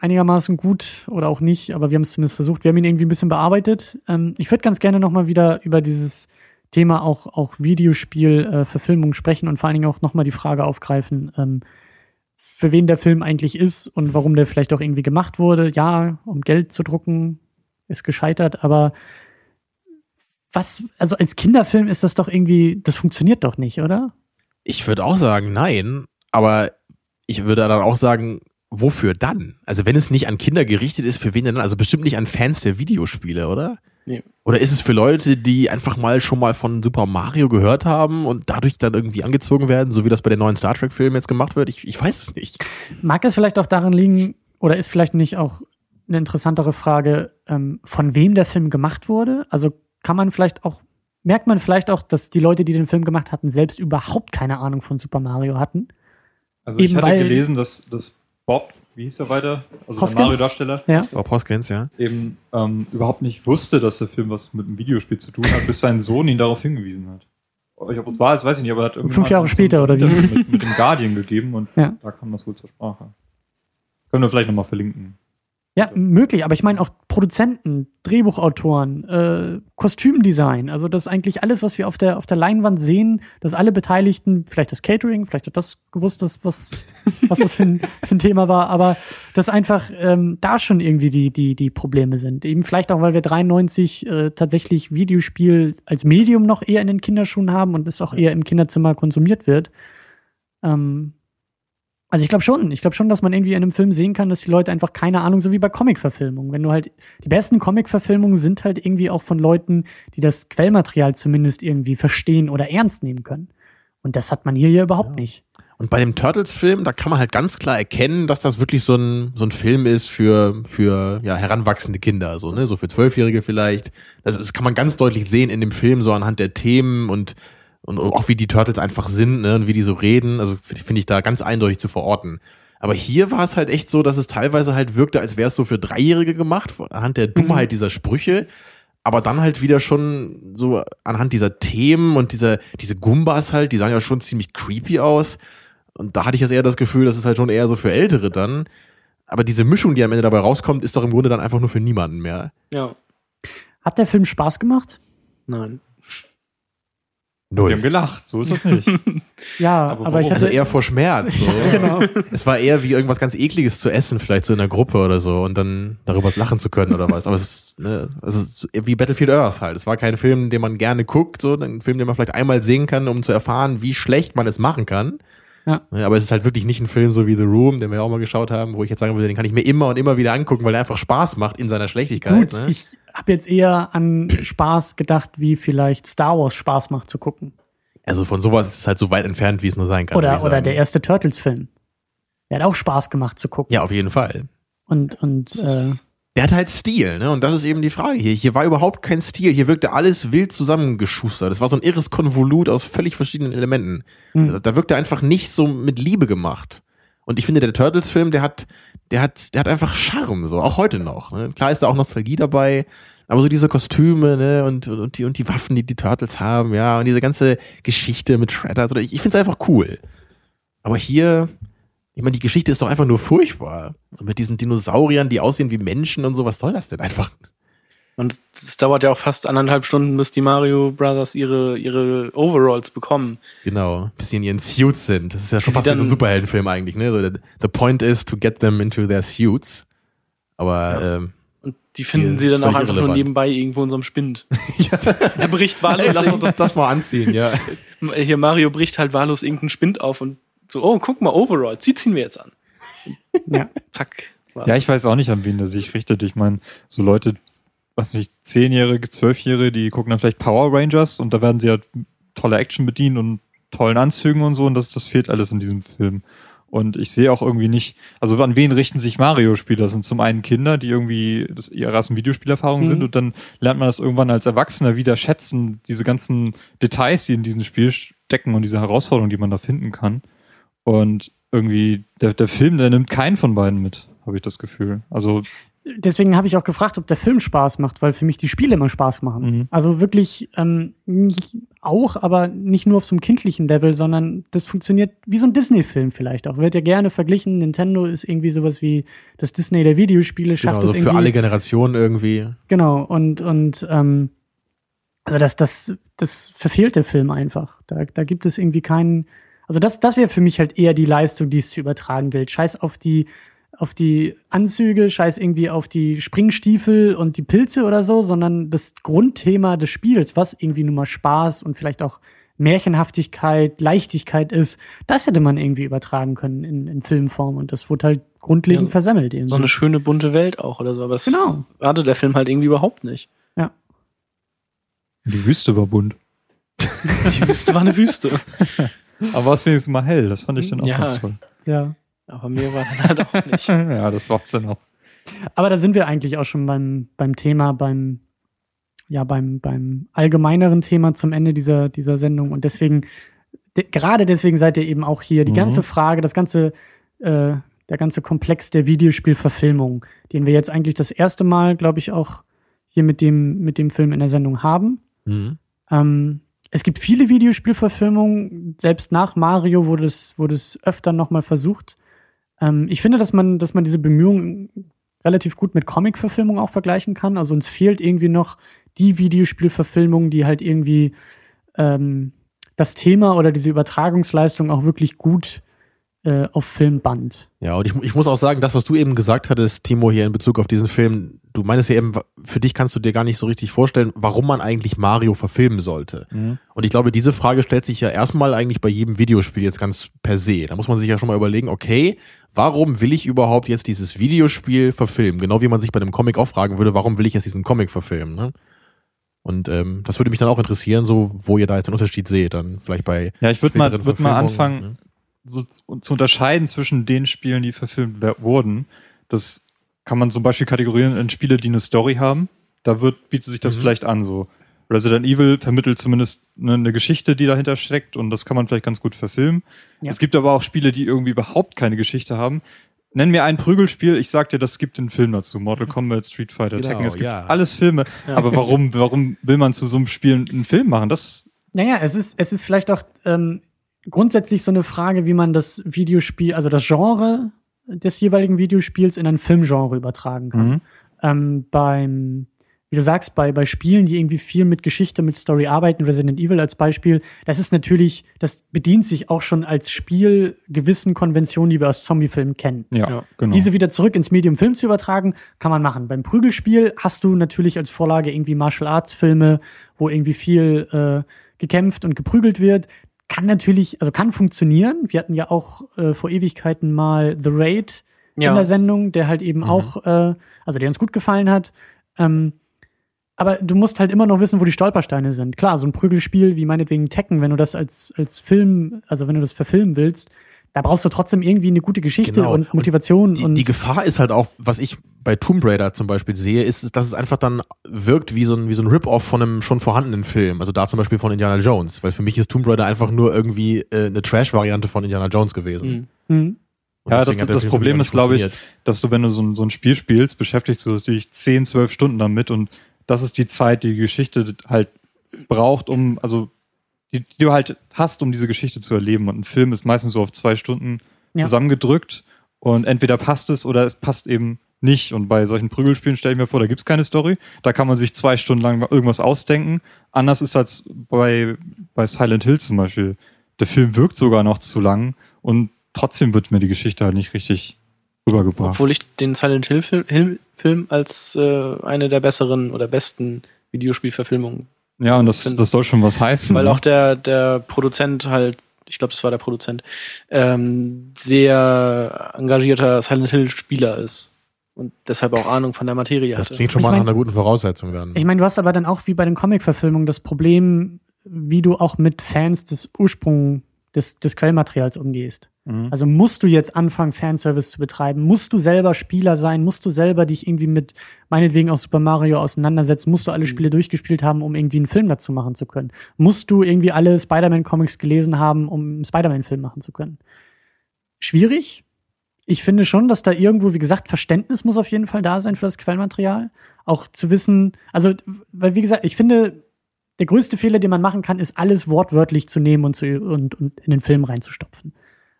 [SPEAKER 5] einigermaßen gut oder auch nicht, aber wir haben es zumindest versucht. Wir haben ihn irgendwie ein bisschen bearbeitet. Ähm, ich würde ganz gerne noch mal wieder über dieses Thema auch auch Videospiel äh, sprechen und vor allen Dingen auch noch mal die Frage aufgreifen, ähm, für wen der Film eigentlich ist und warum der vielleicht auch irgendwie gemacht wurde. Ja, um Geld zu drucken, ist gescheitert, aber was, also als Kinderfilm ist das doch irgendwie, das funktioniert doch nicht, oder?
[SPEAKER 4] Ich würde auch sagen, nein, aber ich würde dann auch sagen, wofür dann? Also wenn es nicht an Kinder gerichtet ist, für wen denn dann? Also bestimmt nicht an Fans der Videospiele, oder?
[SPEAKER 3] Nee.
[SPEAKER 4] Oder ist es für Leute, die einfach mal schon mal von Super Mario gehört haben und dadurch dann irgendwie angezogen werden, so wie das bei den neuen Star Trek-Filmen jetzt gemacht wird? Ich, ich weiß es nicht.
[SPEAKER 5] Mag es vielleicht auch daran liegen, oder ist vielleicht nicht auch eine interessantere Frage, ähm, von wem der Film gemacht wurde? Also kann man vielleicht auch, merkt man vielleicht auch, dass die Leute, die den Film gemacht hatten, selbst überhaupt keine Ahnung von Super Mario hatten?
[SPEAKER 2] Also ich
[SPEAKER 5] Eben
[SPEAKER 2] hatte
[SPEAKER 5] weil-
[SPEAKER 2] gelesen, dass, dass Bob, wie hieß er weiter? Also
[SPEAKER 5] Hoskins?
[SPEAKER 2] der Mario-Darsteller,
[SPEAKER 5] Ja.
[SPEAKER 4] Bob Hoskins, ja.
[SPEAKER 2] eben ähm, überhaupt nicht wusste, dass der Film was mit einem Videospiel zu tun hat, bis sein Sohn ihn darauf hingewiesen hat. Ich, ob es war, das weiß ich nicht, aber er hat irgendwie
[SPEAKER 5] Fünf Jahre
[SPEAKER 2] so-
[SPEAKER 5] später, oder wie?
[SPEAKER 2] Mit, mit dem Guardian gegeben und
[SPEAKER 5] Ja.
[SPEAKER 2] da kam das wohl zur Sprache. Können wir vielleicht nochmal verlinken.
[SPEAKER 5] Ja, möglich, aber ich meine auch Produzenten, Drehbuchautoren, äh, Kostümdesign, also das eigentlich alles, was wir auf der, auf der Leinwand sehen, dass alle Beteiligten, vielleicht das Catering, vielleicht hat das gewusst, dass, was, was das für ein, für ein Thema war, aber dass einfach ähm, da schon irgendwie die, die, die Probleme sind. Eben vielleicht auch, weil wir 93 äh, tatsächlich Videospiel als Medium noch eher in den Kinderschuhen haben und es auch eher im Kinderzimmer konsumiert wird. Ähm, also ich glaube schon, ich glaube schon, dass man irgendwie in einem Film sehen kann, dass die Leute einfach keine Ahnung, so wie bei Comic-Verfilmungen. Wenn du halt, die besten Comic-Verfilmungen sind halt irgendwie auch von Leuten, die das Quellmaterial zumindest irgendwie verstehen oder ernst nehmen können. Und das hat man hier ja überhaupt nicht.
[SPEAKER 4] Und bei dem Turtles-Film, da kann man halt ganz klar erkennen, dass das wirklich so ein, so ein Film ist für, für ja, heranwachsende Kinder, so, ne? so für Zwölfjährige vielleicht. Das, das kann man ganz deutlich sehen in dem Film, so anhand der Themen und, und auch wie die Turtles einfach sind ne? und wie die so reden. Also finde find ich da ganz eindeutig zu verorten. Aber hier war es halt echt so, dass es teilweise halt wirkte, als wäre es so für Dreijährige gemacht, anhand der Dummheit dieser Sprüche. Aber dann halt wieder schon so anhand dieser Themen und dieser, diese Gumbas halt, die sahen ja schon ziemlich creepy aus. Und da hatte ich jetzt eher das Gefühl, das ist halt schon eher so für Ältere dann. Aber diese Mischung, die am Ende dabei rauskommt, ist doch im Grunde dann einfach nur für niemanden mehr.
[SPEAKER 3] Ja.
[SPEAKER 5] Hat der Film Spaß gemacht?
[SPEAKER 3] Nein.
[SPEAKER 2] Wir haben gelacht, so ist das nicht.
[SPEAKER 5] Ja,
[SPEAKER 2] Aber
[SPEAKER 5] aber, ich hatte.
[SPEAKER 4] Also eher vor Schmerz. So.
[SPEAKER 5] genau.
[SPEAKER 4] Es war eher wie irgendwas ganz Ekliges zu essen, vielleicht so in der Gruppe oder so, und dann darüber lachen zu können oder was. Aber es ist, ne, es ist wie Battlefield Earth halt. Es war kein Film, den man gerne guckt, so ein Film, den man vielleicht einmal sehen kann, um zu erfahren, wie schlecht man es machen kann.
[SPEAKER 5] Ja.
[SPEAKER 4] Ne, Aber es ist halt wirklich nicht ein Film so wie The Room, den wir ja auch mal geschaut haben, wo ich jetzt sagen würde, den kann ich mir immer und immer wieder angucken, weil er einfach Spaß macht in seiner Schlechtigkeit.
[SPEAKER 5] Gut,
[SPEAKER 4] ne?
[SPEAKER 5] ich habe jetzt eher an Spaß gedacht, wie vielleicht Star Wars Spaß macht zu gucken.
[SPEAKER 4] Also von sowas ist es halt so weit entfernt, wie es nur sein kann.
[SPEAKER 5] Oder, oder der erste Turtles-Film. Der hat auch Spaß gemacht zu gucken.
[SPEAKER 4] Ja, auf jeden Fall.
[SPEAKER 5] Und, und äh,
[SPEAKER 4] Der hat halt Stil, ne? Und das ist eben die Frage hier. Hier war überhaupt kein Stil. Hier wirkte alles wild zusammengeschustert. Das war so ein irres Konvolut aus völlig verschiedenen Elementen.
[SPEAKER 5] Hm.
[SPEAKER 4] Da wirkte einfach nicht so mit Liebe gemacht. Und ich finde, der Turtles-Film, der hat, der hat, der hat einfach Charme, so, auch heute noch. Ne? Klar ist da auch Nostalgie dabei, aber so diese Kostüme, ne, und, und die, und die Waffen, die die Turtles haben, ja, und diese ganze Geschichte mit Shredder, also ich, ich finde es einfach cool. Aber hier, ich meine, die Geschichte ist doch einfach nur furchtbar. So mit diesen Dinosauriern, die aussehen wie Menschen und so, was soll das denn einfach?
[SPEAKER 3] Und es dauert ja auch fast anderthalb Stunden, bis die Mario Brothers ihre, ihre Overalls bekommen.
[SPEAKER 4] Genau, bis sie in ihren Suits sind. Das ist ja schon fast wie so ein Superheldenfilm eigentlich, ne? So, the, the point is to get them into their suits. Aber, ähm,
[SPEAKER 3] Und die finden sie dann auch einfach nur
[SPEAKER 4] irrelevant.
[SPEAKER 3] nebenbei irgendwo in so einem Spind. Er bricht wahllos.
[SPEAKER 4] Lass uns das, das mal anziehen, ja.
[SPEAKER 3] hier Mario bricht halt wahllos irgendeinen Spind auf und so, oh, guck mal, Overalls, die ziehen wir jetzt an.
[SPEAKER 5] ja.
[SPEAKER 3] Zack.
[SPEAKER 2] Ja, ich weiß auch nicht, an wen der sich richtet. Ich meine, so Leute, was nicht, Zehnjährige, Zwölfjährige, die gucken dann vielleicht Power Rangers und da werden sie halt tolle Action bedient und tollen Anzügen und so und das, das fehlt alles in diesem Film. Und ich sehe auch irgendwie nicht, also an wen richten sich Mario-Spieler? Das sind zum einen Kinder, die irgendwie das, ihre ersten Videospielerfahrungen
[SPEAKER 5] Mhm.
[SPEAKER 2] sind und dann lernt man das irgendwann als Erwachsener wieder schätzen, diese ganzen Details, die in diesem Spiel stecken und diese Herausforderungen, die man da finden kann. Und irgendwie, der, der Film, der nimmt keinen von beiden mit, habe ich das Gefühl. Also,
[SPEAKER 5] Deswegen habe ich auch gefragt, ob der Film Spaß macht, weil für mich die Spiele immer Spaß machen.
[SPEAKER 2] Mhm.
[SPEAKER 5] Also wirklich ähm, nicht, auch, aber nicht nur auf so einem kindlichen Level, sondern das funktioniert wie so ein Disney-Film vielleicht auch. Wird ja gerne verglichen. Nintendo ist irgendwie sowas wie das Disney der Videospiele, schafft
[SPEAKER 4] Genau,
[SPEAKER 5] es
[SPEAKER 4] so
[SPEAKER 5] irgendwie.
[SPEAKER 4] für alle Generationen irgendwie.
[SPEAKER 5] Genau, und, und ähm, also das, das, das verfehlt der Film einfach. Da, da gibt es irgendwie keinen. Also das, das wäre für mich halt eher die Leistung, die es zu übertragen gilt. Scheiß auf die, auf die Anzüge, scheiß irgendwie auf die Springstiefel und die Pilze oder so, sondern das Grundthema des Spiels, was irgendwie nur mal Spaß und vielleicht auch Märchenhaftigkeit, Leichtigkeit ist, das hätte man irgendwie übertragen können in, in Filmform und das wurde halt grundlegend
[SPEAKER 3] Ja,
[SPEAKER 5] versemmelt. Eben
[SPEAKER 3] so eine schöne bunte Welt auch oder so. Aber das
[SPEAKER 5] Genau.
[SPEAKER 3] hatte der Film halt irgendwie überhaupt nicht.
[SPEAKER 2] die Wüste war bunt.
[SPEAKER 3] Die Wüste war eine Wüste.
[SPEAKER 2] Aber war es wenigstens mal hell, das fand ich dann auch
[SPEAKER 3] Ja.
[SPEAKER 2] ganz toll.
[SPEAKER 5] ja.
[SPEAKER 3] Aber mir war dann halt auch nicht.
[SPEAKER 2] ja, das war's dann auch.
[SPEAKER 5] Aber da sind wir eigentlich auch schon beim, beim Thema, beim, ja, beim, beim allgemeineren Thema zum Ende dieser, dieser Sendung. Und deswegen, de, gerade deswegen seid ihr eben auch hier. Die
[SPEAKER 2] Mhm.
[SPEAKER 5] ganze Frage, das ganze, äh, der ganze Komplex der Videospielverfilmung, den wir jetzt eigentlich das erste Mal, glaube ich, auch hier mit dem, mit dem Film in der Sendung haben.
[SPEAKER 4] Mhm.
[SPEAKER 5] Ähm, es gibt viele Videospielverfilmungen, selbst nach Mario wurde es, wurde es öfter nochmal versucht. Ähm, ich finde, dass man, dass man diese Bemühungen relativ gut mit Comic-Verfilmung auch vergleichen kann. Also uns fehlt irgendwie noch die Videospielverfilmung, die halt irgendwie ähm, das Thema oder diese Übertragungsleistung auch wirklich gut äh, auf Film band.
[SPEAKER 4] Ja, und ich, ich muss auch sagen, das, was du eben gesagt hattest, Timo, hier in Bezug auf diesen Film, du meinst ja eben, für dich kannst du dir gar nicht so richtig vorstellen, warum man eigentlich Mario verfilmen sollte. Und ich glaube, diese Frage stellt sich ja erstmal eigentlich bei jedem Videospiel jetzt ganz per se. Da muss man sich ja schon mal überlegen, okay, warum will ich überhaupt jetzt dieses Videospiel verfilmen? Genau wie man sich bei einem Comic auch fragen würde, warum will ich jetzt diesen Comic verfilmen? Ne? Und ähm, das würde mich dann auch interessieren, so wo ihr da jetzt den Unterschied seht, dann vielleicht bei
[SPEAKER 2] Ja, ich würde mal, würd mal anfangen,
[SPEAKER 4] ne?
[SPEAKER 2] so zu- unterscheiden zwischen den Spielen, die verfilmt wurden. Das kann man zum Beispiel kategorieren in Spiele, die eine Story haben. Da wird, bietet sich das
[SPEAKER 4] Mhm.
[SPEAKER 2] vielleicht an. So Resident Evil vermittelt zumindest eine, eine Geschichte, die dahinter steckt und das kann man vielleicht ganz gut verfilmen.
[SPEAKER 5] Ja.
[SPEAKER 2] Es gibt aber auch Spiele, die irgendwie überhaupt keine Geschichte haben. Nenn mir ein Prügelspiel, ich sag dir, das gibt einen Film dazu. Mortal Kombat, Street Fighter,
[SPEAKER 4] Genau,
[SPEAKER 2] Tekken, es gibt
[SPEAKER 4] ja.
[SPEAKER 2] alles Filme. Aber warum, warum will man zu so einem Spiel einen Film machen? Das
[SPEAKER 5] Naja, es ist, es ist vielleicht auch ähm, grundsätzlich so eine Frage, wie man das Videospiel, also das Genre des jeweiligen Videospiels in ein Filmgenre übertragen kann.
[SPEAKER 2] Mhm.
[SPEAKER 5] Ähm, beim, wie du sagst, bei, bei Spielen, die irgendwie viel mit Geschichte, mit Story arbeiten, Resident Evil als Beispiel, das ist natürlich, das bedient sich auch schon als Spiel gewissen Konventionen, die wir aus Zombiefilmen kennen.
[SPEAKER 2] ja,
[SPEAKER 3] Ja.
[SPEAKER 2] genau.
[SPEAKER 5] Diese wieder zurück ins Medium Film zu übertragen, kann man machen. Beim Prügelspiel hast du natürlich als Vorlage irgendwie Martial Arts Filme, wo irgendwie viel äh, gekämpft und geprügelt wird. Kann natürlich, also kann funktionieren. Wir hatten ja auch äh, vor Ewigkeiten mal The Raid in
[SPEAKER 3] Ja.
[SPEAKER 5] der Sendung, der halt eben auch, äh, also der uns gut gefallen hat. Ähm, aber du musst halt immer noch wissen, wo die Stolpersteine sind. Klar, so ein Prügelspiel wie meinetwegen Tekken, wenn du das als, als Film, also wenn du das verfilmen willst, da brauchst du trotzdem irgendwie eine gute Geschichte
[SPEAKER 4] Genau.
[SPEAKER 5] und Motivation
[SPEAKER 4] Die,
[SPEAKER 5] und
[SPEAKER 4] die Gefahr ist halt auch, was ich bei Tomb Raider zum Beispiel sehe, ist, dass es einfach dann wirkt wie so ein, wie so ein Rip-Off von einem schon vorhandenen Film. Also da zum Beispiel von Indiana Jones. Weil für mich ist Tomb Raider einfach nur irgendwie äh, eine Trash-Variante von Indiana Jones gewesen.
[SPEAKER 3] Mhm.
[SPEAKER 5] Mhm.
[SPEAKER 4] Und
[SPEAKER 2] Ja,
[SPEAKER 4] deswegen
[SPEAKER 2] das- das
[SPEAKER 4] für
[SPEAKER 2] Problem ist, glaube ich, dass du, wenn du so ein, so ein Spiel spielst, beschäftigst du dich 10, 12 Stunden damit und das ist die Zeit, die die Geschichte halt braucht, um, also die, die du halt hast, um diese Geschichte zu erleben. Und ein Film ist meistens so auf zwei Stunden
[SPEAKER 5] Ja.
[SPEAKER 2] zusammengedrückt und entweder passt es oder es passt eben nicht. Und bei solchen Prügelspielen stelle ich mir vor, da gibt's keine Story. Da kann man sich zwei Stunden lang irgendwas ausdenken. Anders ist als bei, bei Silent Hill zum Beispiel. Der Film wirkt sogar noch zu lang und trotzdem wird mir die Geschichte halt nicht richtig rübergebracht.
[SPEAKER 3] Obwohl ich den Silent Hill Film, Hill Film als äh, eine der besseren oder besten Videospielverfilmungen,
[SPEAKER 2] ja, und das,
[SPEAKER 3] finde-
[SPEAKER 2] das soll schon was heißen.
[SPEAKER 3] weil
[SPEAKER 2] ne?
[SPEAKER 3] auch der, der Produzent halt, ich glaube, das war der Produzent, ähm, sehr engagierter Silent Hill Spieler ist und deshalb auch Ahnung von der Materie
[SPEAKER 4] Das
[SPEAKER 3] hatte.
[SPEAKER 4] klingt schon
[SPEAKER 5] Ich
[SPEAKER 4] mal
[SPEAKER 5] mein-
[SPEAKER 4] nach einer guten Voraussetzung dann.
[SPEAKER 5] Ich meine, du hast aber dann auch wie bei den Comic-Verfilmungen das Problem, wie du auch mit Fans des Ursprung des, des Quellmaterials umgehst.
[SPEAKER 2] Mhm.
[SPEAKER 5] Also musst du jetzt anfangen, Fanservice zu betreiben? Musst du selber Spieler sein? Musst du selber dich irgendwie mit, meinetwegen auch Super Mario auseinandersetzen? Musst du alle Spiele durchgespielt haben, um irgendwie einen Film dazu machen zu können? Musst du irgendwie alle Spider-Man-Comics gelesen haben, um einen Spider-Man-Film machen zu können? Schwierig. Ich finde schon, dass da irgendwo, wie gesagt, Verständnis muss auf jeden Fall da sein für das Quellmaterial. Auch zu wissen, also, weil, wie gesagt, ich finde, der größte Fehler, den man machen kann, ist alles wortwörtlich zu nehmen und, zu, und, und in den Film reinzustopfen.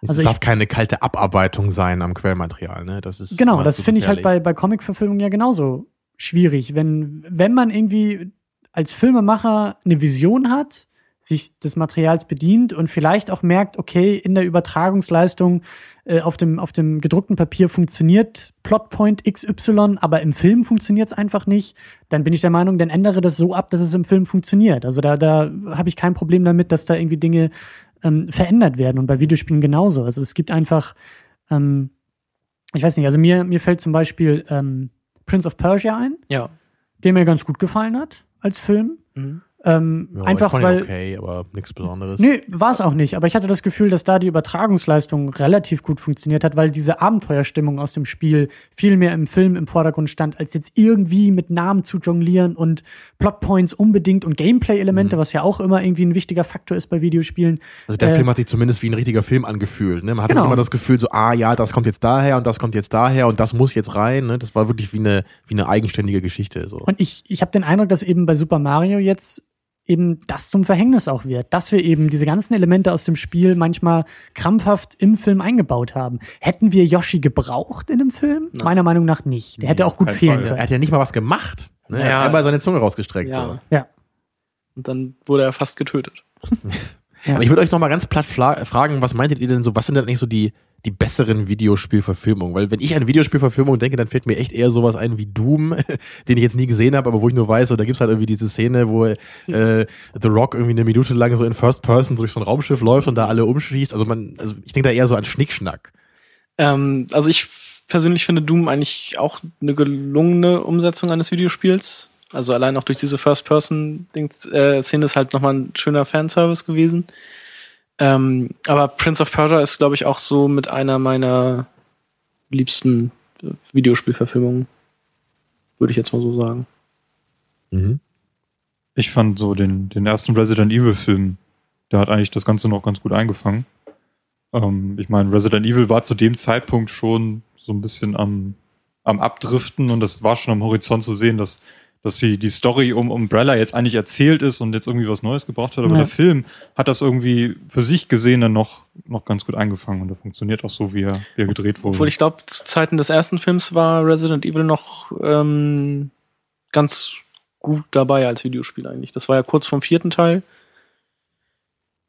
[SPEAKER 4] Es
[SPEAKER 5] also
[SPEAKER 4] darf
[SPEAKER 5] ich-
[SPEAKER 4] keine kalte Abarbeitung sein am Quellmaterial, ne? Das ist
[SPEAKER 5] Genau, das finde ich halt bei, bei Comic-Verfilmungen ja genauso schwierig. Wenn, wenn man irgendwie als Filmemacher eine Vision hat, sich des Materials bedient und vielleicht auch merkt, okay, in der Übertragungsleistung äh, auf, dem, auf dem gedruckten Papier funktioniert Plotpoint XY, aber im Film funktioniert es einfach nicht, dann bin ich der Meinung, dann ändere das so ab, dass es im Film funktioniert. Also da, da habe ich kein Problem damit, dass da irgendwie Dinge ähm, verändert werden und bei Videospielen genauso. Also es gibt einfach, ähm, ich weiß nicht, also mir, mir fällt zum Beispiel ähm, Prince of Persia ein,
[SPEAKER 3] Ja.
[SPEAKER 5] der mir ganz gut gefallen hat als Film.
[SPEAKER 3] Mhm.
[SPEAKER 5] Ähm,
[SPEAKER 4] Ja,
[SPEAKER 5] einfach weil.
[SPEAKER 4] okay, aber nichts Besonderes.
[SPEAKER 5] Nee, war es auch nicht. Aber ich hatte das Gefühl, dass da die Übertragungsleistung relativ gut funktioniert hat, weil diese Abenteuerstimmung aus dem Spiel viel mehr im Film im Vordergrund stand, als jetzt irgendwie mit Namen zu jonglieren und Plotpoints unbedingt und Gameplay-Elemente, was ja auch immer irgendwie ein wichtiger Faktor ist bei Videospielen.
[SPEAKER 4] Also der
[SPEAKER 5] Äh,
[SPEAKER 4] Film hat sich zumindest wie ein richtiger Film angefühlt. Ne? Man hatte
[SPEAKER 5] Genau.
[SPEAKER 4] nicht immer das Gefühl, so, ah ja, das kommt jetzt daher und das kommt jetzt daher und das muss jetzt rein. Ne? Das war wirklich wie eine, wie eine eigenständige Geschichte. So.
[SPEAKER 5] Und ich, ich habe den Eindruck, dass eben bei Super Mario jetzt eben das zum Verhängnis auch wird, dass wir eben diese ganzen Elemente aus dem Spiel manchmal krampfhaft im Film eingebaut haben. Hätten wir Yoshi gebraucht in dem Film?
[SPEAKER 3] Nein.
[SPEAKER 5] Meiner Meinung nach nicht. Der hätte auch gut fehlen
[SPEAKER 2] Fall.
[SPEAKER 4] er
[SPEAKER 5] können.
[SPEAKER 4] hat ja nicht mal was gemacht. Ne? Er
[SPEAKER 3] Ja.
[SPEAKER 4] hat einmal seine Zunge rausgestreckt.
[SPEAKER 3] Ja.
[SPEAKER 4] So.
[SPEAKER 5] Ja.
[SPEAKER 3] Und dann wurde er fast getötet.
[SPEAKER 5] Ja.
[SPEAKER 4] Aber ich würde euch noch mal ganz platt fragen, was meintet ihr denn so, was sind denn eigentlich so die, die besseren Videospielverfilmungen? Weil wenn ich an Videospielverfilmung denke, dann fällt mir echt eher sowas ein wie Doom, den ich jetzt nie gesehen habe, aber wo ich nur weiß, so, da gibt's halt irgendwie diese Szene, wo äh, The Rock irgendwie eine Minute lang so in First Person durch so ein Raumschiff läuft und da alle umschießt. Also man, also ich denke da eher so an Schnickschnack.
[SPEAKER 3] Ähm, also ich persönlich finde Doom eigentlich auch eine gelungene Umsetzung eines Videospiels. Also allein auch durch diese First-Person-Szene ist halt nochmal ein schöner Fanservice gewesen. Ähm, aber Prince of Persia ist, glaube ich, auch so mit einer meiner liebsten äh, Videospielverfilmungen. Würde ich jetzt mal so sagen.
[SPEAKER 4] Mhm.
[SPEAKER 2] Ich fand so den, den ersten Resident Evil Film, der hat eigentlich das Ganze noch ganz gut eingefangen. Ähm, ich meine, Resident Evil war zu dem Zeitpunkt schon so ein bisschen am, am Abdriften und das war schon am Horizont zu sehen, dass, dass die, die Story um Umbrella jetzt eigentlich erzählt ist und jetzt irgendwie was Neues gebracht hat. Aber
[SPEAKER 5] Ja.
[SPEAKER 2] der Film hat das irgendwie für sich gesehen dann noch, noch ganz gut eingefangen und der funktioniert auch so, wie er, wie er gedreht wurde.
[SPEAKER 3] Obwohl ich glaube, zu Zeiten des ersten Films war Resident Evil noch ähm, ganz gut dabei als Videospiel eigentlich. Das war ja kurz vom vierten Teil.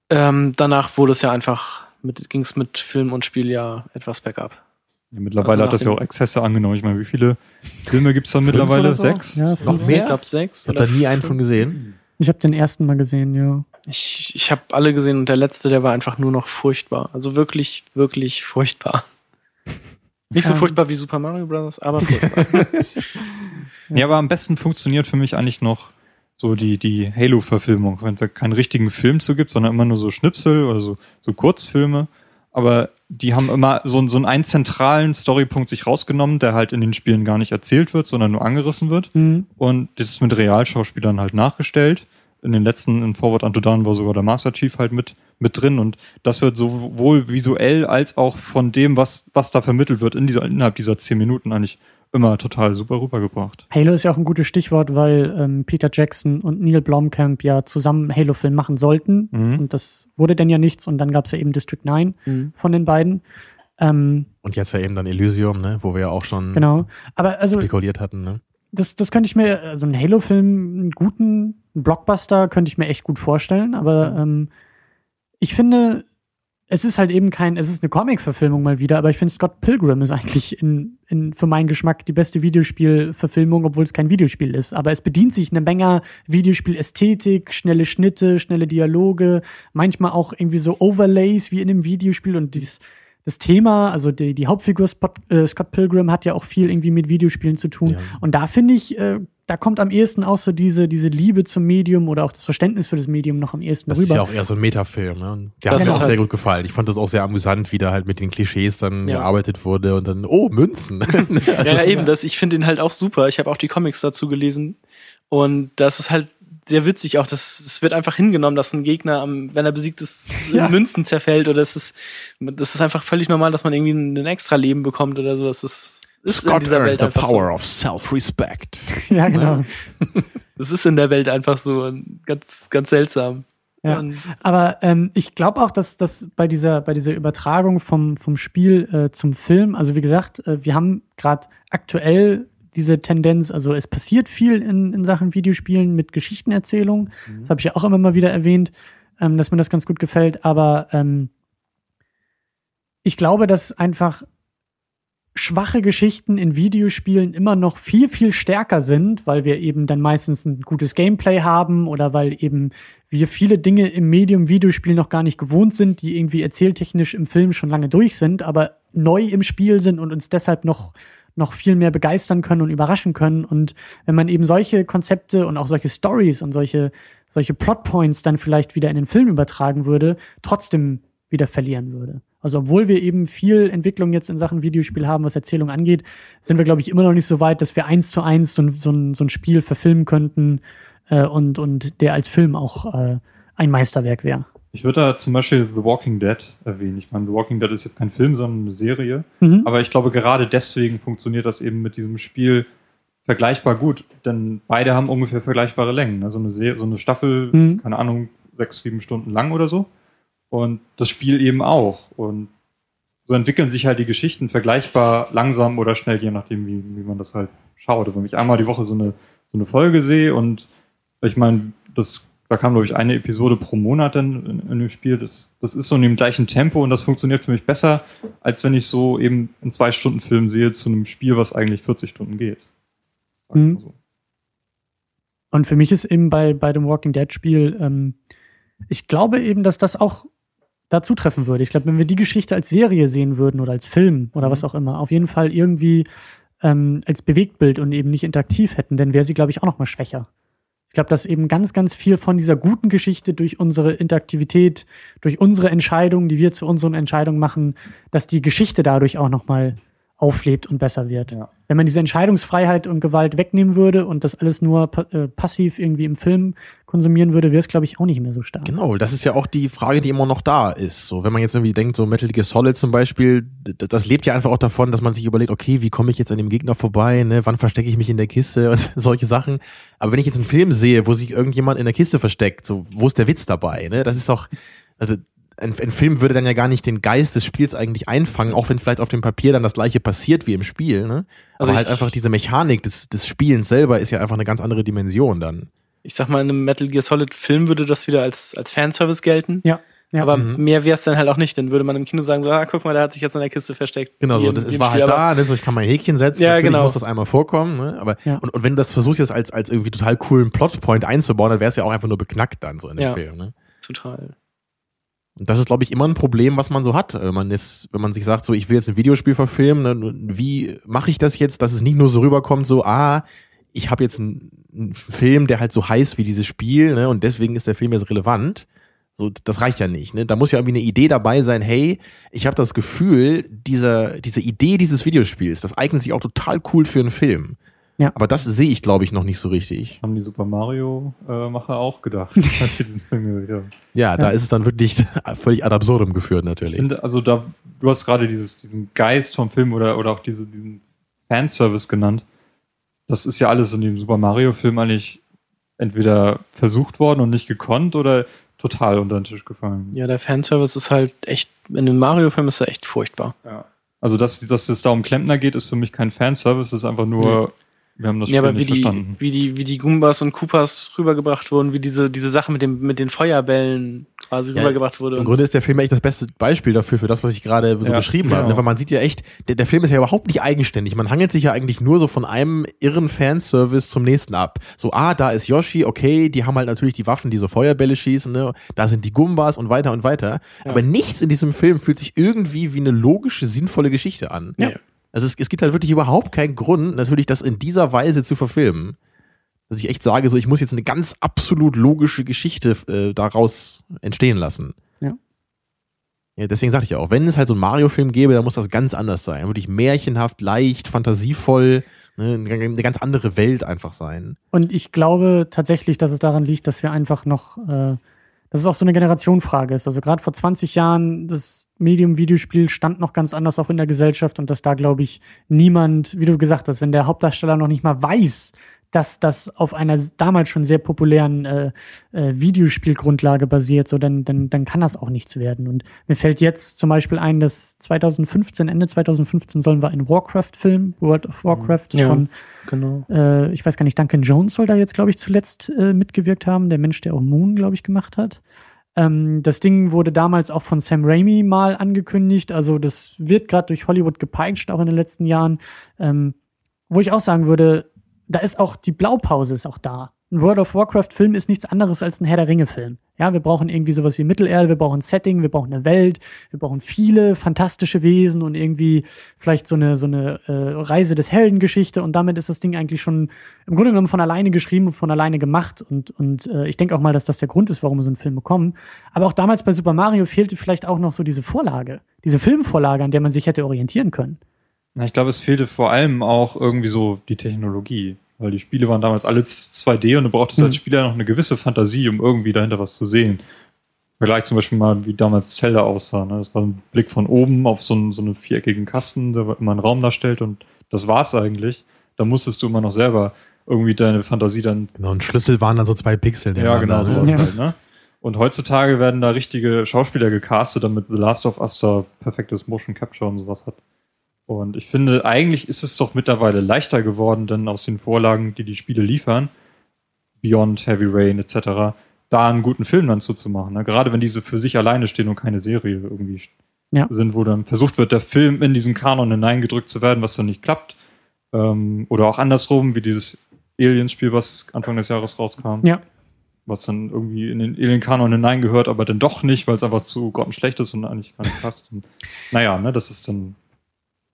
[SPEAKER 3] Ähm, danach wurde es ja einfach, mit, ging es mit Film und Spiel ja etwas bergab.
[SPEAKER 2] Ja, mittlerweile
[SPEAKER 3] also
[SPEAKER 2] hat das ja auch Exzesse angenommen. Ich meine, wie viele Filme gibt's da
[SPEAKER 3] Fünf
[SPEAKER 2] mittlerweile?
[SPEAKER 3] so?
[SPEAKER 2] Sechs?
[SPEAKER 5] Ja,
[SPEAKER 4] Noch mehr?
[SPEAKER 3] Ich glaube sechs.
[SPEAKER 4] Ich habe da nie einen von gesehen.
[SPEAKER 5] Ich habe den ersten mal gesehen, ja.
[SPEAKER 3] Ich, ich habe alle gesehen und der letzte, der war einfach nur noch furchtbar. Also wirklich, wirklich furchtbar. Nicht so furchtbar wie Super Mario Bros., aber furchtbar.
[SPEAKER 2] Ja, aber am besten funktioniert für mich eigentlich noch so die, die Halo-Verfilmung, wenn es da keinen richtigen Film zu gibt, sondern immer nur so Schnipsel oder so, so Kurzfilme. Aber die haben immer so, so einen zentralen Storypunkt sich rausgenommen, der halt in den Spielen gar nicht erzählt wird, sondern nur angerissen wird.
[SPEAKER 5] Mhm.
[SPEAKER 2] Und das ist mit Realschauspielern halt nachgestellt. In den letzten, in Forward Unto Dawn war sogar der Master Chief halt mit, mit drin. Und das wird sowohl visuell als auch von dem, was, was da vermittelt wird, in dieser, innerhalb dieser zehn Minuten eigentlich immer total super rübergebracht.
[SPEAKER 5] Halo ist ja auch ein gutes Stichwort, weil ähm, Peter Jackson und Neil Blomkamp ja zusammen einen Halo-Film machen sollten.
[SPEAKER 2] Mhm.
[SPEAKER 5] Und das wurde dann ja nichts. Und dann gab es ja eben District 9
[SPEAKER 3] Mhm.
[SPEAKER 5] von den beiden. Ähm,
[SPEAKER 4] Und jetzt ja eben dann Elysium, ne, wo wir ja auch schon
[SPEAKER 5] genau. Aber also
[SPEAKER 4] spekuliert hatten, ne?
[SPEAKER 5] das, das könnte ich mir, also einen Halo-Film, einen guten Blockbuster könnte ich mir echt gut vorstellen, aber ähm, ich finde, es ist halt eben kein, es ist eine Comic-Verfilmung mal wieder, aber ich finde Scott Pilgrim ist eigentlich in, in, für meinen Geschmack die beste Videospiel-Verfilmung, obwohl es kein Videospiel ist. Aber es bedient sich eine Menge Videospiel-Ästhetik, schnelle Schnitte, schnelle Dialoge, manchmal auch irgendwie so Overlays wie in einem Videospiel und dieses, das Thema, also die, die Hauptfigur Spot, äh, Scott Pilgrim hat ja auch viel irgendwie mit Videospielen zu tun.
[SPEAKER 4] Ja.
[SPEAKER 5] Und da finde ich, äh, da kommt am ehesten auch so diese, diese Liebe zum Medium oder auch das Verständnis für das Medium noch am ehesten
[SPEAKER 4] Das
[SPEAKER 5] rüber.
[SPEAKER 4] ist ja auch eher so ein Metafilm, ne? Der
[SPEAKER 3] Das
[SPEAKER 4] hat mir
[SPEAKER 3] ist
[SPEAKER 4] auch
[SPEAKER 3] halt-
[SPEAKER 4] sehr gut gefallen. Ich fand das auch sehr amüsant, wie da halt mit den Klischees dann
[SPEAKER 3] Ja.
[SPEAKER 4] gearbeitet wurde und dann, oh, Münzen. also,
[SPEAKER 3] ja, eben, das, ich finde ihn halt auch super. Ich habe auch die Comics dazu gelesen. Und das ist halt sehr witzig auch. Das, es wird einfach hingenommen, dass ein Gegner, am, wenn er besiegt ist, in
[SPEAKER 5] Ja.
[SPEAKER 3] Münzen zerfällt. Oder es ist, das ist einfach völlig normal, dass man irgendwie ein, ein extra Leben bekommt oder so. Das ist, ist in
[SPEAKER 4] Scott
[SPEAKER 3] dieser
[SPEAKER 4] earned
[SPEAKER 3] Welt
[SPEAKER 4] the
[SPEAKER 3] einfach
[SPEAKER 4] power
[SPEAKER 3] so.
[SPEAKER 4] of self-respect.
[SPEAKER 5] ja, genau.
[SPEAKER 3] Das ist in der Welt einfach so ganz, ganz seltsam.
[SPEAKER 5] Ja. Aber ähm, ich glaube auch, dass das bei dieser bei dieser Übertragung vom vom Spiel äh, zum Film, also wie gesagt, äh, wir haben gerade aktuell diese Tendenz, also es passiert viel in, in Sachen Videospielen mit Geschichtenerzählung. Das habe ich ja auch immer mal wieder erwähnt, ähm, dass mir das ganz gut gefällt. Aber ähm, ich glaube, dass einfach schwache Geschichten in Videospielen immer noch viel, viel stärker sind, weil wir eben dann meistens ein gutes Gameplay haben oder weil eben wir viele Dinge im Medium Videospiel noch gar nicht gewohnt sind, die irgendwie erzähltechnisch im Film schon lange durch sind, aber neu im Spiel sind und uns deshalb noch noch viel mehr begeistern können und überraschen können. Und wenn man eben solche Konzepte und auch solche Stories und solche, solche Plotpoints dann vielleicht wieder in den Film übertragen würde, trotzdem wieder verlieren würde. Also obwohl wir eben viel Entwicklung jetzt in Sachen Videospiel haben, was Erzählung angeht, sind wir, glaube ich, immer noch nicht so weit, dass wir eins zu eins so, ein- so, ein, so ein Spiel verfilmen könnten äh, und, und der als Film auch äh, ein Meisterwerk wäre.
[SPEAKER 2] Ich würde da zum Beispiel The Walking Dead erwähnen. Ich meine, The Walking Dead ist jetzt kein Film, sondern eine Serie.
[SPEAKER 5] Mhm.
[SPEAKER 2] Aber ich glaube, gerade deswegen funktioniert das eben mit diesem Spiel vergleichbar gut. Denn beide haben ungefähr vergleichbare Längen. Also eine, Serie, so eine Staffel
[SPEAKER 5] Mhm.
[SPEAKER 2] ist, keine Ahnung, sechs, sieben Stunden lang oder so. Und das Spiel eben auch. Und so entwickeln sich halt die Geschichten vergleichbar langsam oder schnell, je nachdem, wie, wie man das halt schaut. Also wenn ich einmal die Woche so eine, so eine Folge sehe und ich meine, das, da kam, glaube ich, eine Episode pro Monat dann in, in dem Spiel. Das, das ist so in dem gleichen Tempo und das funktioniert für mich besser, als wenn ich so eben einen Zwei-Stunden-Film sehe zu einem Spiel, was eigentlich 40 Stunden geht.
[SPEAKER 5] Mhm.
[SPEAKER 2] so.
[SPEAKER 5] Und für mich ist eben bei, bei dem Walking Dead Spiel, ähm, ich glaube eben, dass das auch dazu treffen würde. Ich glaube, wenn wir die Geschichte als Serie sehen würden oder als Film oder was auch immer, auf jeden Fall irgendwie ähm, als Bewegtbild und eben nicht interaktiv hätten, dann wäre sie, glaube ich, auch noch mal schwächer. Ich glaube, dass eben ganz, ganz viel von dieser guten Geschichte durch unsere Interaktivität, durch unsere Entscheidungen, die wir zu unseren Entscheidungen machen, dass die Geschichte dadurch auch noch mal auflebt und besser wird.
[SPEAKER 2] Ja.
[SPEAKER 5] Wenn man diese Entscheidungsfreiheit und Gewalt wegnehmen würde und das alles nur pa äh, passiv irgendwie im Film konsumieren würde, wäre es, glaube ich, auch nicht mehr so stark.
[SPEAKER 4] Genau, das ist ja auch die Frage, die immer noch da ist. So, wenn man jetzt irgendwie denkt, so Metal Gear Solid zum Beispiel, das lebt ja einfach auch davon, dass man sich überlegt, okay, wie komme ich jetzt an dem Gegner vorbei, ne? wann verstecke ich mich in der Kiste und solche Sachen. Aber wenn ich jetzt einen Film sehe, wo sich irgendjemand in der Kiste versteckt, so, wo ist der Witz dabei? Ne? Das ist doch, also ein, ein Film würde dann ja gar nicht den Geist des Spiels eigentlich einfangen, auch wenn vielleicht auf dem Papier dann das gleiche passiert wie im Spiel. Ne?
[SPEAKER 3] Also
[SPEAKER 4] Aber halt einfach diese Mechanik des, des Spielens selber ist ja einfach eine ganz andere Dimension dann.
[SPEAKER 3] ich sag mal, in einem Metal Gear Solid Film würde das wieder als, als Fanservice gelten.
[SPEAKER 5] Ja. ja.
[SPEAKER 3] Aber
[SPEAKER 4] Mhm.
[SPEAKER 3] mehr wäre es dann halt auch nicht. Dann würde man im Kino sagen, so, ah, guck mal, der hat sich jetzt in der Kiste versteckt.
[SPEAKER 4] Genau, so, das
[SPEAKER 3] im
[SPEAKER 4] war
[SPEAKER 3] Spiel,
[SPEAKER 4] halt da, ne, so ich kann mein Häkchen setzen,
[SPEAKER 3] Ja,
[SPEAKER 4] natürlich
[SPEAKER 3] genau.
[SPEAKER 4] muss das einmal vorkommen, ne, aber
[SPEAKER 5] Ja.
[SPEAKER 4] und, und wenn du das versuchst jetzt als, als irgendwie total coolen Plotpoint einzubauen, dann wäre es ja auch einfach nur beknackt dann so in dem
[SPEAKER 3] Ja.
[SPEAKER 4] Film, ne?
[SPEAKER 3] Total.
[SPEAKER 4] Und das ist, glaube ich, immer ein Problem, was man so hat. Wenn man jetzt, wenn man sich sagt, so ich will jetzt ein Videospiel verfilmen, ne, wie mache ich das jetzt, dass es nicht nur so rüberkommt, so, ah, ich habe jetzt einen, einen Film, der halt so heiß wie dieses Spiel, ne, und deswegen ist der Film jetzt relevant, So, das reicht ja nicht. Ne? Da muss ja irgendwie eine Idee dabei sein, hey, ich habe das Gefühl, diese, diese Idee dieses Videospiels, das eignet sich auch total cool für einen Film.
[SPEAKER 5] Ja.
[SPEAKER 4] Aber das sehe ich, glaube ich, noch nicht so richtig.
[SPEAKER 2] Haben die Super Mario-Macher auch gedacht, als sie diesen Film haben.
[SPEAKER 4] Ja, da ist es dann wirklich völlig ad absurdum geführt,
[SPEAKER 2] Ich
[SPEAKER 4] natürlich.
[SPEAKER 2] finde, also da, du hast gerade dieses, diesen Geist vom Film oder, oder auch diese, diesen Fanservice genannt. Das ist ja alles in dem Super Mario-Film eigentlich entweder versucht worden und nicht gekonnt oder total unter den Tisch gefallen.
[SPEAKER 3] Ja, der Fanservice ist halt echt, in dem Mario-Film ist er echt furchtbar.
[SPEAKER 2] Ja. Also, dass, dass es da um Klempner geht, ist für mich kein Fanservice, das ist einfach nur, wir haben das Spiel
[SPEAKER 3] Ja, aber wie
[SPEAKER 2] nicht
[SPEAKER 3] die,
[SPEAKER 2] verstanden.
[SPEAKER 3] wie die, wie die Goombas und Koopas rübergebracht wurden, wie diese, diese Sache mit dem, mit den Feuerbällen quasi
[SPEAKER 4] Ja,
[SPEAKER 3] rübergebracht wurde.
[SPEAKER 4] Im Grunde ist der Film echt das beste Beispiel dafür, für das, was ich gerade so
[SPEAKER 2] Ja,
[SPEAKER 4] beschrieben habe.
[SPEAKER 2] genau.
[SPEAKER 4] Ne? Weil man sieht ja echt, der, der Film ist ja überhaupt nicht eigenständig. Man hangelt sich ja eigentlich nur so von einem irren Fanservice zum nächsten ab. So, ah, da ist Yoshi, okay, die haben halt natürlich die Waffen, die so Feuerbälle schießen, ne? da sind die Gumbas und weiter und weiter. Aber nichts in diesem Film fühlt sich irgendwie wie eine logische, sinnvolle Geschichte an.
[SPEAKER 3] Ja.
[SPEAKER 4] Also es, es gibt halt wirklich überhaupt keinen Grund, natürlich das in dieser Weise zu verfilmen. Dass ich echt sage, so ich muss jetzt eine ganz absolut logische Geschichte äh, daraus entstehen lassen.
[SPEAKER 5] Ja.
[SPEAKER 4] Ja, deswegen sagte ich ja auch, wenn es halt so einen Mario-Film gäbe, dann muss das ganz anders sein. Wirklich märchenhaft, leicht, fantasievoll, ne, eine eine ganz andere Welt einfach sein.
[SPEAKER 5] Und ich glaube tatsächlich, dass es daran liegt, dass wir einfach noch, äh, dass es auch so eine Generationenfrage ist. Also gerade vor 20 Jahren, das Medium Videospiel stand noch ganz anders auch in der Gesellschaft und dass da, glaube ich, niemand, wie du gesagt hast, wenn der Hauptdarsteller noch nicht mal weiß, dass das auf einer damals schon sehr populären äh, äh, Videospielgrundlage basiert, so dann, dann, dann kann das auch nichts werden. Und mir fällt jetzt zum Beispiel ein, dass 2015, Ende 2015 sollen wir einen Warcraft-Film, World of Warcraft
[SPEAKER 3] Ja.
[SPEAKER 5] von
[SPEAKER 3] genau.
[SPEAKER 5] äh, ich weiß gar nicht, Duncan Jones soll da jetzt, glaube ich, zuletzt äh, mitgewirkt haben, der Mensch, der auch Moon, glaube ich, gemacht hat. Ähm, das Ding wurde damals auch von Sam Raimi mal angekündigt, also das wird gerade durch Hollywood gepeitscht, auch in den letzten Jahren. Ähm, wo ich auch sagen würde, da ist auch die Blaupause ist auch da. Ein World of Warcraft-Film ist nichts anderes als ein Herr der Ringe-Film. Ja, wir brauchen irgendwie sowas wie Mittelerde, wir brauchen ein Setting, wir brauchen eine Welt, wir brauchen viele fantastische Wesen und irgendwie vielleicht so eine, so eine äh, Reise des Heldengeschichte und damit ist das Ding eigentlich schon im Grunde genommen von alleine geschrieben und von alleine gemacht und, und äh, ich denke auch mal, dass das der Grund ist, warum wir so einen Film bekommen. Aber auch damals bei Super Mario fehlte vielleicht auch noch so diese Vorlage, diese Filmvorlage, an der man sich hätte orientieren können.
[SPEAKER 2] Na, ich glaube, es fehlte vor allem auch irgendwie so die Technologie. Weil die Spiele waren damals alle 2D und du brauchtest
[SPEAKER 5] Mhm.
[SPEAKER 2] als Spieler noch eine gewisse Fantasie, um irgendwie dahinter was zu sehen. Vergleich zum Beispiel mal, wie damals Zelda aussah. Ne? Das war ein Blick von oben auf so einen, so einen viereckigen Kasten, der immer einen Raum darstellt und das war's eigentlich. Da musstest du immer noch selber irgendwie deine Fantasie dann
[SPEAKER 4] Genau, ein Schlüssel waren dann so zwei Pixel.
[SPEAKER 2] ja, genau,
[SPEAKER 4] nebeneinander,
[SPEAKER 2] sowas
[SPEAKER 5] Ja.
[SPEAKER 2] halt, ne? Und heutzutage werden da richtige Schauspieler gecastet, damit The Last of Us da perfektes Motion Capture und sowas hat. Und ich finde, eigentlich ist es doch mittlerweile leichter geworden, denn aus den Vorlagen, die die Spiele liefern, Beyond, Heavy Rain etc., da einen guten Film dann zuzumachen. Ne? Gerade wenn diese für sich alleine stehen und keine Serie irgendwie
[SPEAKER 5] Ja.
[SPEAKER 2] sind, wo dann versucht wird, der Film in diesen Kanon hineingedrückt zu werden, was dann nicht klappt. Ähm, oder auch andersrum, wie dieses Aliens-Spiel, was Anfang des Jahres rauskam
[SPEAKER 5] Ja.
[SPEAKER 2] was dann irgendwie in den Alien-Kanon hineingehört, aber dann doch nicht, weil es einfach zu grottenschlecht ist und eigentlich gar nicht passt. Und, naja, ne, das ist dann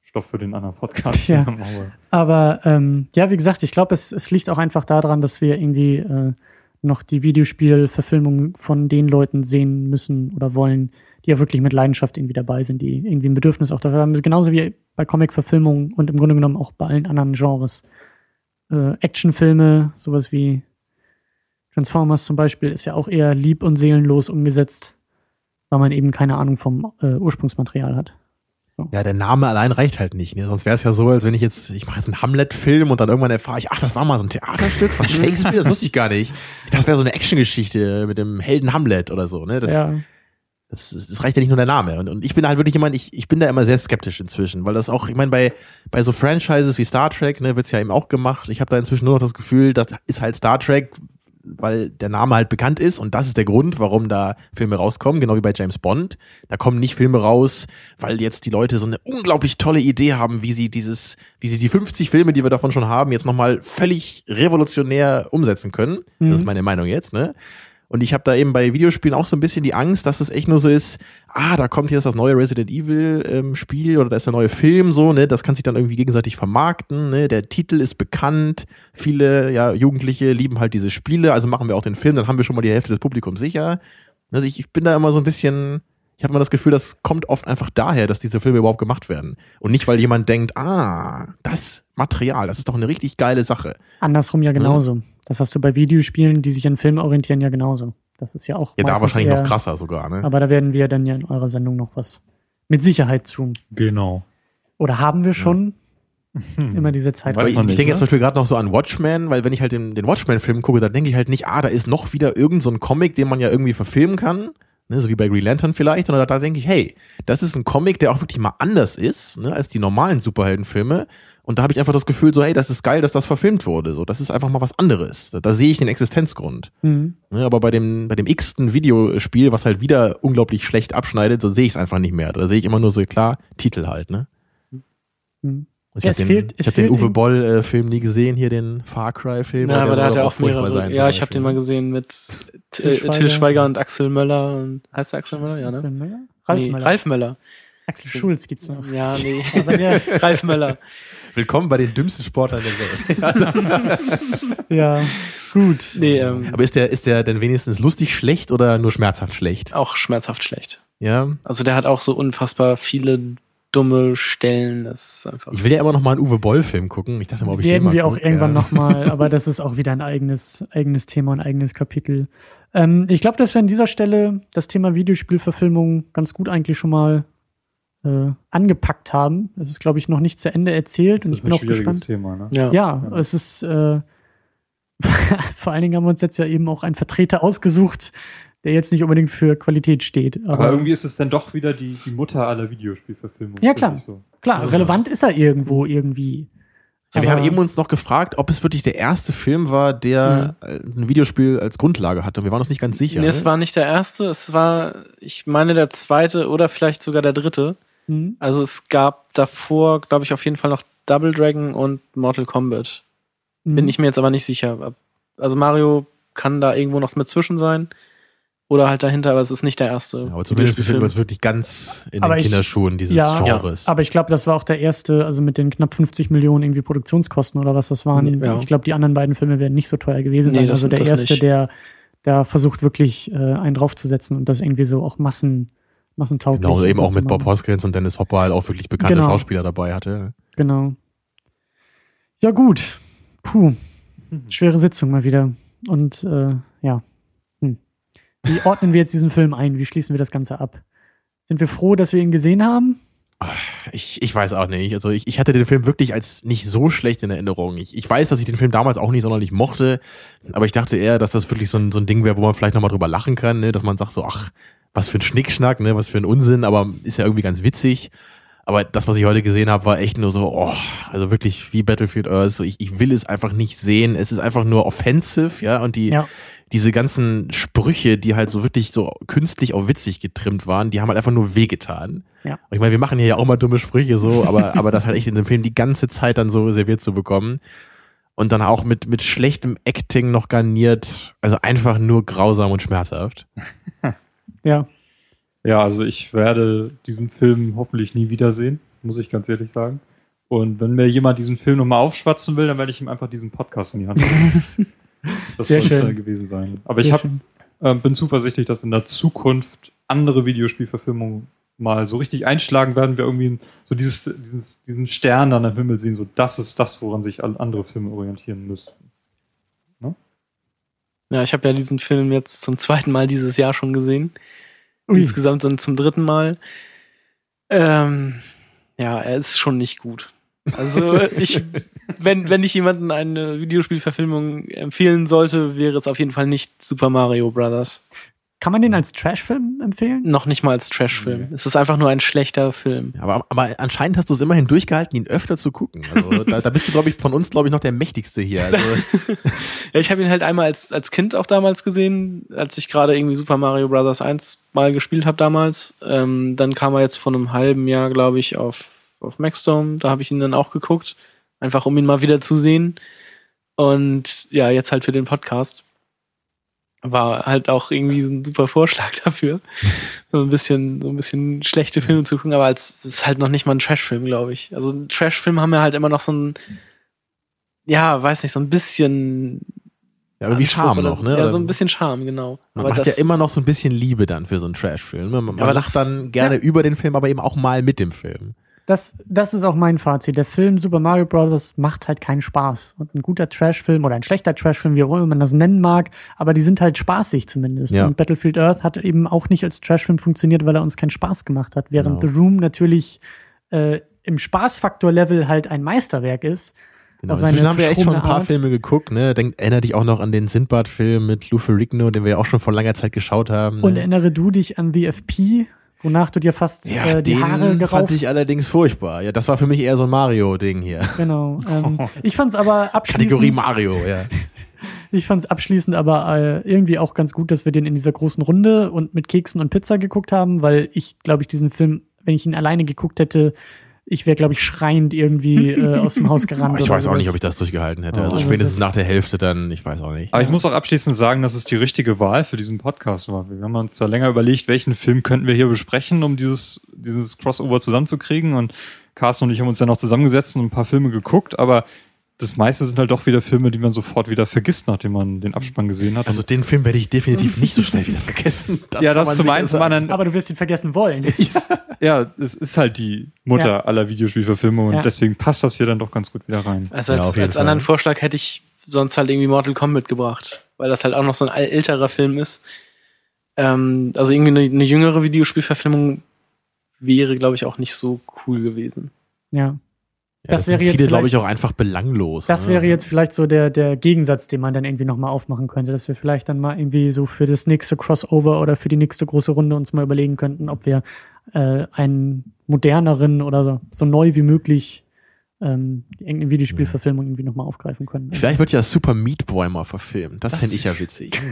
[SPEAKER 2] Stoff für den anderen Podcast.
[SPEAKER 5] Ja.
[SPEAKER 2] Aber
[SPEAKER 5] ähm, ja, wie gesagt, ich glaube, es, es liegt auch einfach daran, dass wir irgendwie äh, noch die Videospielverfilmung von den Leuten sehen müssen oder wollen, die ja wirklich mit Leidenschaft irgendwie dabei sind, die irgendwie ein Bedürfnis auch dafür haben. Genauso wie bei Comic-Verfilmungen und im Grunde genommen auch bei allen anderen Genres. Äh, Actionfilme, sowas wie Transformers zum Beispiel, ist ja auch eher lieb und seelenlos umgesetzt, weil man eben keine Ahnung vom äh, Ursprungsmaterial hat.
[SPEAKER 4] Ja, der Name allein reicht halt nicht. Ne? Sonst wäre es ja so, als wenn ich jetzt, ich mache jetzt einen Hamlet-Film und dann irgendwann erfahre ich, ach, das war mal so ein Theaterstück von Shakespeare, das wusste ich gar nicht. Das wäre so eine Actiongeschichte mit dem Helden Hamlet oder so. Ne? Das,
[SPEAKER 5] ja.
[SPEAKER 4] das, das reicht ja nicht nur der Name. Und, und ich bin halt wirklich jemand, ich, ich bin da immer sehr skeptisch inzwischen, weil das auch, ich meine, bei, bei so Franchises wie Star Trek, ne, wird's ja eben auch gemacht. Ich habe da inzwischen nur noch das Gefühl, das ist halt Star Trek, weil der Name halt bekannt ist und das ist der Grund, warum da Filme rauskommen, genau wie bei James Bond. Da kommen nicht Filme raus, weil jetzt die Leute so eine unglaublich tolle Idee haben, wie sie dieses, wie sie die 50 Filme, die wir davon schon haben, jetzt nochmal völlig revolutionär umsetzen können. Das ist
[SPEAKER 5] Mhm.
[SPEAKER 4] meine Meinung jetzt, ne? Und ich habe da eben bei Videospielen auch so ein bisschen die Angst, dass es echt nur so ist, ah, da kommt jetzt das neue Resident Evil ähm, Spiel oder da ist der neue Film so, ne, das kann sich dann irgendwie gegenseitig vermarkten, ne, der Titel ist bekannt, viele ja Jugendliche lieben halt diese Spiele, also machen wir auch den Film, dann haben wir schon mal die Hälfte des Publikums sicher. Also ich, ich bin da immer so ein bisschen, ich habe immer das Gefühl, das kommt oft einfach daher, dass diese Filme überhaupt gemacht werden. Und nicht, weil jemand denkt, ah, das Material, das ist doch eine richtig geile Sache.
[SPEAKER 5] Andersrum ja genauso. Das hast du bei Videospielen, die sich an Filmen orientieren, ja genauso. Das ist ja auch.
[SPEAKER 4] Ja, da wahrscheinlich
[SPEAKER 5] eher,
[SPEAKER 4] noch krasser sogar, ne?
[SPEAKER 5] Aber da werden wir dann ja in eurer Sendung noch was mit Sicherheit zu.
[SPEAKER 2] Genau.
[SPEAKER 5] Oder haben wir schon immer diese Zeit?
[SPEAKER 2] Weiß
[SPEAKER 4] ich, ich denke
[SPEAKER 2] ne?
[SPEAKER 4] jetzt zum Beispiel gerade noch so an Watchmen, weil wenn ich halt den, den Watchmen-Film gucke, da denke ich halt nicht, ah, da ist noch wieder irgend so ein Comic, den man ja irgendwie verfilmen kann, ne, so wie bei Green Lantern vielleicht, sondern da, da denke ich, hey, das ist ein Comic, der auch wirklich mal anders ist, ne, als die normalen Superheldenfilme. Und da habe ich einfach das Gefühl, so, hey, das ist geil, dass das verfilmt wurde. So, das ist einfach mal was anderes. Da, da sehe ich den Existenzgrund.
[SPEAKER 5] Mhm.
[SPEAKER 4] Ne, aber bei dem, bei dem x-ten Videospiel, was halt wieder unglaublich schlecht abschneidet, so sehe ich es einfach nicht mehr. Da sehe ich immer nur so, klar, Titel halt, ne?
[SPEAKER 5] Mhm.
[SPEAKER 4] Ich
[SPEAKER 5] Ja,
[SPEAKER 4] habe
[SPEAKER 5] es
[SPEAKER 4] den,
[SPEAKER 5] fehlt- es
[SPEAKER 4] ich hab den Uwe Boll-Film nie gesehen, hier den Far Cry-Film.
[SPEAKER 3] Ja, aber da hat er auch mehrere.
[SPEAKER 4] sein,
[SPEAKER 3] ja, ich habe den mal gesehen mit
[SPEAKER 5] Til
[SPEAKER 3] Till,
[SPEAKER 5] Schweiger.
[SPEAKER 3] Till Schweiger und Axel Möller. Und, heißt der Axel Möller? Ja,
[SPEAKER 5] Axel
[SPEAKER 3] ne?
[SPEAKER 5] Möller? Ralf
[SPEAKER 3] nee,
[SPEAKER 5] Möller.
[SPEAKER 3] Ralf Möller.
[SPEAKER 5] Axel Schulz gibt's noch.
[SPEAKER 3] Ja, nee.
[SPEAKER 5] Aber der,
[SPEAKER 3] Ralf Möller.
[SPEAKER 4] Willkommen bei den dümmsten Sportlern der Welt.
[SPEAKER 5] ja, gut.
[SPEAKER 3] Nee, ähm,
[SPEAKER 4] aber ist der, ist der denn wenigstens lustig schlecht oder nur schmerzhaft schlecht?
[SPEAKER 3] auch schmerzhaft schlecht.
[SPEAKER 4] Ja.
[SPEAKER 3] Also der hat auch so unfassbar viele dumme Stellen. Das ist einfach.
[SPEAKER 4] Ich will ja immer noch mal einen Uwe Boll-Film gucken. Ich dachte mal, ob ich den
[SPEAKER 5] werden
[SPEAKER 4] mal
[SPEAKER 5] wir auch
[SPEAKER 4] guck,
[SPEAKER 5] irgendwann
[SPEAKER 4] ja.
[SPEAKER 5] nochmal, aber das ist auch wieder ein eigenes, eigenes Thema, ein eigenes Kapitel. Ähm, ich glaube, dass wir an dieser Stelle das Thema Videospielverfilmung ganz gut eigentlich schon mal äh, angepackt haben. Es ist, glaube ich, noch nicht zu Ende erzählt und ich bin auch gespannt.
[SPEAKER 2] Thema, ne?
[SPEAKER 3] ja.
[SPEAKER 5] Ja,
[SPEAKER 2] Ja.
[SPEAKER 5] es ist äh, vor allen Dingen haben wir uns jetzt ja eben auch einen Vertreter ausgesucht, der jetzt nicht unbedingt für Qualität steht. Aber,
[SPEAKER 2] Aber irgendwie ist es dann doch wieder die, die Mutter aller Videospielverfilmungen.
[SPEAKER 5] Ja, klar.
[SPEAKER 2] So.
[SPEAKER 5] klar,
[SPEAKER 4] das ist-
[SPEAKER 5] relevant ist er irgendwo irgendwie.
[SPEAKER 4] Ja, wir haben eben uns noch gefragt, ob es wirklich der erste Film war, der äh, ein Videospiel als Grundlage hatte. Und wir waren uns nicht ganz sicher.
[SPEAKER 3] Nee, es
[SPEAKER 4] ne?
[SPEAKER 3] war nicht der erste, es war, ich meine, der zweite oder vielleicht sogar der dritte.
[SPEAKER 5] Hm?
[SPEAKER 3] Also es gab davor, glaube ich, auf jeden Fall noch Double Dragon und Mortal Kombat. Bin
[SPEAKER 5] Hm.
[SPEAKER 3] ich mir jetzt aber nicht sicher. Also Mario kann da irgendwo noch mit zwischen sein. Oder halt dahinter, aber es ist nicht der erste.
[SPEAKER 4] Ja, aber zumindest befinden wir uns wirklich ganz in
[SPEAKER 5] Aber
[SPEAKER 4] den
[SPEAKER 5] ich-
[SPEAKER 4] Kinderschuhen dieses
[SPEAKER 5] ja,
[SPEAKER 4] Genres.
[SPEAKER 5] Aber ich glaube, das war auch der erste, also mit den knapp 50 Millionen irgendwie Produktionskosten oder was das waren.
[SPEAKER 3] Ja.
[SPEAKER 5] Ich glaube, die anderen beiden Filme werden nicht so teuer gewesen
[SPEAKER 3] Nee,
[SPEAKER 5] sein. also der erste,
[SPEAKER 3] nicht.
[SPEAKER 5] der, der versucht wirklich äh, einen draufzusetzen und das irgendwie so auch Massen, massentauglich.
[SPEAKER 4] genau, eben auch mit Bob. Hoskins und Dennis Hopper halt auch wirklich bekannte
[SPEAKER 5] Genau.
[SPEAKER 4] Schauspieler dabei hatte.
[SPEAKER 5] Genau. Ja, gut. Puh. Schwere Sitzung mal wieder. Und äh, ja. Hm. Wie ordnen wir jetzt diesen Film ein? Wie schließen wir das Ganze ab? Sind wir froh, dass wir ihn gesehen haben?
[SPEAKER 4] Ich, ich weiß auch nicht. Also ich, ich hatte den Film wirklich als nicht so schlecht in Erinnerung. Ich, ich weiß, dass ich den Film damals auch nicht sonderlich mochte, aber ich dachte eher, dass das wirklich so ein, so ein Ding wäre, wo man vielleicht nochmal drüber lachen kann, ne? dass man sagt so, ach, was für ein Schnickschnack, ne? was für ein Unsinn, aber ist ja irgendwie ganz witzig. Aber das, was ich heute gesehen habe, war echt nur so, oh, also wirklich wie Battlefield Earth. So, ich, ich will es einfach nicht sehen. Es ist einfach nur offensive, ja, und die,
[SPEAKER 5] Ja.
[SPEAKER 4] diese ganzen Sprüche, die halt so wirklich so künstlich auf witzig getrimmt waren, die haben halt einfach nur wehgetan.
[SPEAKER 5] Ja.
[SPEAKER 4] Und ich meine, wir machen hier ja auch mal dumme Sprüche so, aber, aber das halt echt in dem Film die ganze Zeit dann so serviert zu bekommen. Und dann auch mit, mit schlechtem Acting noch garniert. Also einfach nur grausam und schmerzhaft.
[SPEAKER 5] Ja.
[SPEAKER 2] Ja, also ich werde diesen Film hoffentlich nie wiedersehen, muss ich ganz ehrlich sagen. Und wenn mir jemand diesen Film nochmal aufschwatzen will, dann werde ich ihm einfach diesen Podcast in die Hand geben. Das soll es dann gewesen sein. Aber ich hab, ähm, bin zuversichtlich, dass in der Zukunft andere Videospielverfilmungen mal so richtig einschlagen werden, wir irgendwie so dieses, dieses, diesen Stern dann am Himmel sehen, so das ist das, woran sich andere Filme orientieren müssen.
[SPEAKER 3] Ja, ich habe ja diesen Film jetzt zum zweiten Mal dieses Jahr schon gesehen.
[SPEAKER 5] Ui.
[SPEAKER 3] Insgesamt dann zum dritten Mal. Ähm, ja, er ist schon nicht gut. Also ich, wenn, wenn ich jemanden eine Videospielverfilmung empfehlen sollte, wäre es auf jeden Fall nicht Super Mario Brothers.
[SPEAKER 5] Kann man den als Trashfilm empfehlen?
[SPEAKER 3] Noch nicht mal als Trashfilm. Es ist einfach nur ein schlechter Film.
[SPEAKER 4] Aber, aber anscheinend hast du es immerhin durchgehalten, ihn öfter zu gucken. Also da, da bist du, glaube ich, von uns, glaube ich, noch der mächtigste hier. Also,
[SPEAKER 3] Ja, ich habe ihn halt einmal als, als Kind auch damals gesehen, als ich gerade irgendwie Super Mario Brothers 1 mal gespielt habe damals. Ähm, dann kam er jetzt vor einem halben Jahr, glaube ich, auf, auf Maxdome. Da habe ich ihn dann auch geguckt, einfach um ihn mal wieder zu sehen. Und ja, jetzt halt für den Podcast. War halt auch irgendwie so ein super Vorschlag dafür. so ein bisschen, so ein bisschen schlechte Filme zu gucken, aber als, es ist halt noch nicht mal ein Trashfilm, glaube ich. Also Trashfilme haben ja halt immer noch so ein, ja, weiß nicht, so ein bisschen
[SPEAKER 4] Ja, aber wie
[SPEAKER 3] Anspruch
[SPEAKER 4] Charme noch, ne?
[SPEAKER 3] Ja, so ein bisschen Charme, genau.
[SPEAKER 4] Man
[SPEAKER 3] aber
[SPEAKER 4] hat
[SPEAKER 3] das,
[SPEAKER 4] ja immer noch so ein bisschen Liebe dann für so einen Trash-Film. ne? Man, man
[SPEAKER 3] aber
[SPEAKER 4] lacht dann gerne über den Film, aber eben auch mal mit dem Film.
[SPEAKER 5] Das, das ist auch mein Fazit. Der Film Super Mario Bros. macht halt keinen Spaß. Und ein guter Trashfilm oder ein schlechter Trashfilm, wie auch immer man das nennen mag, aber die sind halt spaßig zumindest.
[SPEAKER 4] Ja.
[SPEAKER 5] Und Battlefield Earth hat eben auch nicht als Trashfilm funktioniert, weil er uns keinen Spaß gemacht hat. Während
[SPEAKER 4] Genau.
[SPEAKER 5] The Room natürlich äh, im Spaßfaktor-Level halt ein Meisterwerk ist.
[SPEAKER 4] Genau. Inzwischen haben wir echt schon ein paar
[SPEAKER 5] Art.
[SPEAKER 4] Filme geguckt, ne? Denk, erinner dich auch noch an den Sindbad-Film mit Lou Ferrigno, den wir ja auch schon vor langer Zeit geschaut haben.
[SPEAKER 5] Und
[SPEAKER 4] ne?
[SPEAKER 5] erinnere du dich an The FP, wonach du dir fast
[SPEAKER 4] ja,
[SPEAKER 5] äh, die Haare gerauft
[SPEAKER 4] fand ich allerdings furchtbar. Ja, das war für mich eher so ein Mario-Ding hier.
[SPEAKER 5] Genau. Ähm, ich fand's aber abschließend.
[SPEAKER 4] Kategorie Mario, ja.
[SPEAKER 5] Ich fand's abschließend aber äh, irgendwie auch ganz gut, dass wir den in dieser großen Runde und mit Keksen und Pizza geguckt haben, weil ich, glaube ich, diesen Film, wenn ich ihn alleine geguckt hätte, ich wäre, glaube ich, schreiend irgendwie äh, aus dem Haus gerannt.
[SPEAKER 4] ich weiß auch nicht, ob ich das durchgehalten hätte.
[SPEAKER 2] Oh.
[SPEAKER 4] Also
[SPEAKER 5] Also
[SPEAKER 4] spätestens nach der Hälfte dann, ich weiß auch nicht.
[SPEAKER 2] Aber ich muss auch abschließend sagen, dass es die richtige Wahl für diesen Podcast war. Wir haben uns da länger überlegt, welchen Film könnten wir hier besprechen, um dieses, dieses Crossover zusammenzukriegen. Und Carsten und ich haben uns dann noch zusammengesetzt und ein paar Filme geguckt, aber das meiste sind halt doch wieder Filme, die man sofort wieder vergisst, nachdem man den Abspann gesehen hat.
[SPEAKER 4] Also den Film werde ich definitiv nicht so schnell wieder vergessen.
[SPEAKER 2] ja,
[SPEAKER 4] kann
[SPEAKER 2] das zum einen, zum
[SPEAKER 4] sagen.
[SPEAKER 2] anderen,
[SPEAKER 5] Aber du wirst ihn vergessen wollen.
[SPEAKER 2] ja, es ist halt die Mutter
[SPEAKER 5] Ja.
[SPEAKER 2] aller Videospielverfilme und
[SPEAKER 5] Ja.
[SPEAKER 2] deswegen passt das hier dann doch ganz gut wieder rein.
[SPEAKER 3] Also
[SPEAKER 4] Ja,
[SPEAKER 3] als,
[SPEAKER 4] jeden
[SPEAKER 3] als anderen. Vorschlag hätte ich sonst halt irgendwie Mortal Kombat gebracht, weil das halt auch noch so ein älterer Film ist. Ähm, also irgendwie eine, eine jüngere Videospielverfilmung wäre, glaube ich, auch nicht so cool gewesen.
[SPEAKER 5] ja.
[SPEAKER 4] Ja,
[SPEAKER 5] Das
[SPEAKER 4] das,
[SPEAKER 5] wäre jetzt
[SPEAKER 4] glaube ich,
[SPEAKER 5] vielleicht-
[SPEAKER 4] auch einfach belanglos.
[SPEAKER 5] Das
[SPEAKER 4] ne?
[SPEAKER 5] wäre jetzt vielleicht so der, der Gegensatz, den man dann irgendwie nochmal aufmachen könnte, dass wir vielleicht dann mal irgendwie so für das nächste Crossover oder für die nächste große Runde uns mal überlegen könnten, ob wir äh, einen moderneren oder so, so neu wie möglich ähm, irgendeine Videospielverfilmung irgendwie nochmal aufgreifen können.
[SPEAKER 4] Vielleicht wird ja Super Meat Boy mal verfilmt. Das,
[SPEAKER 3] Das-
[SPEAKER 4] fände ich ja witzig.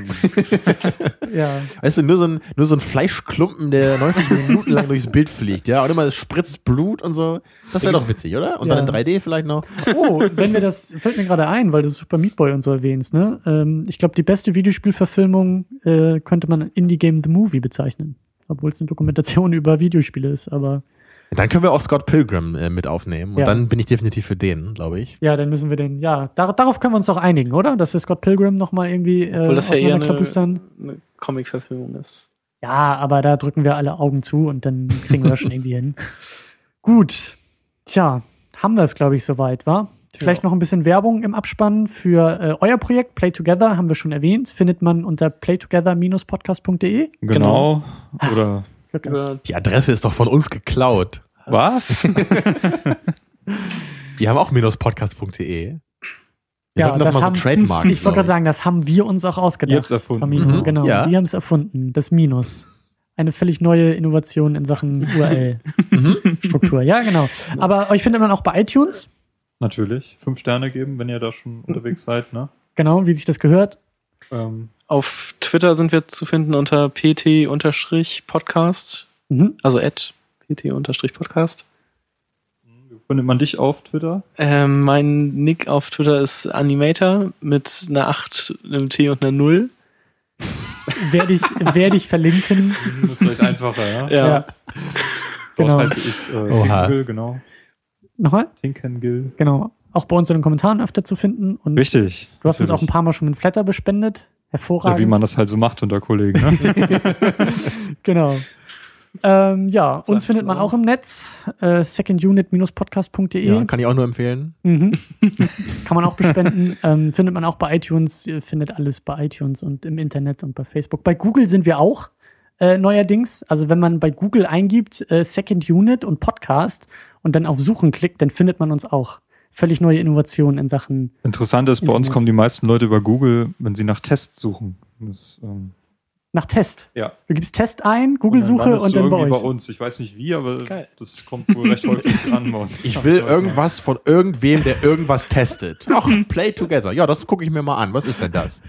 [SPEAKER 5] Ja,
[SPEAKER 4] Weißt du, nur so, ein, nur so ein Fleischklumpen, der 90 Minuten lang durchs Bild fliegt, ja, und immer es spritzt Blut und so. Das wäre doch witzig, oder? Und
[SPEAKER 5] Ja.
[SPEAKER 4] dann in 3D vielleicht noch.
[SPEAKER 5] Oh, wenn wir das, fällt mir gerade ein, weil du Super Meat Boy und so erwähnst, ne? Ähm, ich glaube, die beste Videospielverfilmung äh, könnte man Indie Game The Movie bezeichnen. Obwohl es eine Dokumentation über Videospiele ist, aber
[SPEAKER 4] Dann können wir auch Scott Pilgrim äh, mit aufnehmen. Und
[SPEAKER 5] Ja.
[SPEAKER 4] dann bin ich definitiv für den, glaube ich.
[SPEAKER 5] ja, dann müssen wir den, ja, dar darauf können wir uns doch einigen, oder? Dass wir Scott Pilgrim nochmal irgendwie äh,
[SPEAKER 3] Obwohl das ja eher eine, eine Comic-Verfilmung ist.
[SPEAKER 5] Ja, aber da drücken wir alle Augen zu und dann kriegen wir das schon irgendwie hin. Gut. Tja, haben wir es, glaube ich, soweit, war? Vielleicht noch ein bisschen Werbung im Abspann für äh, euer Projekt Play Together, haben wir schon erwähnt. Findet man unter playtogether-podcast.de.
[SPEAKER 2] Genau. Oder
[SPEAKER 3] Über
[SPEAKER 4] Die Adresse ist doch von uns geklaut.
[SPEAKER 2] was?
[SPEAKER 4] Die haben auch minuspodcast.de. Wir
[SPEAKER 5] Ja,
[SPEAKER 4] sollten das,
[SPEAKER 5] das
[SPEAKER 4] mal
[SPEAKER 5] haben-
[SPEAKER 4] so trademarken.
[SPEAKER 5] Ich wollte gerade sagen, das haben wir uns auch ausgedacht.
[SPEAKER 2] Ihr habt's erfunden.
[SPEAKER 4] Mhm.
[SPEAKER 5] Genau,
[SPEAKER 4] Ja.
[SPEAKER 5] die haben es erfunden. Das Minus. Eine völlig neue Innovation in Sachen URL-Struktur. ja, genau. Aber euch findet man auch bei iTunes.
[SPEAKER 2] Natürlich. Fünf Sterne geben, wenn ihr da schon unterwegs seid, ne?
[SPEAKER 5] Genau, wie sich das gehört.
[SPEAKER 2] Ähm,
[SPEAKER 3] Auf Twitter sind wir zu finden unter pt-podcast,
[SPEAKER 5] Mhm.
[SPEAKER 3] also at pt-podcast.
[SPEAKER 2] wie findet man dich auf Twitter?
[SPEAKER 3] Ähm, mein Nick auf Twitter ist Animator mit einer 8, einem T und einer 0.
[SPEAKER 5] Werde ich, werde ich verlinken.
[SPEAKER 2] Das ist vielleicht einfacher, ja?
[SPEAKER 3] Ja.
[SPEAKER 5] Ja.
[SPEAKER 2] Dort
[SPEAKER 5] Genau.
[SPEAKER 2] heiße ich äh,
[SPEAKER 4] Oha.
[SPEAKER 2] Tinkengil, genau.
[SPEAKER 5] Nochmal?
[SPEAKER 2] Tinkengil.
[SPEAKER 5] Genau. Auch bei uns in den Kommentaren öfter zu finden. Und
[SPEAKER 2] Richtig.
[SPEAKER 5] du hast uns auch ein
[SPEAKER 2] Natürlich.
[SPEAKER 5] paar Mal schon mit Flatter bespendet. Hervorragend.
[SPEAKER 2] Ja, wie man das halt so macht unter Kollegen, ne?
[SPEAKER 5] Genau. Ähm, ja, uns findet man auch im Netz. Äh, secondunit-podcast.de.
[SPEAKER 4] Ja, kann ich auch nur empfehlen.
[SPEAKER 5] Mhm. Kann man auch bespenden. ähm, findet man auch bei iTunes. Ihr findet alles bei iTunes und im Internet und bei Facebook. Bei Google sind wir auch äh, neuerdings. Also wenn man bei Google eingibt äh, Second Unit und Podcast und dann auf Suchen klickt, dann findet man uns auch. Völlig neue Innovationen in Sachen.
[SPEAKER 2] Interessant ist, bei uns kommen die meisten Leute über Google, wenn sie nach Tests suchen. Das, ähm,
[SPEAKER 5] Nach Test.
[SPEAKER 2] ja.
[SPEAKER 5] Du gibst Test ein, Google-Suche und
[SPEAKER 2] du
[SPEAKER 5] dann bei
[SPEAKER 2] irgendwie
[SPEAKER 5] euch.
[SPEAKER 2] bei uns. Ich weiß nicht wie, aber
[SPEAKER 3] Geil.
[SPEAKER 2] das kommt wohl recht häufig an bei uns.
[SPEAKER 4] Ich will irgendwas von irgendwem, der irgendwas testet. Ach, Play Together. Ja, das gucke ich mir mal an. Was ist denn das?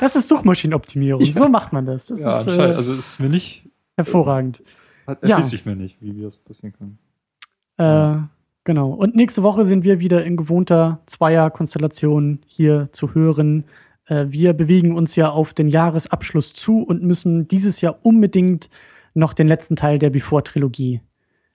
[SPEAKER 5] Das ist Suchmaschinenoptimierung. So macht man das. Das
[SPEAKER 2] Ja,
[SPEAKER 5] ist äh,
[SPEAKER 2] also ist mir nicht,
[SPEAKER 5] hervorragend. Ja.
[SPEAKER 2] erschließt sich mir nicht, wie, wie das passieren kann.
[SPEAKER 5] Äh, genau. Und nächste Woche sind wir wieder in gewohnter Zweier-Konstellation hier zu hören. Äh, wir bewegen uns ja auf den Jahresabschluss zu und müssen dieses Jahr unbedingt noch den letzten Teil der Before-Trilogie,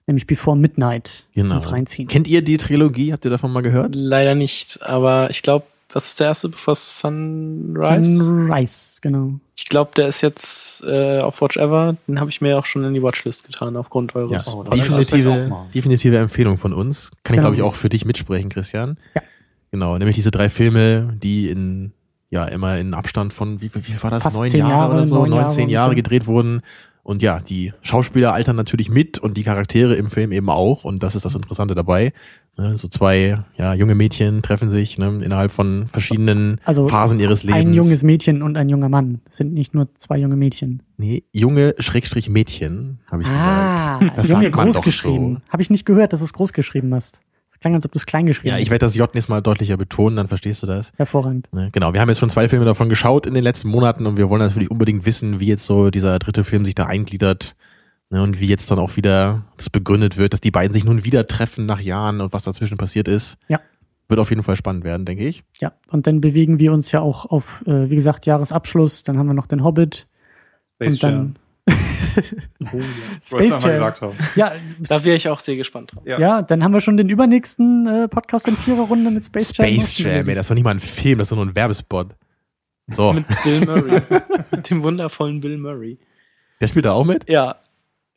[SPEAKER 5] nämlich Before Midnight,
[SPEAKER 4] Genau.
[SPEAKER 5] uns reinziehen.
[SPEAKER 4] Kennt ihr die Trilogie? Habt ihr davon mal gehört?
[SPEAKER 3] Leider nicht, aber ich glaube, was ist der erste, bevor Sunrise?
[SPEAKER 5] Sunrise, genau.
[SPEAKER 3] Ich glaube, der ist jetzt äh, auf Watch Ever. Den habe ich mir auch schon in die Watchlist getan, aufgrund
[SPEAKER 4] Ja,
[SPEAKER 3] eures.
[SPEAKER 2] Oh, lass das
[SPEAKER 4] definitive, definitive Empfehlung von uns. Kann ich,
[SPEAKER 5] Genau.
[SPEAKER 4] glaube ich, auch für dich mitsprechen, Christian.
[SPEAKER 5] Ja.
[SPEAKER 4] Genau, nämlich diese drei Filme, die in, ja, immer in Abstand von, wie, wie viel war das?
[SPEAKER 5] Fast
[SPEAKER 4] neun Jahre,
[SPEAKER 5] Jahre,
[SPEAKER 4] oder so?
[SPEAKER 5] neun Jahre
[SPEAKER 4] zehn Jahre
[SPEAKER 5] ungefähr.
[SPEAKER 4] gedreht wurden. Und ja, die Schauspieler altern natürlich mit und die Charaktere im Film eben auch. Und das ist das Interessante dabei. Ne, So zwei, ja, junge Mädchen treffen sich ne, innerhalb von verschiedenen
[SPEAKER 5] Also
[SPEAKER 4] Phasen ihres Lebens.
[SPEAKER 5] Ein junges Mädchen und ein junger Mann. Sind nicht nur zwei junge Mädchen.
[SPEAKER 4] Nee, junge Schrägstrich Mädchen, habe ich
[SPEAKER 5] Ah,
[SPEAKER 4] gesagt. Das
[SPEAKER 5] Junge,
[SPEAKER 4] sagt man
[SPEAKER 5] groß
[SPEAKER 4] doch
[SPEAKER 5] geschrieben. Habe ich nicht gehört, dass du es groß geschrieben hast. Klang, als ob du es klein geschrieben
[SPEAKER 4] Ja, ich
[SPEAKER 5] hast.
[SPEAKER 4] werde das J nächstes Mal deutlicher betonen, dann verstehst du das.
[SPEAKER 5] Hervorragend.
[SPEAKER 4] Ne, Genau, wir haben jetzt schon zwei Filme davon geschaut in den letzten Monaten und wir wollen natürlich unbedingt wissen, wie jetzt so dieser dritte Film sich da eingliedert ne, und wie jetzt dann auch wieder das begründet wird, dass die beiden sich nun wieder treffen nach Jahren und was dazwischen passiert ist.
[SPEAKER 5] Ja.
[SPEAKER 4] Wird auf jeden Fall spannend werden, denke ich.
[SPEAKER 5] Ja, und dann bewegen wir uns ja auch auf, äh, wie gesagt, Jahresabschluss. Dann haben wir noch den Hobbit.
[SPEAKER 2] Space
[SPEAKER 5] und dann.
[SPEAKER 2] Jam.
[SPEAKER 5] Space
[SPEAKER 2] Space Jam.
[SPEAKER 5] Jam.
[SPEAKER 2] gesagt haben.
[SPEAKER 5] Ja,
[SPEAKER 3] Da wäre ich auch sehr gespannt drauf.
[SPEAKER 2] Ja.
[SPEAKER 5] ja, dann haben wir schon den übernächsten äh, Podcast in Viererrunde mit Space Jam.
[SPEAKER 4] Space Jam, ey, das ist doch nicht mal ein Film, das ist doch nur ein Werbespot. So,
[SPEAKER 3] Mit Bill Murray. mit dem wundervollen Bill Murray.
[SPEAKER 4] der spielt da auch mit?
[SPEAKER 3] Ja.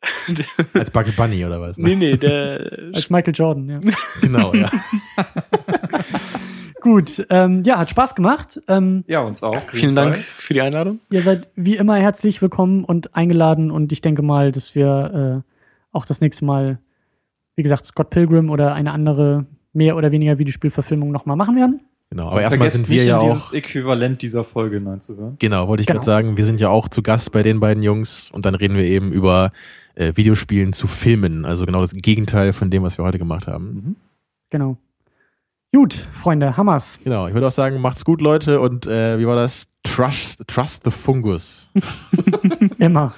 [SPEAKER 4] Als Bugs Bunny oder was?
[SPEAKER 3] nee, nee, der
[SPEAKER 5] Als Michael Jordan, ja.
[SPEAKER 4] Genau, ja.
[SPEAKER 5] Gut, ähm, ja, hat Spaß gemacht. Ähm,
[SPEAKER 2] Ja, uns auch.
[SPEAKER 3] Vielen Dank für die Einladung.
[SPEAKER 5] ihr seid wie immer herzlich willkommen und eingeladen und ich denke mal, dass wir äh, auch das nächste Mal, wie gesagt, Scott Pilgrim oder eine andere mehr oder weniger Videospielverfilmung nochmal machen werden.
[SPEAKER 4] Genau, aber erstmal sind wir
[SPEAKER 2] nicht,
[SPEAKER 4] ja auch.
[SPEAKER 2] dieses Äquivalent dieser Folge hineinzuhören.
[SPEAKER 4] Genau, wollte ich
[SPEAKER 5] Genau.
[SPEAKER 4] gerade sagen, wir sind ja auch zu Gast bei den beiden Jungs und dann reden wir eben über äh, Videospielen zu Filmen, also genau das Gegenteil von dem, was wir heute gemacht haben.
[SPEAKER 5] Genau. Gut, Freunde, Hammers.
[SPEAKER 4] Genau, ich würde auch sagen, macht's gut, Leute, und äh, wie war das? Trust, trust the fungus.
[SPEAKER 5] Immer.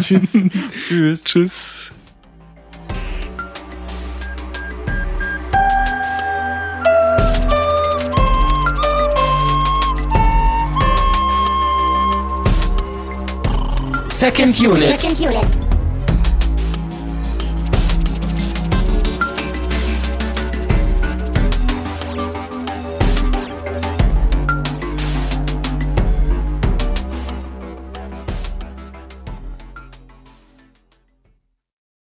[SPEAKER 5] Tschüss.
[SPEAKER 3] Tschüss. Tschüss.
[SPEAKER 6] Second unit.
[SPEAKER 7] Second unit.